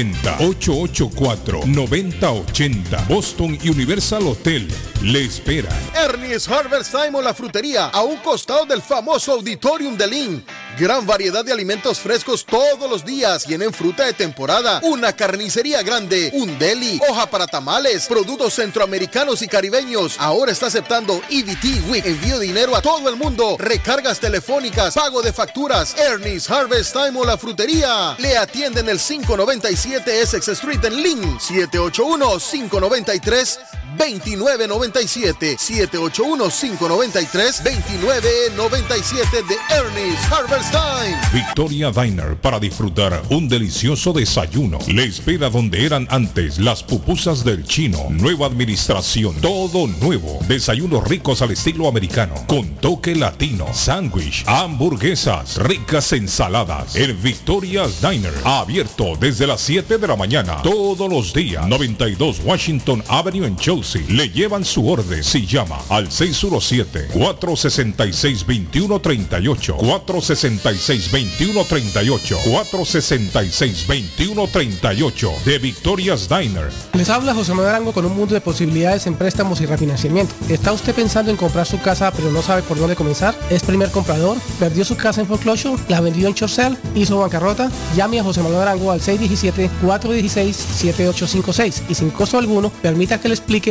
884-9080. Boston Universal Hotel. Le espera. Ernie's Harvest Time o la frutería, a un costado del famoso Auditorium de Lynn. Gran variedad de alimentos frescos todos los días. Tienen fruta de temporada, una carnicería grande, un deli, hoja para tamales, productos centroamericanos y caribeños. Ahora está aceptando EBT Week. Envío dinero a todo el mundo. Recargas telefónicas, pago de facturas. Ernie's Harvest Time o la frutería. Le atienden el 597 Essex Street en Lynn. 781 593 2997 781-593-2997 de Ernest Harvest Time. Victoria Diner para disfrutar un delicioso desayuno. Le espera donde eran antes las pupusas del chino. Nueva administración, todo nuevo. Desayunos ricos al estilo americano, con toque latino. Sándwich, hamburguesas, ricas ensaladas. El Victoria Diner, abierto desde las 7 de la mañana, todos los días. 92 Washington Avenue en Chelsea. Le llevan su orden si llama al 617-466-2138, 466-2138, 466-2138 de Victoria's Diner. Les habla José Manuel Arango con un mundo de posibilidades en préstamos y refinanciamiento. ¿Está usted pensando en comprar su casa pero no sabe por dónde comenzar? ¿Es primer comprador? ¿Perdió su casa en foreclosure? ¿La vendió en Chorcel? ¿Hizo bancarrota? Llame a José Manuel Arango al 617-416-7856 y sin costo alguno permita que le explique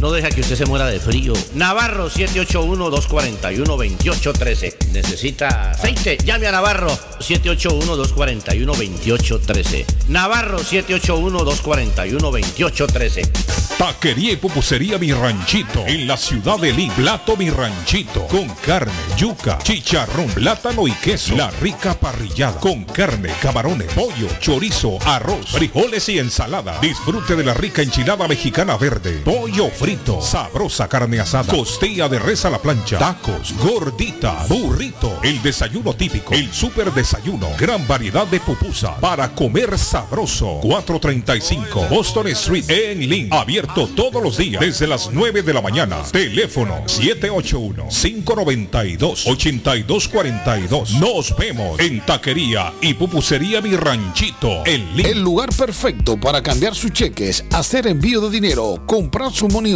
no deja que usted se muera de frío. Navarro 781-241-2813. Necesita aceite. Llame a Navarro 781-241-2813. Navarro 781-241-2813. Taquería y pupusería Mi Ranchito en la ciudad de Lima. Plato Mi Ranchito con carne, yuca, chicharrón, plátano y queso. La rica parrillada con carne, camarones, pollo, chorizo, arroz, frijoles y ensalada. Disfrute de la rica enchilada mexicana verde, pollo frito, sabrosa carne asada, costilla de res a la plancha, tacos, gordita, burrito, el desayuno típico, el super desayuno, gran variedad de pupusa para comer sabroso. 435 Boston Street en Lynn. Abierto todos los días desde las 9 de la mañana. Teléfono 781-592-8242. Nos vemos en Taquería y Pupusería Mi Ranchito en Lynn. El lugar perfecto para cambiar sus cheques, hacer envío de dinero, comprar su money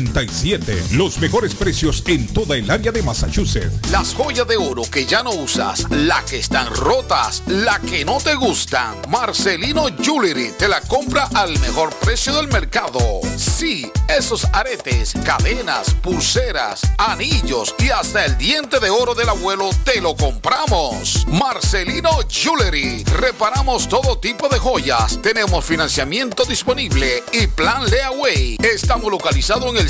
381-7077. Los mejores precios en toda el área de Massachusetts. Las joyas de oro que ya no usas, la que están rotas, la que no te gustan. Marcelino Jewelry te la compra al mejor precio del mercado. Sí, esos aretes, cadenas, pulseras, anillos y hasta el diente de oro del abuelo te lo compramos. Marcelino Jewelry. Reparamos todo tipo de joyas. Tenemos financiamiento disponible y plan Leaway. Estamos localizados en el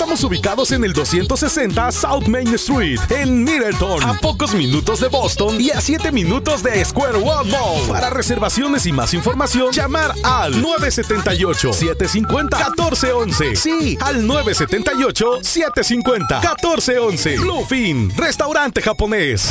Estamos ubicados en el 260 South Main Street, en Middleton, a pocos minutos de Boston y a 7 minutos de Square One Mall. Para reservaciones y más información, llamar al 978-750-1411. Sí, al 978-750-1411. Bluefin, restaurante japonés.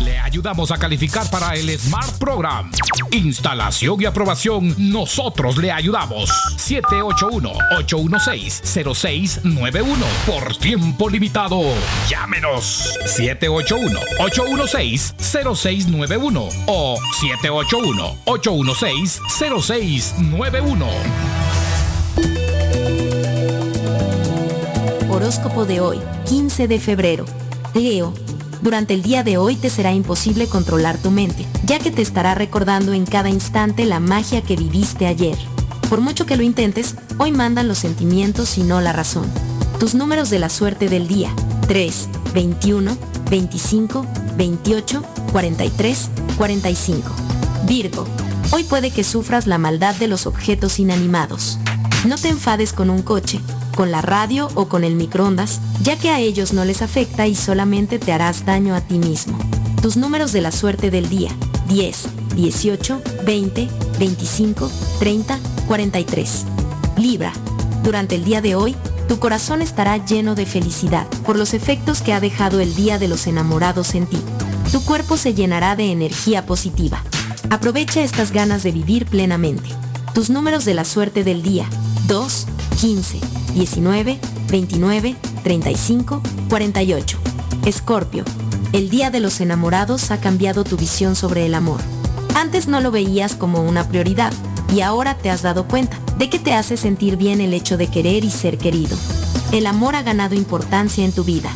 Le ayudamos a calificar para el Smart Program. Instalación y aprobación, nosotros le ayudamos. 781-816-0691. Por tiempo limitado. Llámenos. 781-816-0691 o 781-816-0691. Horóscopo de hoy, 15 de febrero. Leo. Durante el día de hoy te será imposible controlar tu mente, ya que te estará recordando en cada instante la magia que viviste ayer. Por mucho que lo intentes, hoy mandan los sentimientos y no la razón. Tus números de la suerte del día. 3, 21, 25, 28, 43, 45. Virgo. Hoy puede que sufras la maldad de los objetos inanimados. No te enfades con un coche, con la radio o con el microondas, ya que a ellos no les afecta y solamente te harás daño a ti mismo. Tus números de la suerte del día. 10, 18, 20, 25, 30, 43. Libra. Durante el día de hoy, tu corazón estará lleno de felicidad por los efectos que ha dejado el Día de los Enamorados en ti. Tu cuerpo se llenará de energía positiva. Aprovecha estas ganas de vivir plenamente. Tus números de la suerte del día. 2, 15, 19, 29, 35, 48. Escorpio. El Día de los Enamorados ha cambiado tu visión sobre el amor. Antes no lo veías como una prioridad y ahora te has dado cuenta de que te hace sentir bien el hecho de querer y ser querido. El amor ha ganado importancia en tu vida.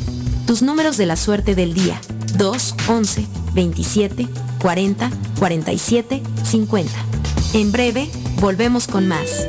Tus números de la suerte del día. 2, 11, 27, 40, 47, 50. En breve, volvemos con más.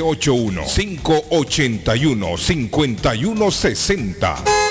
781-581-5160.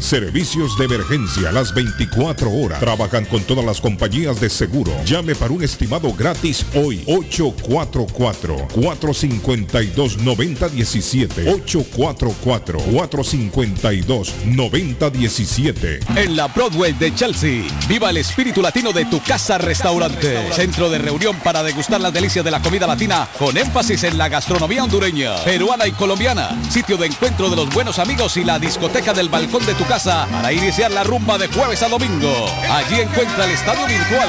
servicios de emergencia las 24 horas. Trabajan con todas las compañías de seguro. Llame para un estimado gratis hoy. 844-452-9017. 844-452-9017. En la Broadway de Chelsea, viva el espíritu latino de tu casa restaurante. Centro de reunión para degustar las delicias de la comida latina con énfasis en la gastronomía hondureña, peruana y colombiana. Sitio de encuentro de los buenos amigos y la discoteca del balcón de tu casa para iniciar la rumba de jueves a domingo. Allí encuentra el estadio virtual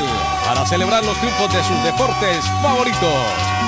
para celebrar los triunfos de sus deportes favoritos.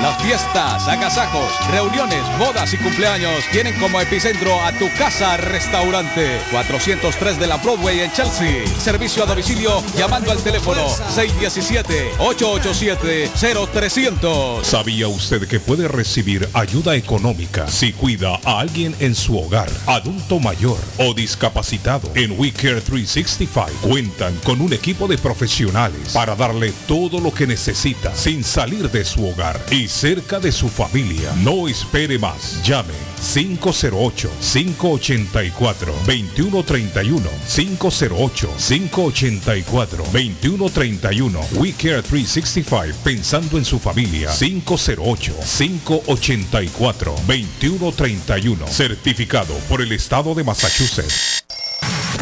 Las fiestas, agasajos, reuniones, bodas y cumpleaños tienen como epicentro a tu casa restaurante 403 de la Broadway en Chelsea. Servicio a domicilio llamando al teléfono 617-887-0300. ¿Sabía usted que puede recibir ayuda económica si cuida a alguien en su hogar, adulto mayor o discapacitado? En We Care 365 cuentan con un equipo de profesionales para darle todo lo que necesita sin salir de su hogar y cerca de su familia. No espere más. Llame 508-584-2131. 508-584-2131. We Care 365 pensando en su familia. 508-584-2131. Certificado por el Estado de Massachusetts.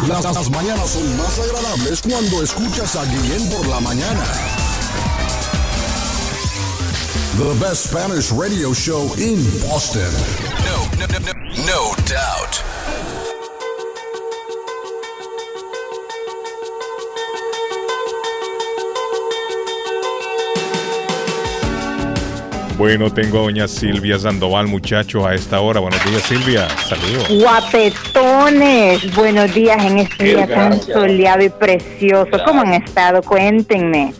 Las, mañanas son más agradables cuando escuchas a Guillén por la mañana. The best Spanish radio show in Boston. No, no, no, no, no doubt. Bueno, tengo a doña Silvia Sandoval, muchacho, a esta hora. Buenos días, Silvia. Saludos. Guapetones, buenos días en este día tan soleado y precioso. ¿Cómo han estado? Cuéntenme.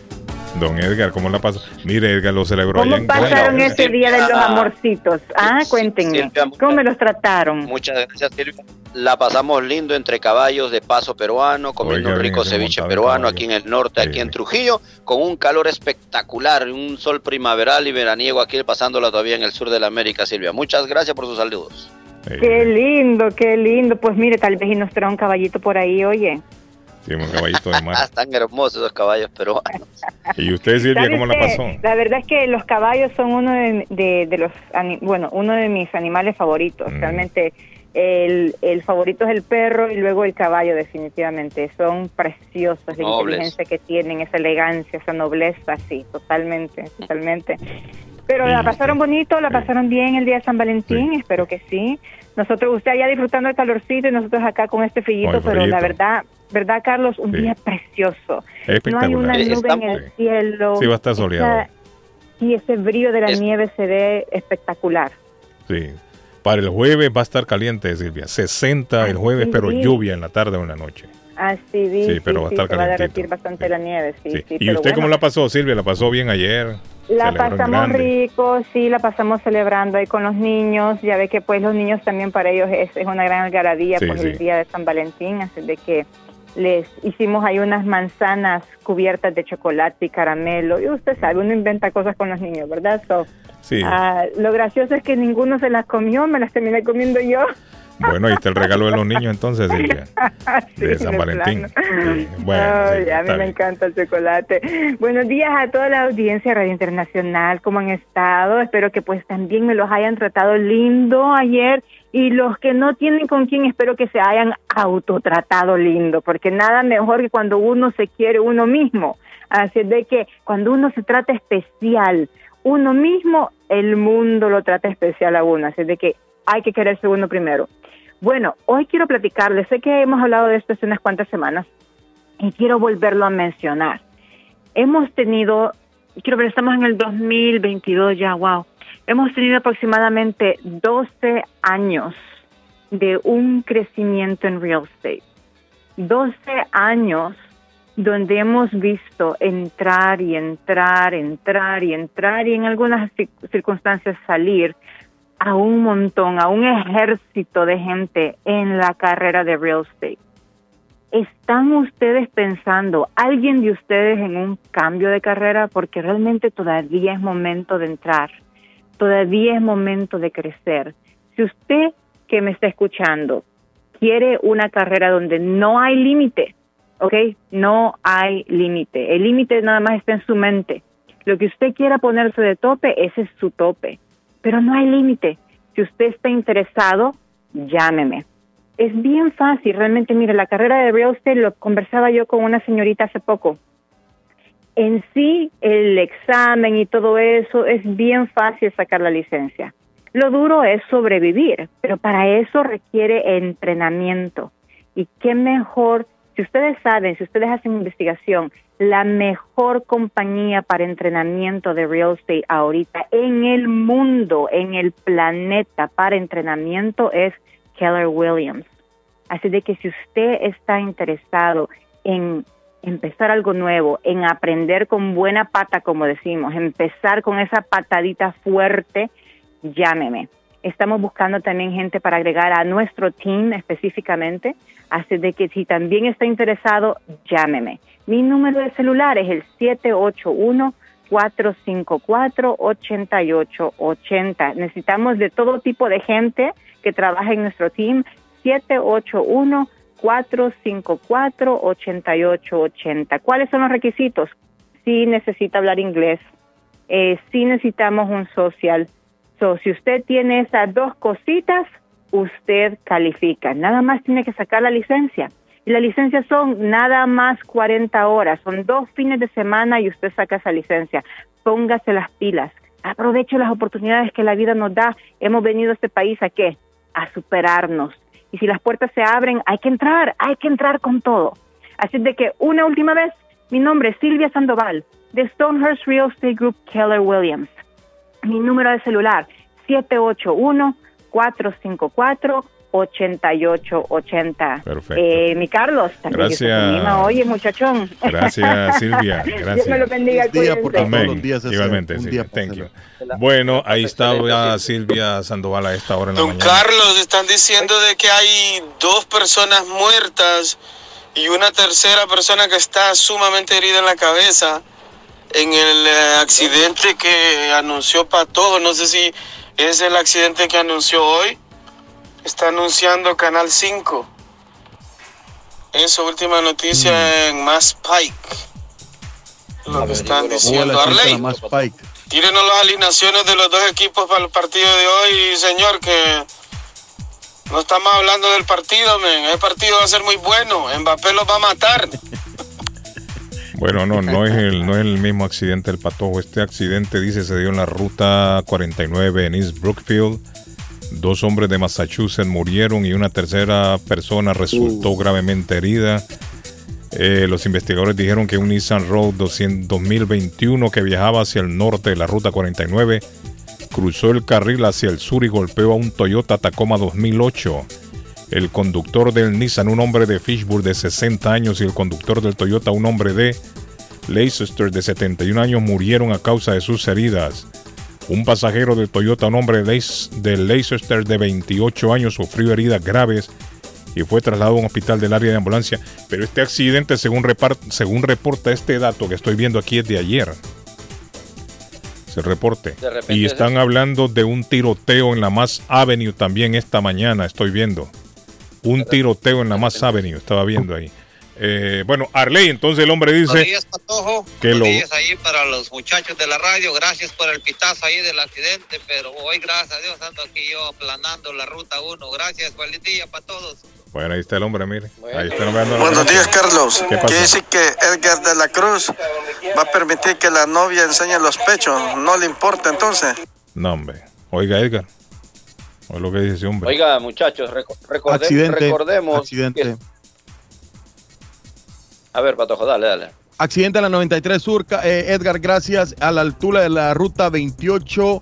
Don Edgar, ¿cómo la pasó? Mire, Edgar lo celebró allá ¿Cómo en pasaron ese día de los amorcitos? Ah, cuéntenme. Silvia, ¿Cómo me los trataron? Muchas gracias, Silvia. La pasamos lindo entre caballos de paso peruano, comiendo Oiga, un rico ceviche peruano aquí en el norte, aquí en Trujillo, con un calor espectacular, un sol primaveral y veraniego aquí pasándola todavía en el sur de la América, Silvia. Muchas gracias por sus saludos. Qué lindo, qué lindo. Pues mire, tal vez y nos trae un caballito por ahí, oye. Sí, un caballito de mar. Ah, [laughs] están hermosos esos caballos peruanos. ¿Y usted, Silvia, ¿Sabe cómo la pasó? La verdad es que los caballos son uno de, de- de los, bueno, uno de mis animales favoritos. Mm. Realmente el, el favorito es el perro y luego el caballo, definitivamente. Son preciosos, la Nobles. inteligencia que tienen, esa elegancia, esa nobleza, sí, totalmente, totalmente. Pero la pasaron bonito, la pasaron bien el día de San Valentín, espero que sí. Nosotros, usted allá disfrutando el calorcito y nosotros acá con este frillito, el pero la verdad, ¿verdad, Carlos? Un Sí. día precioso. Espectacular. No hay una Sí, nube en estamos- el cielo. Sí, va a estar soleado. Esa- Y ese brillo de la nieve se ve espectacular. Sí. Para el jueves va a estar caliente, Silvia. 60 el jueves, sí, pero sí. lluvia en la tarde o en la noche. Así vi, Sí, pero va a estar se va a derretir bastante la nieve, sí, sí. ¿Y pero usted bueno. cómo la pasó, Silvia? ¿La pasó bien ayer? La en pasamos grande. rico, sí, la pasamos celebrando ahí con los niños. Ya ve que pues los niños también para ellos es, es una gran algarabía, Sí, pues sí. el día de San Valentín, así de que les hicimos ahí unas manzanas cubiertas de chocolate y caramelo. Y usted sabe, uno inventa cosas con los niños, ¿verdad? So, Sí. ah, lo gracioso es que ninguno se las comió, me las terminé comiendo yo. Bueno, ahí está el regalo de los niños entonces, Silvia. [laughs] Sí, de San de Valentín. Sí, Bueno, Ay, sí, a mí me bien. encanta el chocolate. Buenos días a toda la audiencia de Radio Internacional, ¿cómo han estado? Espero que pues también me los hayan tratado lindo ayer y los que no tienen con quién, espero que se hayan autotratado lindo, porque nada mejor que cuando uno se quiere uno mismo. Así es de que cuando uno se trata especial, uno mismo, el mundo lo trata especial a uno. Así es de que hay que quererse uno primero. Bueno, hoy quiero platicarles, sé que hemos hablado de esto hace unas cuantas semanas y quiero volverlo a mencionar. Hemos tenido, quiero ver, estamos en el 2022 ya, wow. Hemos tenido aproximadamente 12 años de un crecimiento en real estate. 12 años donde hemos visto entrar y entrar, entrar y entrar y en algunas cir- circunstancias salir a un montón, a un ejército de gente en la carrera de real estate. ¿Están ustedes pensando, alguien de ustedes en un cambio de carrera? Porque realmente todavía es momento de entrar, todavía es momento de crecer. Si usted que me está escuchando quiere una carrera donde no hay límite, ¿ok? No hay límite. El límite nada más está en su mente. Lo que usted quiera ponerse de tope, ese es su tope. Pero no hay límite. Si usted está interesado, llámeme. Es bien fácil, realmente, mire, la carrera de real estate lo conversaba yo con una señorita hace poco. En sí, el examen y todo eso es bien fácil sacar la licencia. Lo duro es sobrevivir, pero para eso requiere entrenamiento. Y qué mejor, si ustedes saben, si ustedes hacen investigación, la mejor compañía para entrenamiento de real estate ahorita en el mundo, en el planeta para entrenamiento es Keller Williams. Así de que si usted está interesado en empezar algo nuevo, en aprender con buena pata, como decimos, empezar con esa patadita fuerte, llámeme. Estamos buscando también gente para agregar a nuestro team específicamente, así de que si también está interesado, llámeme. Mi número de celular es el 781-454-8880. Necesitamos de todo tipo de gente que trabaje en nuestro team. 781-454-8880. ¿Cuáles son los requisitos? Sí necesita hablar inglés, eh, sí necesitamos un social. So, si usted tiene esas dos cositas, usted califica. Nada más tiene que sacar la licencia. Y la licencia son nada más 40 horas, son dos fines de semana y usted saca esa licencia. Póngase las pilas, aproveche las oportunidades que la vida nos da. Hemos venido a este país a qué? A superarnos. Y si las puertas se abren, hay que entrar, hay que entrar con todo. Así de que una última vez, mi nombre es Silvia Sandoval, de Stonehurst Real Estate Group Keller Williams. Mi número de celular, 781-454-8880. Perfecto. Eh, mi Carlos, también Gracias. Oye, muchachón. Gracias, Silvia. [laughs] Gracias. Dios me lo bendiga. cuídense. Amén. Igualmente, Silvia. Thank you. Bueno, ahí está Silvia Sandoval a esta hora en la mañana. Carlos, están diciendo de que hay dos personas muertas y una tercera persona que está sumamente herida en la cabeza en el accidente que anunció Patojo. No sé si es el accidente que anunció hoy. Está anunciando Canal 5. Eso, última noticia en Mass Pike. Lo que están diciendo. Arley, más tírenos las alineaciones de los dos equipos para el partido de hoy, señor, que No estamos hablando del partido, men. El partido va a ser muy bueno. Mbappé los va a matar. [laughs] Bueno, no, no es el, no es el mismo accidente del patojo. Este accidente, dice, se dio en la ruta 49 en East Brookfield. Dos hombres de Massachusetts murieron y una tercera persona resultó gravemente herida. Eh, los investigadores dijeron que un Nissan Road 200 2021 que viajaba hacia el norte de la ruta 49 cruzó el carril hacia el sur y golpeó a un Toyota Tacoma 2008. El conductor del Nissan, un hombre de Fishburne de 60 años, y el conductor del Toyota, un hombre de Leicester de 71 años, murieron a causa de sus heridas. Un pasajero del Toyota, un hombre de Leicester de 28 años, sufrió heridas graves y fue trasladado a un hospital del área de ambulancia. Pero este accidente, según, según reporta este dato que estoy viendo aquí, es de ayer. Se reporte. Y es están hablando de un tiroteo en la Mass Avenue también esta mañana, estoy viendo. Un tiroteo en la Mass Avenue, estaba viendo ahí. Eh, bueno, Arley, entonces el hombre Buenos dice días, Patojo. que Buenos lo... días ahí para los muchachos de la radio. Gracias por el pitazo ahí del accidente, pero hoy, gracias a Dios, ando aquí yo aplanando la ruta 1. Gracias, buen día para todos. Bueno, ahí está el hombre, mire. Ahí está el hombre Buenos días, Carlos. ¿Qué Quiere decir que Edgar de la Cruz va a permitir que la novia enseñe los pechos. No le importa entonces. No, hombre. Oiga, Edgar. Oiga lo que dice ese hombre. Oiga, muchachos, reco- recorde- Accidente, recordemos. accidente. que- A ver, Patojo, dale, dale. Accidente en la 93 Sur, eh, Edgar, gracias, a la altura de la ruta 28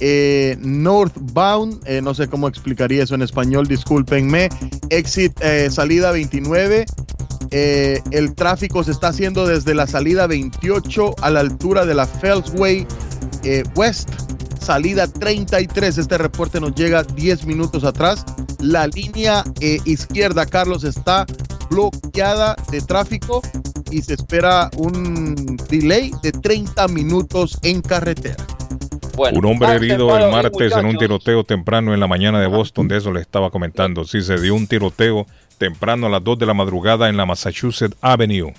eh, northbound, eh, no sé cómo explicaría eso en español, discúlpenme. Exit, eh, salida 29. eh, el tráfico se está haciendo desde la salida 28 a la altura de la Fellsway eh, West, salida 33. Este reporte nos llega 10 minutos atrás. La línea eh, izquierda, Carlos, está bloqueada de tráfico y se espera un delay de 30 minutos en carretera. Bueno, un hombre herido el martes en un tiroteo temprano en la mañana de Boston, de eso le estaba comentando. Sí, se dio un tiroteo temprano a las 2 de la madrugada en la Massachusetts Avenue.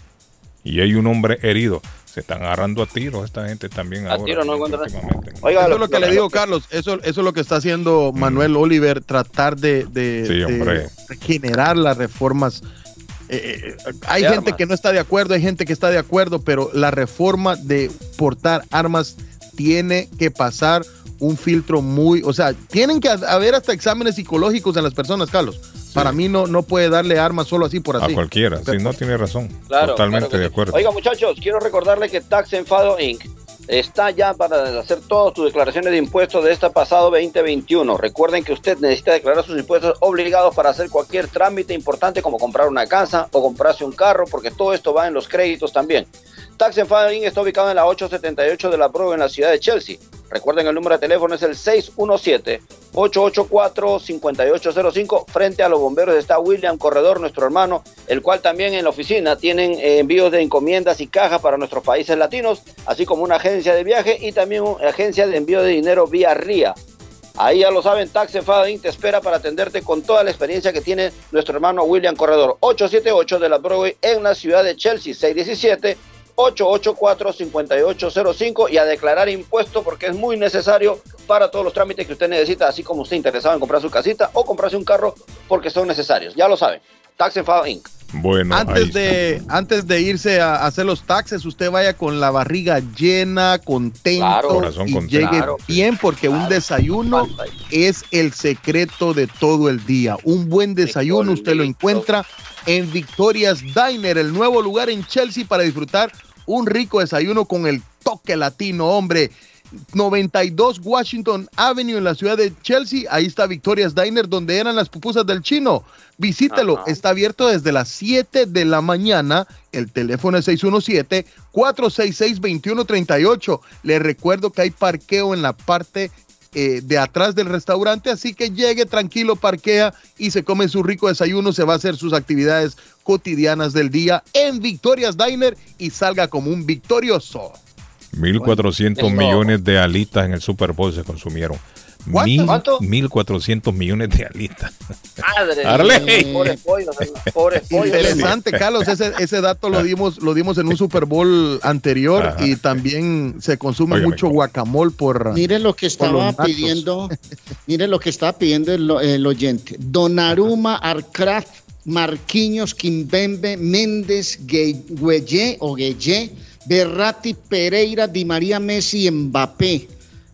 Y hay un hombre herido. Se están agarrando a tiros esta gente también A ahora. tiro no eso es lo que le digo, Carlos. Eso, eso es lo que está haciendo Manuel Oliver, tratar de, de- Sí, de hombre. generar las reformas. Eh, eh, hay De gente armas. que no está de acuerdo, hay gente que está de acuerdo, pero la reforma de portar armas tiene que pasar un filtro muy, o sea, tienen que haber hasta exámenes psicológicos en las personas, Carlos. Para mí no, no puede darle armas solo así por A así. cualquiera. Si no tiene razón. Claro, Totalmente claro de sí. acuerdo. Oiga, muchachos, quiero recordarle que Tax Enfado Inc. está ya para hacer todas tus declaraciones de impuestos de este pasado 2021. Recuerden que usted necesita declarar sus impuestos obligados para hacer cualquier trámite importante como comprar una casa o comprarse un carro, porque todo esto va en los créditos también. Tax Enfado Inc. está ubicado en la 878 de la Pro en la ciudad de Chelsea. Recuerden el número de teléfono es el 617-884-5805. Frente a los bomberos está William Corredor, nuestro hermano, el cual también en la oficina tienen eh, envíos de encomiendas y cajas para nuestros países latinos, así como una agencia de viaje y también una agencia de envío de dinero vía RIA. Ahí ya lo saben, Tax Enfado Inc. te espera para atenderte con toda la experiencia que tiene nuestro hermano William Corredor. 878 de la Broadway en la ciudad de Chelsea, 617 884-5805 y a declarar impuesto porque es muy necesario para todos los trámites que usted necesita, así como usted interesado en comprar su casita o comprarse un carro porque son necesarios. Ya lo saben. Tax Enfado Inc. Bueno, Antes de, antes de irse a hacer los taxes, usted vaya con la barriga llena, contento Claro. Corazón y contento. llegue Claro. bien porque un desayuno es el secreto de todo el día. Un buen desayuno usted lo encuentra en Victoria's Diner, el nuevo lugar en Chelsea para disfrutar un rico desayuno con el toque latino, hombre. 92 Washington Avenue en la ciudad de Chelsea. Ahí está Victoria's Diner, donde eran las pupusas del chino. Visítelo. Está abierto desde las 7 de la mañana. El teléfono es 617-466-2138. Le recuerdo que hay parqueo en la parte eh, de atrás del restaurante, así que llegue tranquilo, parquea y se come su rico desayuno. Se va a hacer sus actividades cotidianas del día en Victoria's Diner y salga como un victorioso. 1.400 Eso. millones de alitas en el Super Bowl se consumieron. Mil- ¿Cuánto? 1.400 millones de alitas. Madre [laughs] Arley. mía, pobres pollos, pobres pollos. Interesante, Carlos. Ese, ese dato lo dimos, lo dimos en un Super Bowl anterior Ajá. y también se consume mucho guacamole por. Mire lo que estaba pidiendo, mire lo que estaba pidiendo el, el oyente. Donaruma, Arcraft, Marquinhos, Kimbembe, Méndez, Gue- Gueye o Gueye, Berratti, Pereira, Di María, Messi, Mbappé.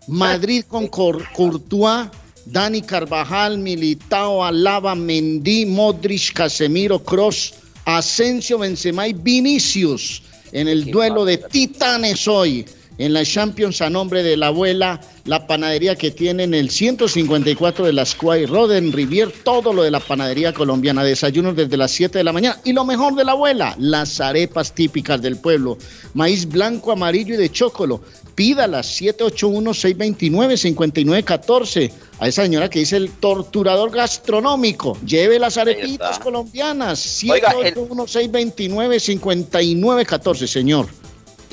Madrid con Cor- Courtois, Dani Carvajal, Militao, Alaba, Mendy, Modric, Casemiro, Cross, Asensio, Benzema y Vinicius en el duelo de titanes hoy en la Champions a nombre de la abuela, la panadería que tiene en el 154 de la Square Roden Rivier, todo lo de la panadería colombiana, desayunos desde las 7 de la mañana y lo mejor de la abuela, las arepas típicas del pueblo, maíz blanco, amarillo y de chocolo. Pídalas 781-629-5914 a esa señora que dice el torturador gastronómico. Lleve las arepitas colombianas Oiga, el- 781-629-5914, señor.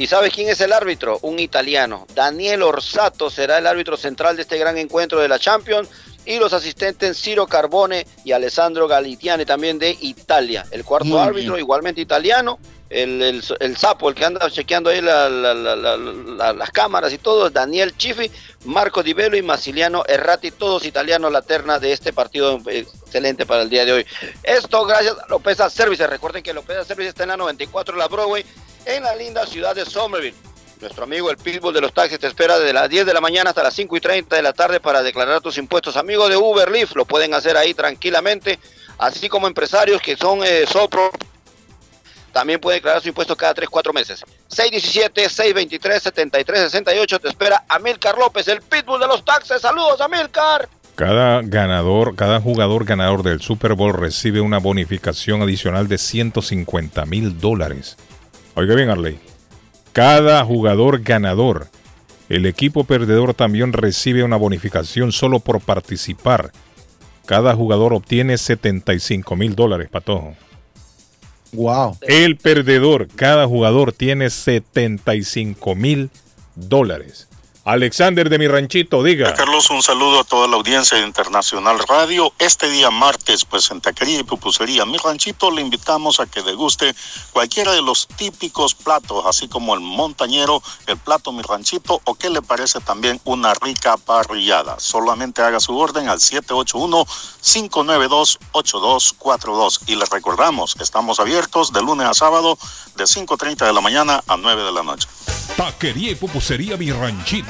¿Y sabe quién es el árbitro? Un italiano. Daniel Orsato será el árbitro central de este gran encuentro de la Champions. Y los asistentes Ciro Carbone y Alessandro Galitiani también de Italia. El cuarto Muy árbitro, bien. igualmente italiano. El, el- el sapo, el que anda chequeando ahí la- la- la- la- la- las cámaras y todo, Daniel Chifi, Marco Di Bello y Masiliano Errati, todos italianos, la terna de este partido eh, excelente para el día de hoy. Esto gracias a Lopeza Services. Recuerden que Lopeza Services está en la 94 de la Broadway, en la linda ciudad de Somerville. Nuestro amigo el Pitbull de los taxis te espera desde las 10 de la mañana hasta las 5 y 30 de la tarde para declarar tus impuestos. Amigo de Uber Lyft, lo pueden hacer ahí tranquilamente, así como empresarios que son eh, sopro. También pueden declarar su impuesto cada 3, 4 meses. 617-623-7368 te espera Amilcar López, el Pitbull de los taxis. Saludos, Amilcar. Cada ganador, cada jugador ganador del Super Bowl recibe una bonificación adicional de 150 mil dólares. Oiga bien, Arley. Cada jugador ganador. El equipo perdedor también recibe una bonificación solo por participar. Cada jugador obtiene 75 mil dólares, Patojo. Wow. El perdedor, cada jugador tiene 75 mil dólares. Alexander de mi ranchito, diga. Carlos, un saludo a toda la audiencia de Internacional Radio. Este día martes, pues en Taquería y Pupusería Mi Ranchito le invitamos a que deguste cualquiera de los típicos platos, así como el montañero, el plato Mi Ranchito o qué le parece también una rica parrillada. Solamente haga su orden al 781-592-8242. Y les recordamos, estamos abiertos de lunes a sábado de 5.30 de la mañana a 9 de la noche. Taquería y pupusería Mi Ranchito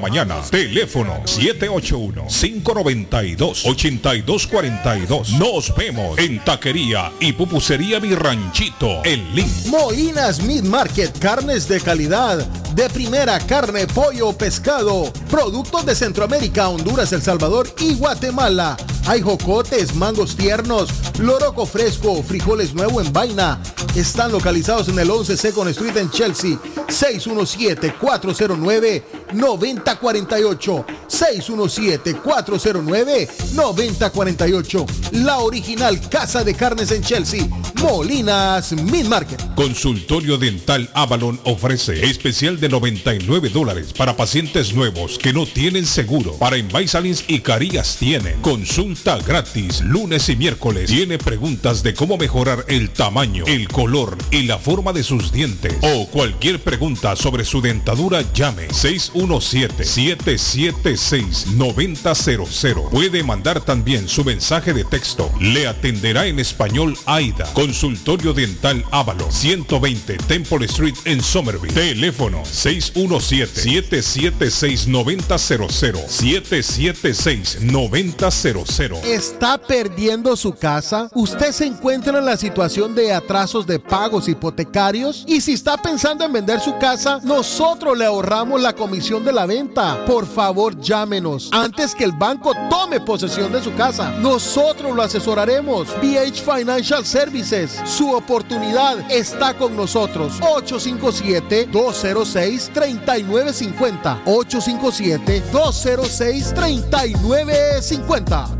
mañana. Teléfono 781-592-8242. Nos vemos en Taquería y Pupusería Mi Ranchito en Lynn. Moinas Meat Market, carnes de calidad, de primera carne, pollo, pescado, productos de Centroamérica, Honduras, El Salvador y Guatemala. Hay jocotes, mangos tiernos, loroco fresco, frijoles nuevo en vaina. Están localizados en el 11 Second Street en Chelsea. 617-409-9048. 617-409-9048. La original Casa de Carnes en Chelsea. Molinas Meat Market. Consultorio Dental Avalon ofrece especial de 99 dólares para pacientes nuevos que no tienen seguro. Para Invisalins y Carías tienen consulta gratis lunes y miércoles. Tiene preguntas de cómo mejorar el tamaño, el color y la forma de sus dientes o cualquier pregunta sobre su dentadura llame 617-776-9000. Puede mandar también su mensaje de texto. Le atenderá en español AIDA. Con Consultorio Dental Ávalo, 120 Temple Street en Somerville. Teléfono 617-776-9000. 776-9000. ¿Está perdiendo su casa? ¿Usted se encuentra en la situación de atrasos de pagos hipotecarios? Y si está pensando en vender su casa, nosotros le ahorramos la comisión de la venta. Por favor, llámenos antes que el banco tome posesión de su casa. Nosotros lo asesoraremos. BH Financial Services. Su oportunidad está con nosotros. 857-206-3950. 857-206-3950.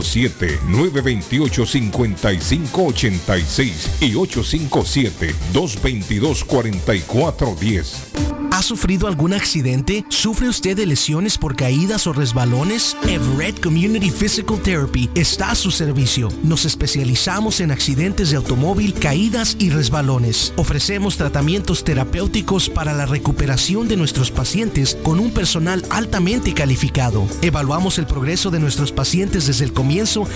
857-928-5586 y 857-222-4410. ¿Ha sufrido algún accidente? ¿Sufre usted de lesiones por caídas o resbalones? Everett Community Physical Therapy está a su servicio. Nos especializamos en accidentes de automóvil, caídas y resbalones. Ofrecemos tratamientos terapéuticos para la recuperación de nuestros pacientes con un personal altamente calificado. Evaluamos el progreso de nuestros pacientes desde el comienzo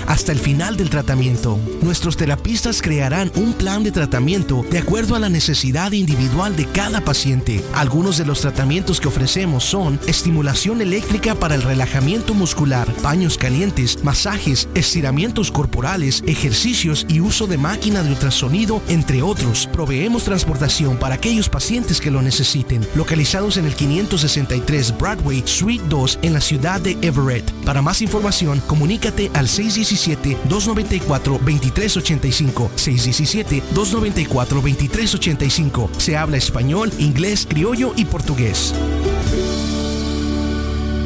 hasta el final del tratamiento. Nuestros terapistas crearán un plan de tratamiento de acuerdo a la necesidad individual de cada paciente. Algunos de los tratamientos que ofrecemos son estimulación eléctrica para el relajamiento muscular, baños calientes, masajes, estiramientos corporales, ejercicios y uso de máquina de ultrasonido, entre otros. Proveemos transportación para aquellos pacientes que lo necesiten, localizados en el 563 Broadway, Suite 2 en la ciudad de Everett. Para más información, comunícate al 617-294-2385. 617-294-2385. Se habla español, inglés, criollo y portugués.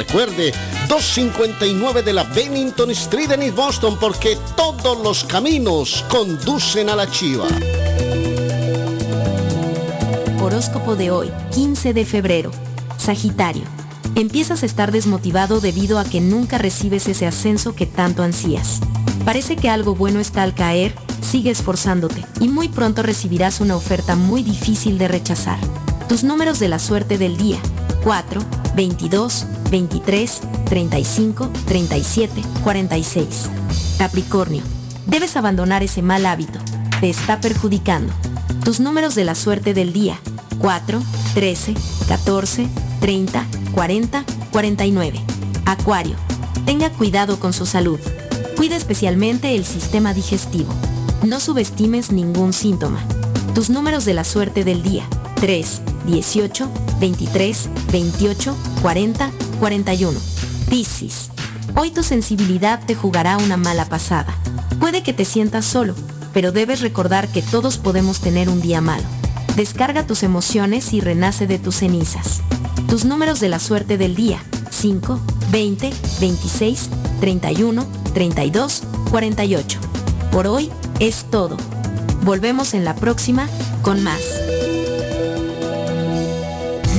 Recuerde, 259 de la Bennington Street en East Boston porque todos los caminos conducen a la chiva. Horóscopo de hoy, 15 de febrero. Sagitario. Empiezas a estar desmotivado debido a que nunca recibes ese ascenso que tanto ansías. Parece que algo bueno está al caer, sigue esforzándote y muy pronto recibirás una oferta muy difícil de rechazar. Tus números de la suerte del día. 4, 22, 23, 35, 37, 46. Capricornio. Debes abandonar ese mal hábito. Te está perjudicando. Tus números de la suerte del día. 4, 13, 14, 30, 40, 49. Acuario. Tenga cuidado con su salud. Cuida especialmente el sistema digestivo. No subestimes ningún síntoma. Tus números de la suerte del día. 3, 18, 23, 28, 40, 41. Piscis. Hoy tu sensibilidad te jugará una mala pasada. Puede que te sientas solo, pero debes recordar que todos podemos tener un día malo. Descarga tus emociones y renace de tus cenizas. Tus números de la suerte del día. 5, 20, 26, 31, 32, 48. Por hoy es todo. Volvemos en la próxima con más.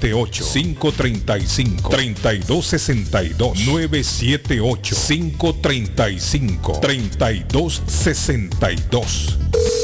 978-535-3262. 978-535-3262.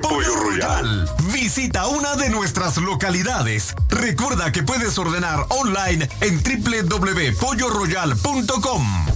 Pollo Royal. Visita una de nuestras localidades. Recuerda que puedes ordenar online en www.polloroyal.com.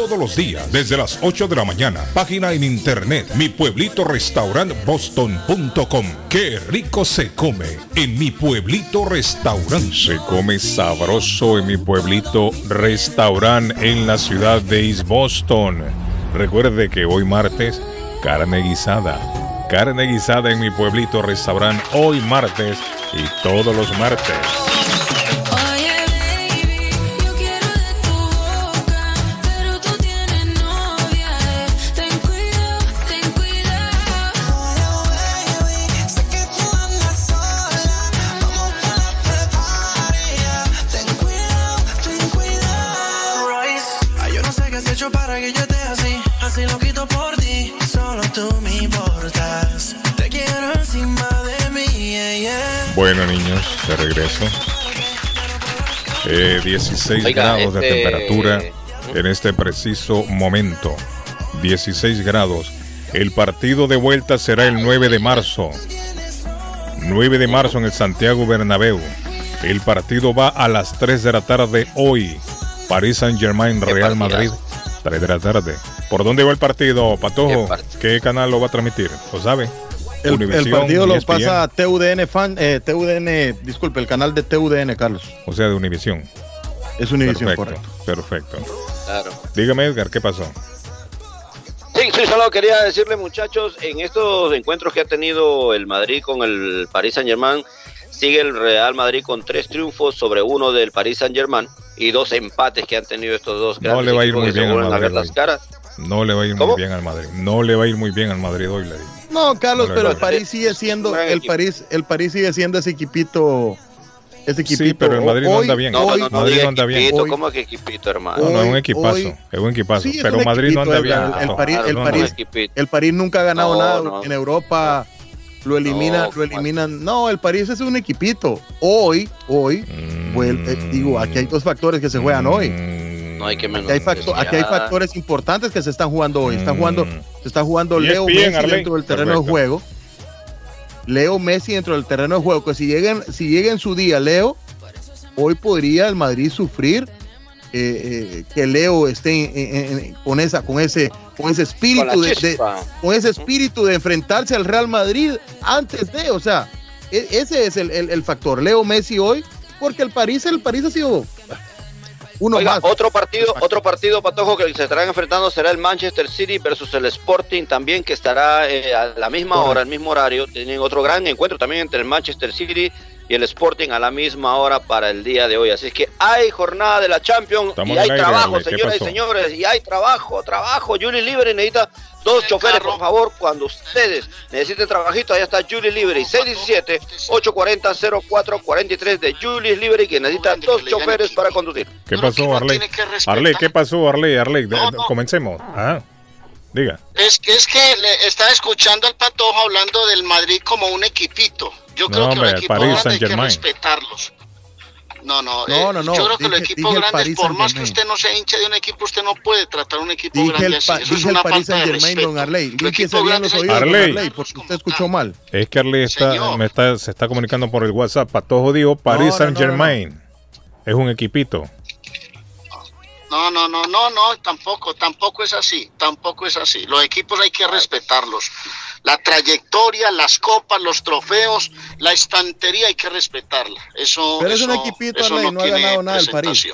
todos los días desde las 8 de la mañana. Página en internet mi pueblito boston.com. Qué rico se come en mi pueblito restaurant. Se come sabroso en mi pueblito restaurant en la ciudad de East Boston. Recuerde que hoy martes, carne guisada. Carne guisada en mi pueblito restaurant hoy martes y todos los martes. Bueno, niños, de regreso. Eh, 16 Oiga, grados de este- temperatura en este preciso momento. 16 grados. El partido de vuelta será el 9 de marzo. 9 de marzo en el Santiago Bernabéu. El partido va a las 3 de la tarde hoy. París Saint Germain, Real Madrid. 3 de la tarde. ¿Por dónde va el partido, Patojo? ¿Qué canal lo va a transmitir? ¿Lo sabe? El, partido lo ESPN. pasa TUDN fan, eh, TUDN, disculpe, el canal de TUDN, Carlos. O sea, de Univisión. Es Univisión, Perfecto, Perfecto. Claro. Dígame, Edgar, ¿qué pasó? Sí, sí, solo quería decirle, muchachos, en estos encuentros que ha tenido el Madrid con el Paris Saint Germain, sigue el Real Madrid con tres triunfos sobre uno del Paris Saint Germain y dos empates que han tenido estos dos No grandes le va a ir muy bien a Madrid. las caras. No le va a ir ¿Cómo? muy bien al Madrid. No le va a ir muy bien al Madrid hoy, le digo. No, Carlos, No, pero el París sigue siendo, el. París, el París sigue siendo ese equipito, ese equipito. Sí, pero el Madrid no anda bien. No, no, hoy- no, no, Madrid no anda equipito, Hoy- ¿cómo que equipito, hermano? No, no, es un equipazo. hoy- es un equipazo. Sí, pero un Madrid no anda bien. El París, el París, el París nunca ha ganado No, nada no. en Europa. Lo eliminan, No, lo eliminan. No, el París es un equipito. Hoy, hoy, Mm. digo, aquí hay dos factores que se juegan hoy. No hay que Aquí hay, facto- aquí hay factores importantes que se están jugando hoy. Están jugando, se está jugando Y Leo bien, Messi dentro del terreno Perfecto. de juego. Leo Messi dentro del terreno de juego. Que si lleguen, si llega en su día, Leo, hoy podría el Madrid sufrir eh, eh, que Leo esté en- en- en- con esa, con ese, con ese espíritu Con de, de- chispa. con ese espíritu de enfrentarse al Real Madrid antes de, o sea, e- ese es el, el- el factor. Leo Messi hoy, porque el París, el París ha sido Uno Oiga, más. otro partido, otro partido, Patojo, que se estarán enfrentando será el Manchester City versus el Sporting también, que estará eh, a la misma hora, al mismo horario. Tienen otro gran encuentro también entre el Manchester City y el Sporting a la misma hora para el día de hoy. Así que hay jornada de la Champions Estamos y hay aire, trabajo, Ale, ¿qué señoras y señores, y hay trabajo, trabajo. Julie Libre necesita dos choferes, por favor, cuando ustedes necesiten trabajito, allá está Julie Libre, 617-840-0443 de Julie Libre, que necesita dos choferes para conducir. ¿Qué pasó, Arley? Arley, ¿qué pasó, Arley? Arley, comencemos. Ah, diga. Es que, es que le estaba escuchando al Patojo hablando del Madrid como un equipito. Yo No, creo que hombre, los el equipos Paris grandes hay que respetarlos. No, no, No, eh, no, no, yo creo que los dije- equipos dije el grandes, por más que usted no sea hincha de un equipo, usted no puede tratar a un equipo Dije grande así. Eso es una falta de Saint Germain, respeto. don Arley. Los equipos bien grandes los oídos, Arley. Arley, porque usted escuchó mal. Es que Arley está, me está, se está comunicando por el WhatsApp. Patojo dijo No, Paris no, no, Saint Germain. Es un equipito. No, no, no, no, no, tampoco, tampoco es así, tampoco es así. Los equipos hay que respetarlos. La trayectoria, las copas, los trofeos, la estantería hay que respetarla. Eso, Pero es un equipito, eso no ha ganado nada el París.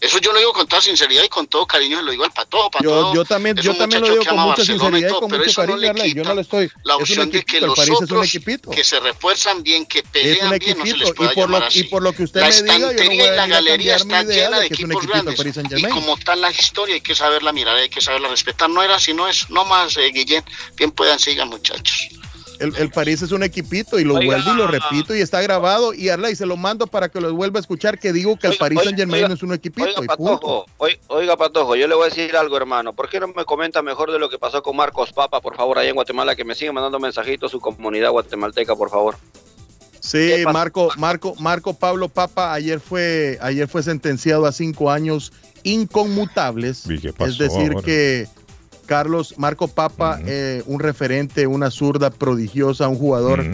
Eso yo lo digo con toda sinceridad y con todo cariño, se lo digo al Patojo. Patojo Yo, yo también, yo también lo digo que con mucha y sinceridad y todo, con pero mucho eso no cariño, le Arley. Yo no le estoy. la Es opción de que los otros que se refuerzan bien, que pelean bien, no se les puede Y por, lo, así. y por lo que usted la me diga, yo no estantería y la galería está llena de equipos grandes. Y como tal la historia hay que saberla mirar, hay que saberla respetar. No era si no es, no más, eh, Guillén. Bien puedan, sigan muchachos. El, el París es un equipito y lo Oiga. vuelvo y lo repito y está grabado. Y Arley se lo mando para que lo vuelva a escuchar que digo que el Oiga, oiga, Saint Germain oiga, no es un equipito Oiga, y. Patojo, oi- oiga, Patojo, yo le voy a decir algo, hermano. ¿Por qué no me comenta mejor de lo que pasó con Marcos Papa, por favor, allá en Guatemala? Que me siga mandando mensajitos su comunidad guatemalteca, por favor. Sí. Marco, Marco, Marco Pablo Papa ayer fue, ayer fue sentenciado a cinco años inconmutables. ¿Y qué pasó es decir ahora? que Carlos Marco Papa, eh, un referente, una zurda prodigiosa, un jugador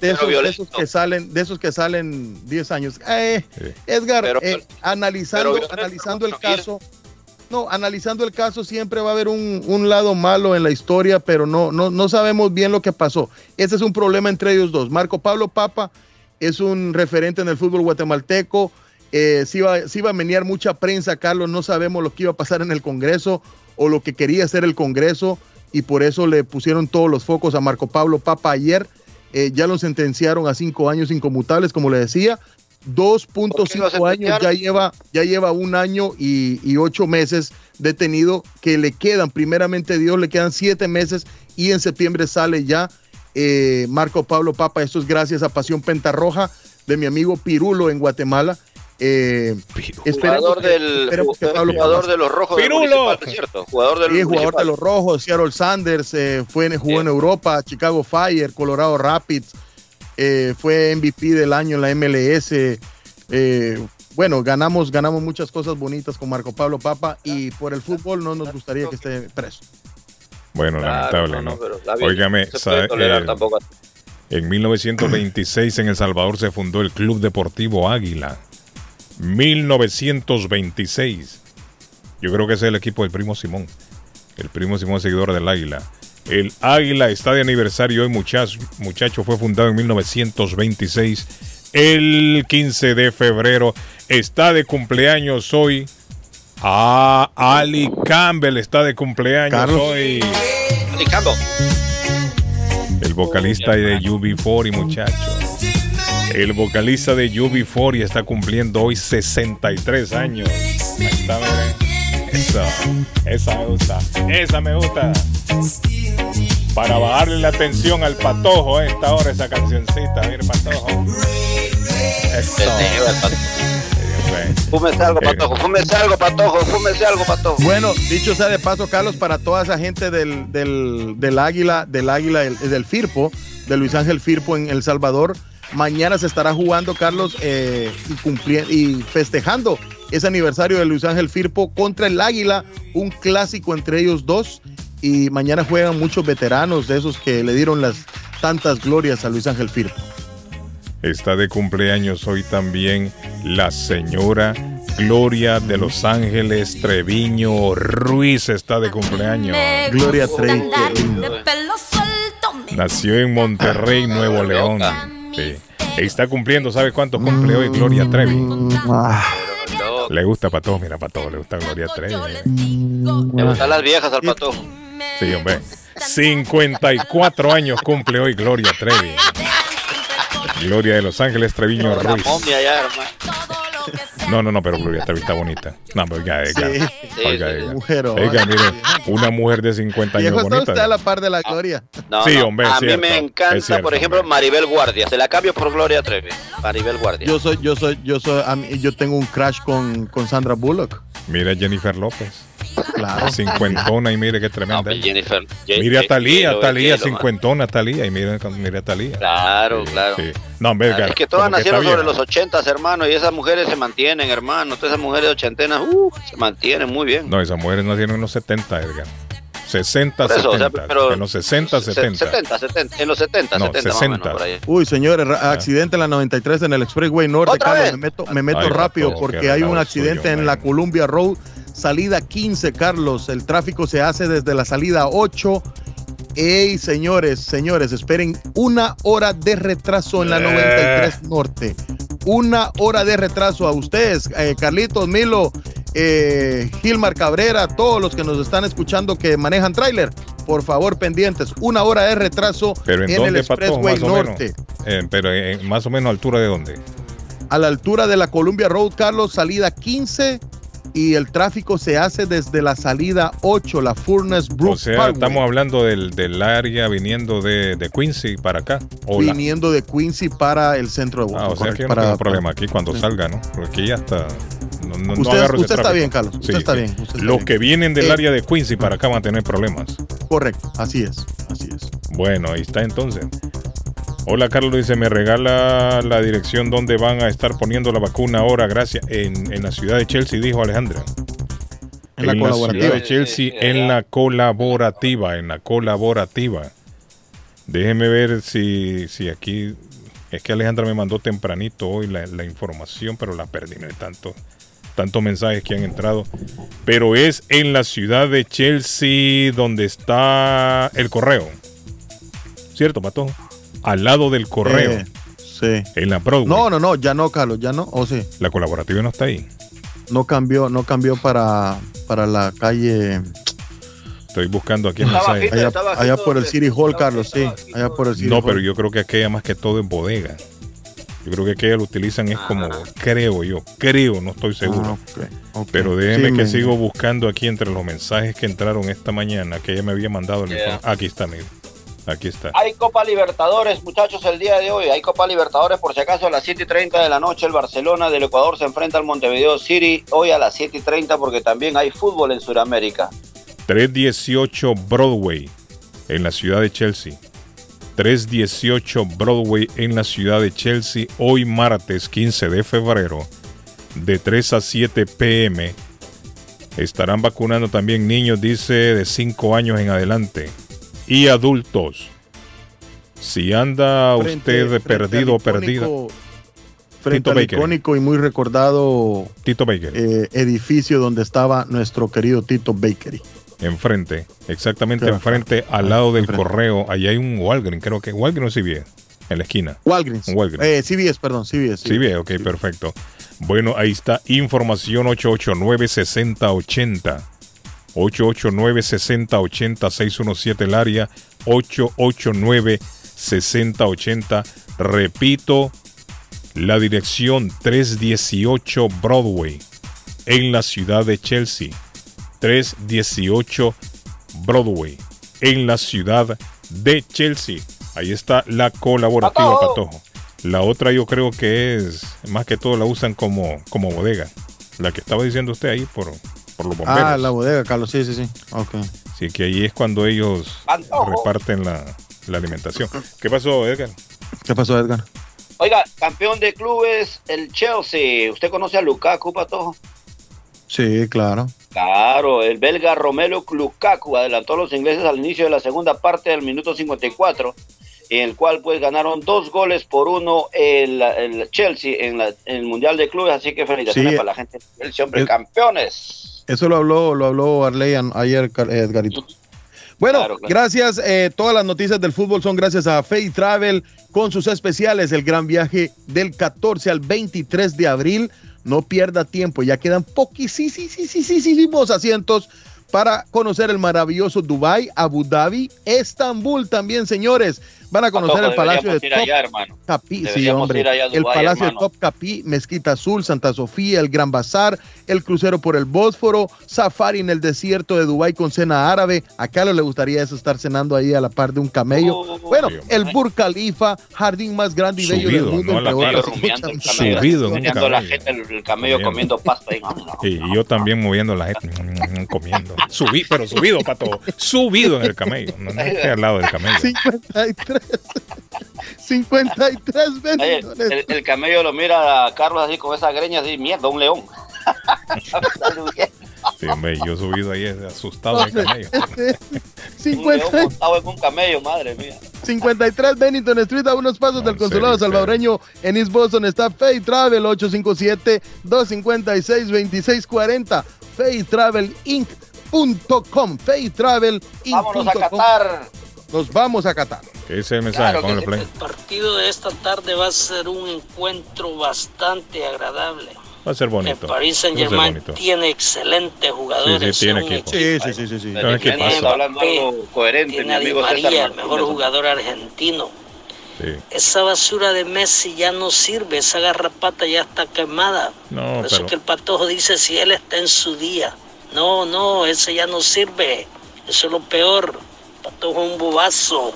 de, esos, de violento. esos que salen, de esos que salen 10 años. Eh, Edgar, Pero- eh, analizando, pero analizando el caso. No, analizando el caso siempre va a haber un, un lado malo en la historia, pero no, no, no sabemos bien lo que pasó. Ese es un problema entre ellos dos. Marco Pablo Papa es un referente en el fútbol guatemalteco. Eh, si iba, si iba a menear mucha prensa, Carlos, no sabemos lo que iba a pasar en el Congreso o lo que quería hacer el Congreso y por eso le pusieron todos los focos a Marco Pablo Papa ayer. Eh, ya lo sentenciaron a cinco años inconmutables, como le decía. ¿Por qué lo 2.5 años, ya lleva, ya lleva un año y, y ocho meses detenido, que le quedan, primeramente Dios, le quedan siete meses y en septiembre sale ya eh, Marco Pablo Papa. Esto es gracias a Pasión Pentarroja de mi amigo Pirulo en Guatemala. Eh, Jugador que- del esperemos que Pablo jugador de los rojos. Jugador del Sí, jugador Municipal. de los Rojos, Seattle Sanders, eh, fue en, jugó en Europa, Chicago Fire, Colorado Rapids, eh, fue MVP del año en la MLS. eh, bueno, ganamos, ganamos muchas cosas bonitas con Marco Pablo Papa y por el fútbol no nos gustaría que esté preso. Bueno, Claro, lamentable, no, ¿no? no, Óigame, sabe, tolerar en 1926 en El Salvador se fundó el Club Deportivo Águila. 1926. Yo creo que ese es el equipo del primo Simón. El primo Simón seguidor del Águila. El Águila está de aniversario hoy, muchacho. Muchacho fue fundado en 1926. El 15 de febrero está de cumpleaños hoy. Ah, Ali Campbell está de cumpleaños Carlos. hoy. Ali Campbell. El vocalista de UB40, muchachos. El vocalista de UB40 está cumpliendo hoy 63 años. Ahí está. Eso, esa me gusta. Esa me gusta. Para bajarle la tensión al patojo a esta hora, esa cancioncita. Mire, patojo. Eso. Fúmese algo, patojo. Fúmese algo, patojo. Fúmese algo, patojo. Bueno, dicho sea de paso, Carlos, para toda esa gente del, del, del Águila, del Águila, el- del Firpo, de Luis Ángel Firpo en El Salvador, mañana se estará jugando, Carlos, eh, y, cumpli- y festejando ese aniversario de Luis Ángel Firpo contra el Águila, un clásico entre ellos dos. Y mañana juegan muchos veteranos de esos que le dieron las tantas glorias a Luis Ángel Firpo. Está de cumpleaños hoy también la señora Gloria de Los Ángeles Treviño Ruiz. Está de cumpleaños. Gloria Trevi, qué lindo. Nació en Monterrey, Nuevo León. Sí. Está cumpliendo, ¿sabe cuánto cumple hoy Gloria Trevi? Le gusta Patojo, mira Patojo, le gusta Gloria Trevi. Le gustan las viejas al patojo. Sí, hombre. 54 años cumple hoy Gloria Trevi. Gloria de Los Ángeles Treviño Ruiz. Ya. No, no, no, pero Gloria Trevi está bonita. No, pero oiga, oiga. Sí. Oiga, Sí, oiga. Oiga, mire, una mujer de 50 años está bonita. usted a la par de la gloria. No, Sí, hombre, A cierto, mí me encanta, cierto, por ejemplo, Maribel Guardia. Se la cambio por Gloria Trevi. Maribel Guardia. Yo soy, yo soy, yo soy, yo tengo un crash con, con Sandra Bullock. Mira Jennifer López. Claro. Cincuentona y mire qué tremenda. Jennifer. Mira a Talía, Talía, cincuentona, Talía, y mira, mira a Talía. Claro, claro. Sí. No, Ah, es que todas nacieron sobre los ochentas, hermano, y esas mujeres se mantienen, hermano. Todas esas mujeres ochentenas, uh, se mantienen muy bien. No, esas mujeres nacieron en los 70, Edgar. 60, Por eso, o sea, 70. pero- en los 60, Se- 70. 70, 70, en los 70, No, 70 más o 60. menos por ahí. Uy, señores, ra- accidente en la 93 en el Expressway Norte. ¿Otra Carlos, vez? me meto, me meto Ay, rápido porque hay un accidente suyo, en la Columbia Road, salida 15, Carlos. El tráfico se hace desde la salida 8. Ey, señores, señores, esperen una hora de retraso en la Eh. 93 Norte. Una hora de retraso a ustedes, eh, Carlitos, Milo, eh, Gilmar Cabrera, todos los que nos están escuchando que manejan tráiler. Por favor, pendientes. Una hora de retraso Pero en, en el dónde, Expressway Norte. menos. Eh, pero en, más o menos altura de dónde. a la altura de la Columbia Road, Carlos, salida 15 y el tráfico se hace desde la salida 8, la Furnace Brook O sea, Parkway, estamos hablando del, del área viniendo de, de Quincy para acá. Viniendo de Quincy para el centro de Ah, Boston. o sea que correcto, yo no para- tengo problema aquí cuando salga, ¿no? Porque aquí ya está. No, no- no Usted- ese usted está bien, Carlos, usted está bien, usted está Los bien. que vienen del Eh, área de Quincy para acá van a tener problemas. Correcto, así es, así es. Bueno, ahí está entonces. Hola Carlos, dice, me regala la dirección donde van a estar poniendo la vacuna ahora, gracias. En, en la ciudad de Chelsea, dijo Alejandra. En la colaborativa. ciudad de Chelsea, en la colaborativa, en la colaborativa. Déjeme ver si, si aquí... Es que Alejandra me mandó tempranito hoy la, la información, pero la perdí. mire, tanto, tantos mensajes que han entrado. Pero es en la ciudad de Chelsea donde está el correo. ¿Cierto, Pato? Al lado del correo. Eh, sí. En la Broadway. No, no, no, ya no, Carlos, ya no, o sí. La colaborativa no está ahí. No cambió, no cambió para, para la calle. Estoy buscando aquí mensaje. bajito, Allá- allá por el City Hall, Carlos, sí. Allá por el City No, Hall. pero yo creo que aquella más que todo es bodega. Yo creo que aquella lo utilizan es como, creo yo, creo, no estoy seguro. Ah, ok, Pero déjeme Sí, que me- sigo buscando aquí entre los mensajes que entraron esta mañana, que ella me había mandado. el Yeah. informe. Aquí está, mire. Aquí está. Hay Copa Libertadores, muchachos, el día de hoy. Hay Copa Libertadores, por si acaso, a las 7 y 30 de la noche. El Barcelona del Ecuador se enfrenta al Montevideo City hoy a las 7 y 30 porque también hay fútbol en Sudamérica. 318 Broadway en la ciudad de Chelsea. 318 Broadway en la ciudad de Chelsea hoy martes 15 de febrero de 3 a 7 pm. Estarán vacunando también niños, dice, de 5 años en adelante y adultos. Si anda Frente- usted perdido o perdida, Frente Tito al Baker. icónico y muy recordado Tito Baker. eh, edificio donde estaba nuestro querido Tito Bakery. Enfrente, exactamente Claro. enfrente, al lado del correo, allí hay un Walgreens, creo que Walgreens o CVS, en la esquina. Walgreens. Walgreens. Eh, CBS, perdón, CBS. Sí, bien, ok, perfecto. Bueno, ahí está información 889-6080. 889-6080-617 el área. 889-6080. Repito, la dirección 318 Broadway en la ciudad de Chelsea. 318 Broadway en la ciudad de Chelsea. Ahí está la colaborativa Patojo. La otra yo creo que es, más que todo la usan como, como bodega. La que estaba diciendo usted ahí por, por los bomberos. Ah, la bodega, Carlos, sí, sí, sí. Ok. Así que ahí es cuando ellos reparten la, la alimentación. ¿Qué pasó, Edgar? ¿Qué pasó, Edgar? Oiga, campeón de clubes, el Chelsea. ¿Usted conoce a Lukaku, Patojo? Sí, claro. Claro, el belga Romelu Lukaku adelantó a los ingleses al inicio de la segunda parte del minuto 54, en el cual pues ganaron dos goles por uno el, el Chelsea en, la- en el Mundial de Clubes, así que felicitaciones Sí. para la gente del Chelsea, hombre, Es- campeones. Eso lo habló, lo habló Arley ayer, eh, Edgarito. Bueno, Claro, claro. gracias. eh, todas las noticias del fútbol son gracias a Fay Travel con sus especiales. El gran viaje del 14 al 23 de abril. No pierda tiempo, ya quedan poquísimos asientos para conocer el maravilloso Dubai, Abu Dhabi, Estambul también, señores. Van a conocer Patojo, el Palacio de Top allá. Capí, sí, hombre. el Palacio hermano. de Top Capí, Mezquita Azul, Santa Sofía, el Gran Bazar, el crucero por el Bósforo, safari en el desierto de Dubái con cena árabe. A Carlos le gustaría eso, estar cenando ahí a la par de un camello. bueno, el Burj Khalifa, jardín más grande y bello del mundo, no entre otras el camello, Subido en un rumiando la camello. gente, el, el camello Comiendo. pasta. Y yo también moviendo la gente, [laughs] comiendo. Subí, pero subido, pato. Subido en el camello. No, no al lado del camello. [laughs] 53. 53 Oye, bendiciones. el, el camello lo mira a Carlos así con esa greña así, mierda, un león. [laughs] Sí, hombre, yo subido ahí asustado en camello. [laughs] Un león 50 montado en un camello, madre mía. 53 Bennington Street, a unos pasos del consulado salvadoreño en East Boston. Está Fay Travel 857-256-2640. FayTravelinc.com. FayTravelinc.com. Vámonos a Qatar. Nos vamos a Qatar. ¿Qué dice el mensaje? Ponle play. El partido de esta tarde va a ser un encuentro bastante agradable. Va a ser El bonito. Paris Saint Germain tiene excelentes jugadores. Sí, sí, tiene equipo. Sí, sí, sí, sí. Está hablando algo coherente, mi Tiene Di amigo César María, el Martínez. mejor jugador argentino. Sí. Esa basura de Messi ya no sirve, esa garrapata ya está quemada. No, Por eso pero- que el patojo dice si él está en su día. No, no, ese ya no sirve. Eso es lo peor. Patojo es un bobazo.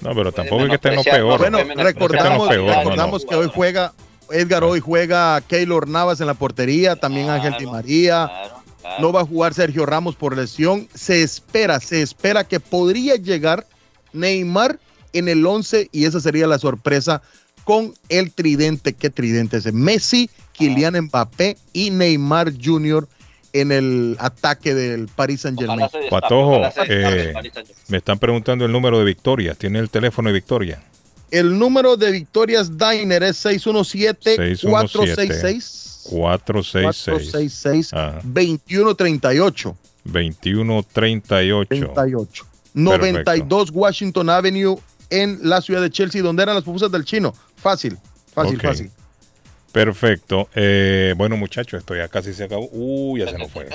No, pero tampoco es que esté en lo peor. Bueno, es recordamos, peor, no, no. recordamos que hoy juega, Edgar hoy juega Keylor Navas en la portería, también Ángel Di María. No va a jugar Sergio Ramos por lesión. Se espera, se espera que podría llegar Neymar en el 11 y esa sería la sorpresa con el tridente. ¿Qué tridente ese? Messi, Kylian Mbappé y Neymar Jr. en el ataque del Paris Saint Germain. Patojo, eh, me están preguntando el número de Victoria. ¿Tiene el teléfono de Victoria? El número de Victorias Diner es 617-466. 466 466 2138 2138. 38 92 Washington Avenue en la ciudad de Chelsea, donde eran las pupusas del chino. Fácil, fácil, Ok. fácil. Perfecto. Eh, bueno, muchachos, esto ya casi se acabó. Uy, ya se nos fue.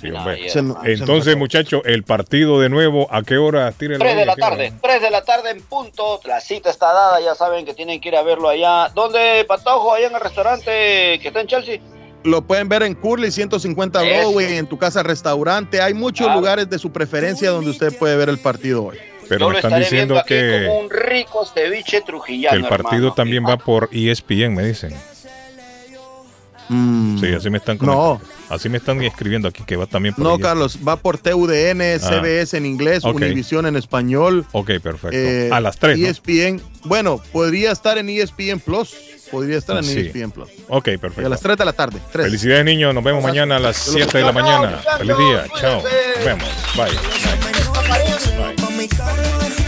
Sí, [laughs] hombre. Se nos- se Entonces, muchachos, el partido de nuevo, ¿a qué hora? Tire 3 de la tarde, 3 de la tarde en punto. La cita está dada, ya saben que tienen que ir a verlo allá. ¿Dónde, Patojo? Allá en el restaurante que está en Chelsea. Lo pueden ver en Curly 150 Eso. Broadway, en tu casa restaurante. Hay muchos Claro. lugares de su preferencia donde usted puede ver el partido hoy. Pero Yo me lo están diciendo que, como un rico ceviche que trujillano, el partido hermano. también va por ESPN, me dicen. Sí, así me están comentando. Así me están escribiendo aquí que va también por E No, ESPN. Carlos, va por TUDN, CBS en inglés, Ah. Ok. Univision en español. Ok, perfecto. eh, a las 3, ¿no? ESPN, bueno, podría estar en E ESPN Plus. Podría estar en E Sí. ESPN Plus. Ok, Y a perfecto. las 3 de la tarde. 3. Felicidades, niños. Nos vemos mañana a las 7 de la mañana. Feliz día. Chao. Nos vemos. Bye. Mi cara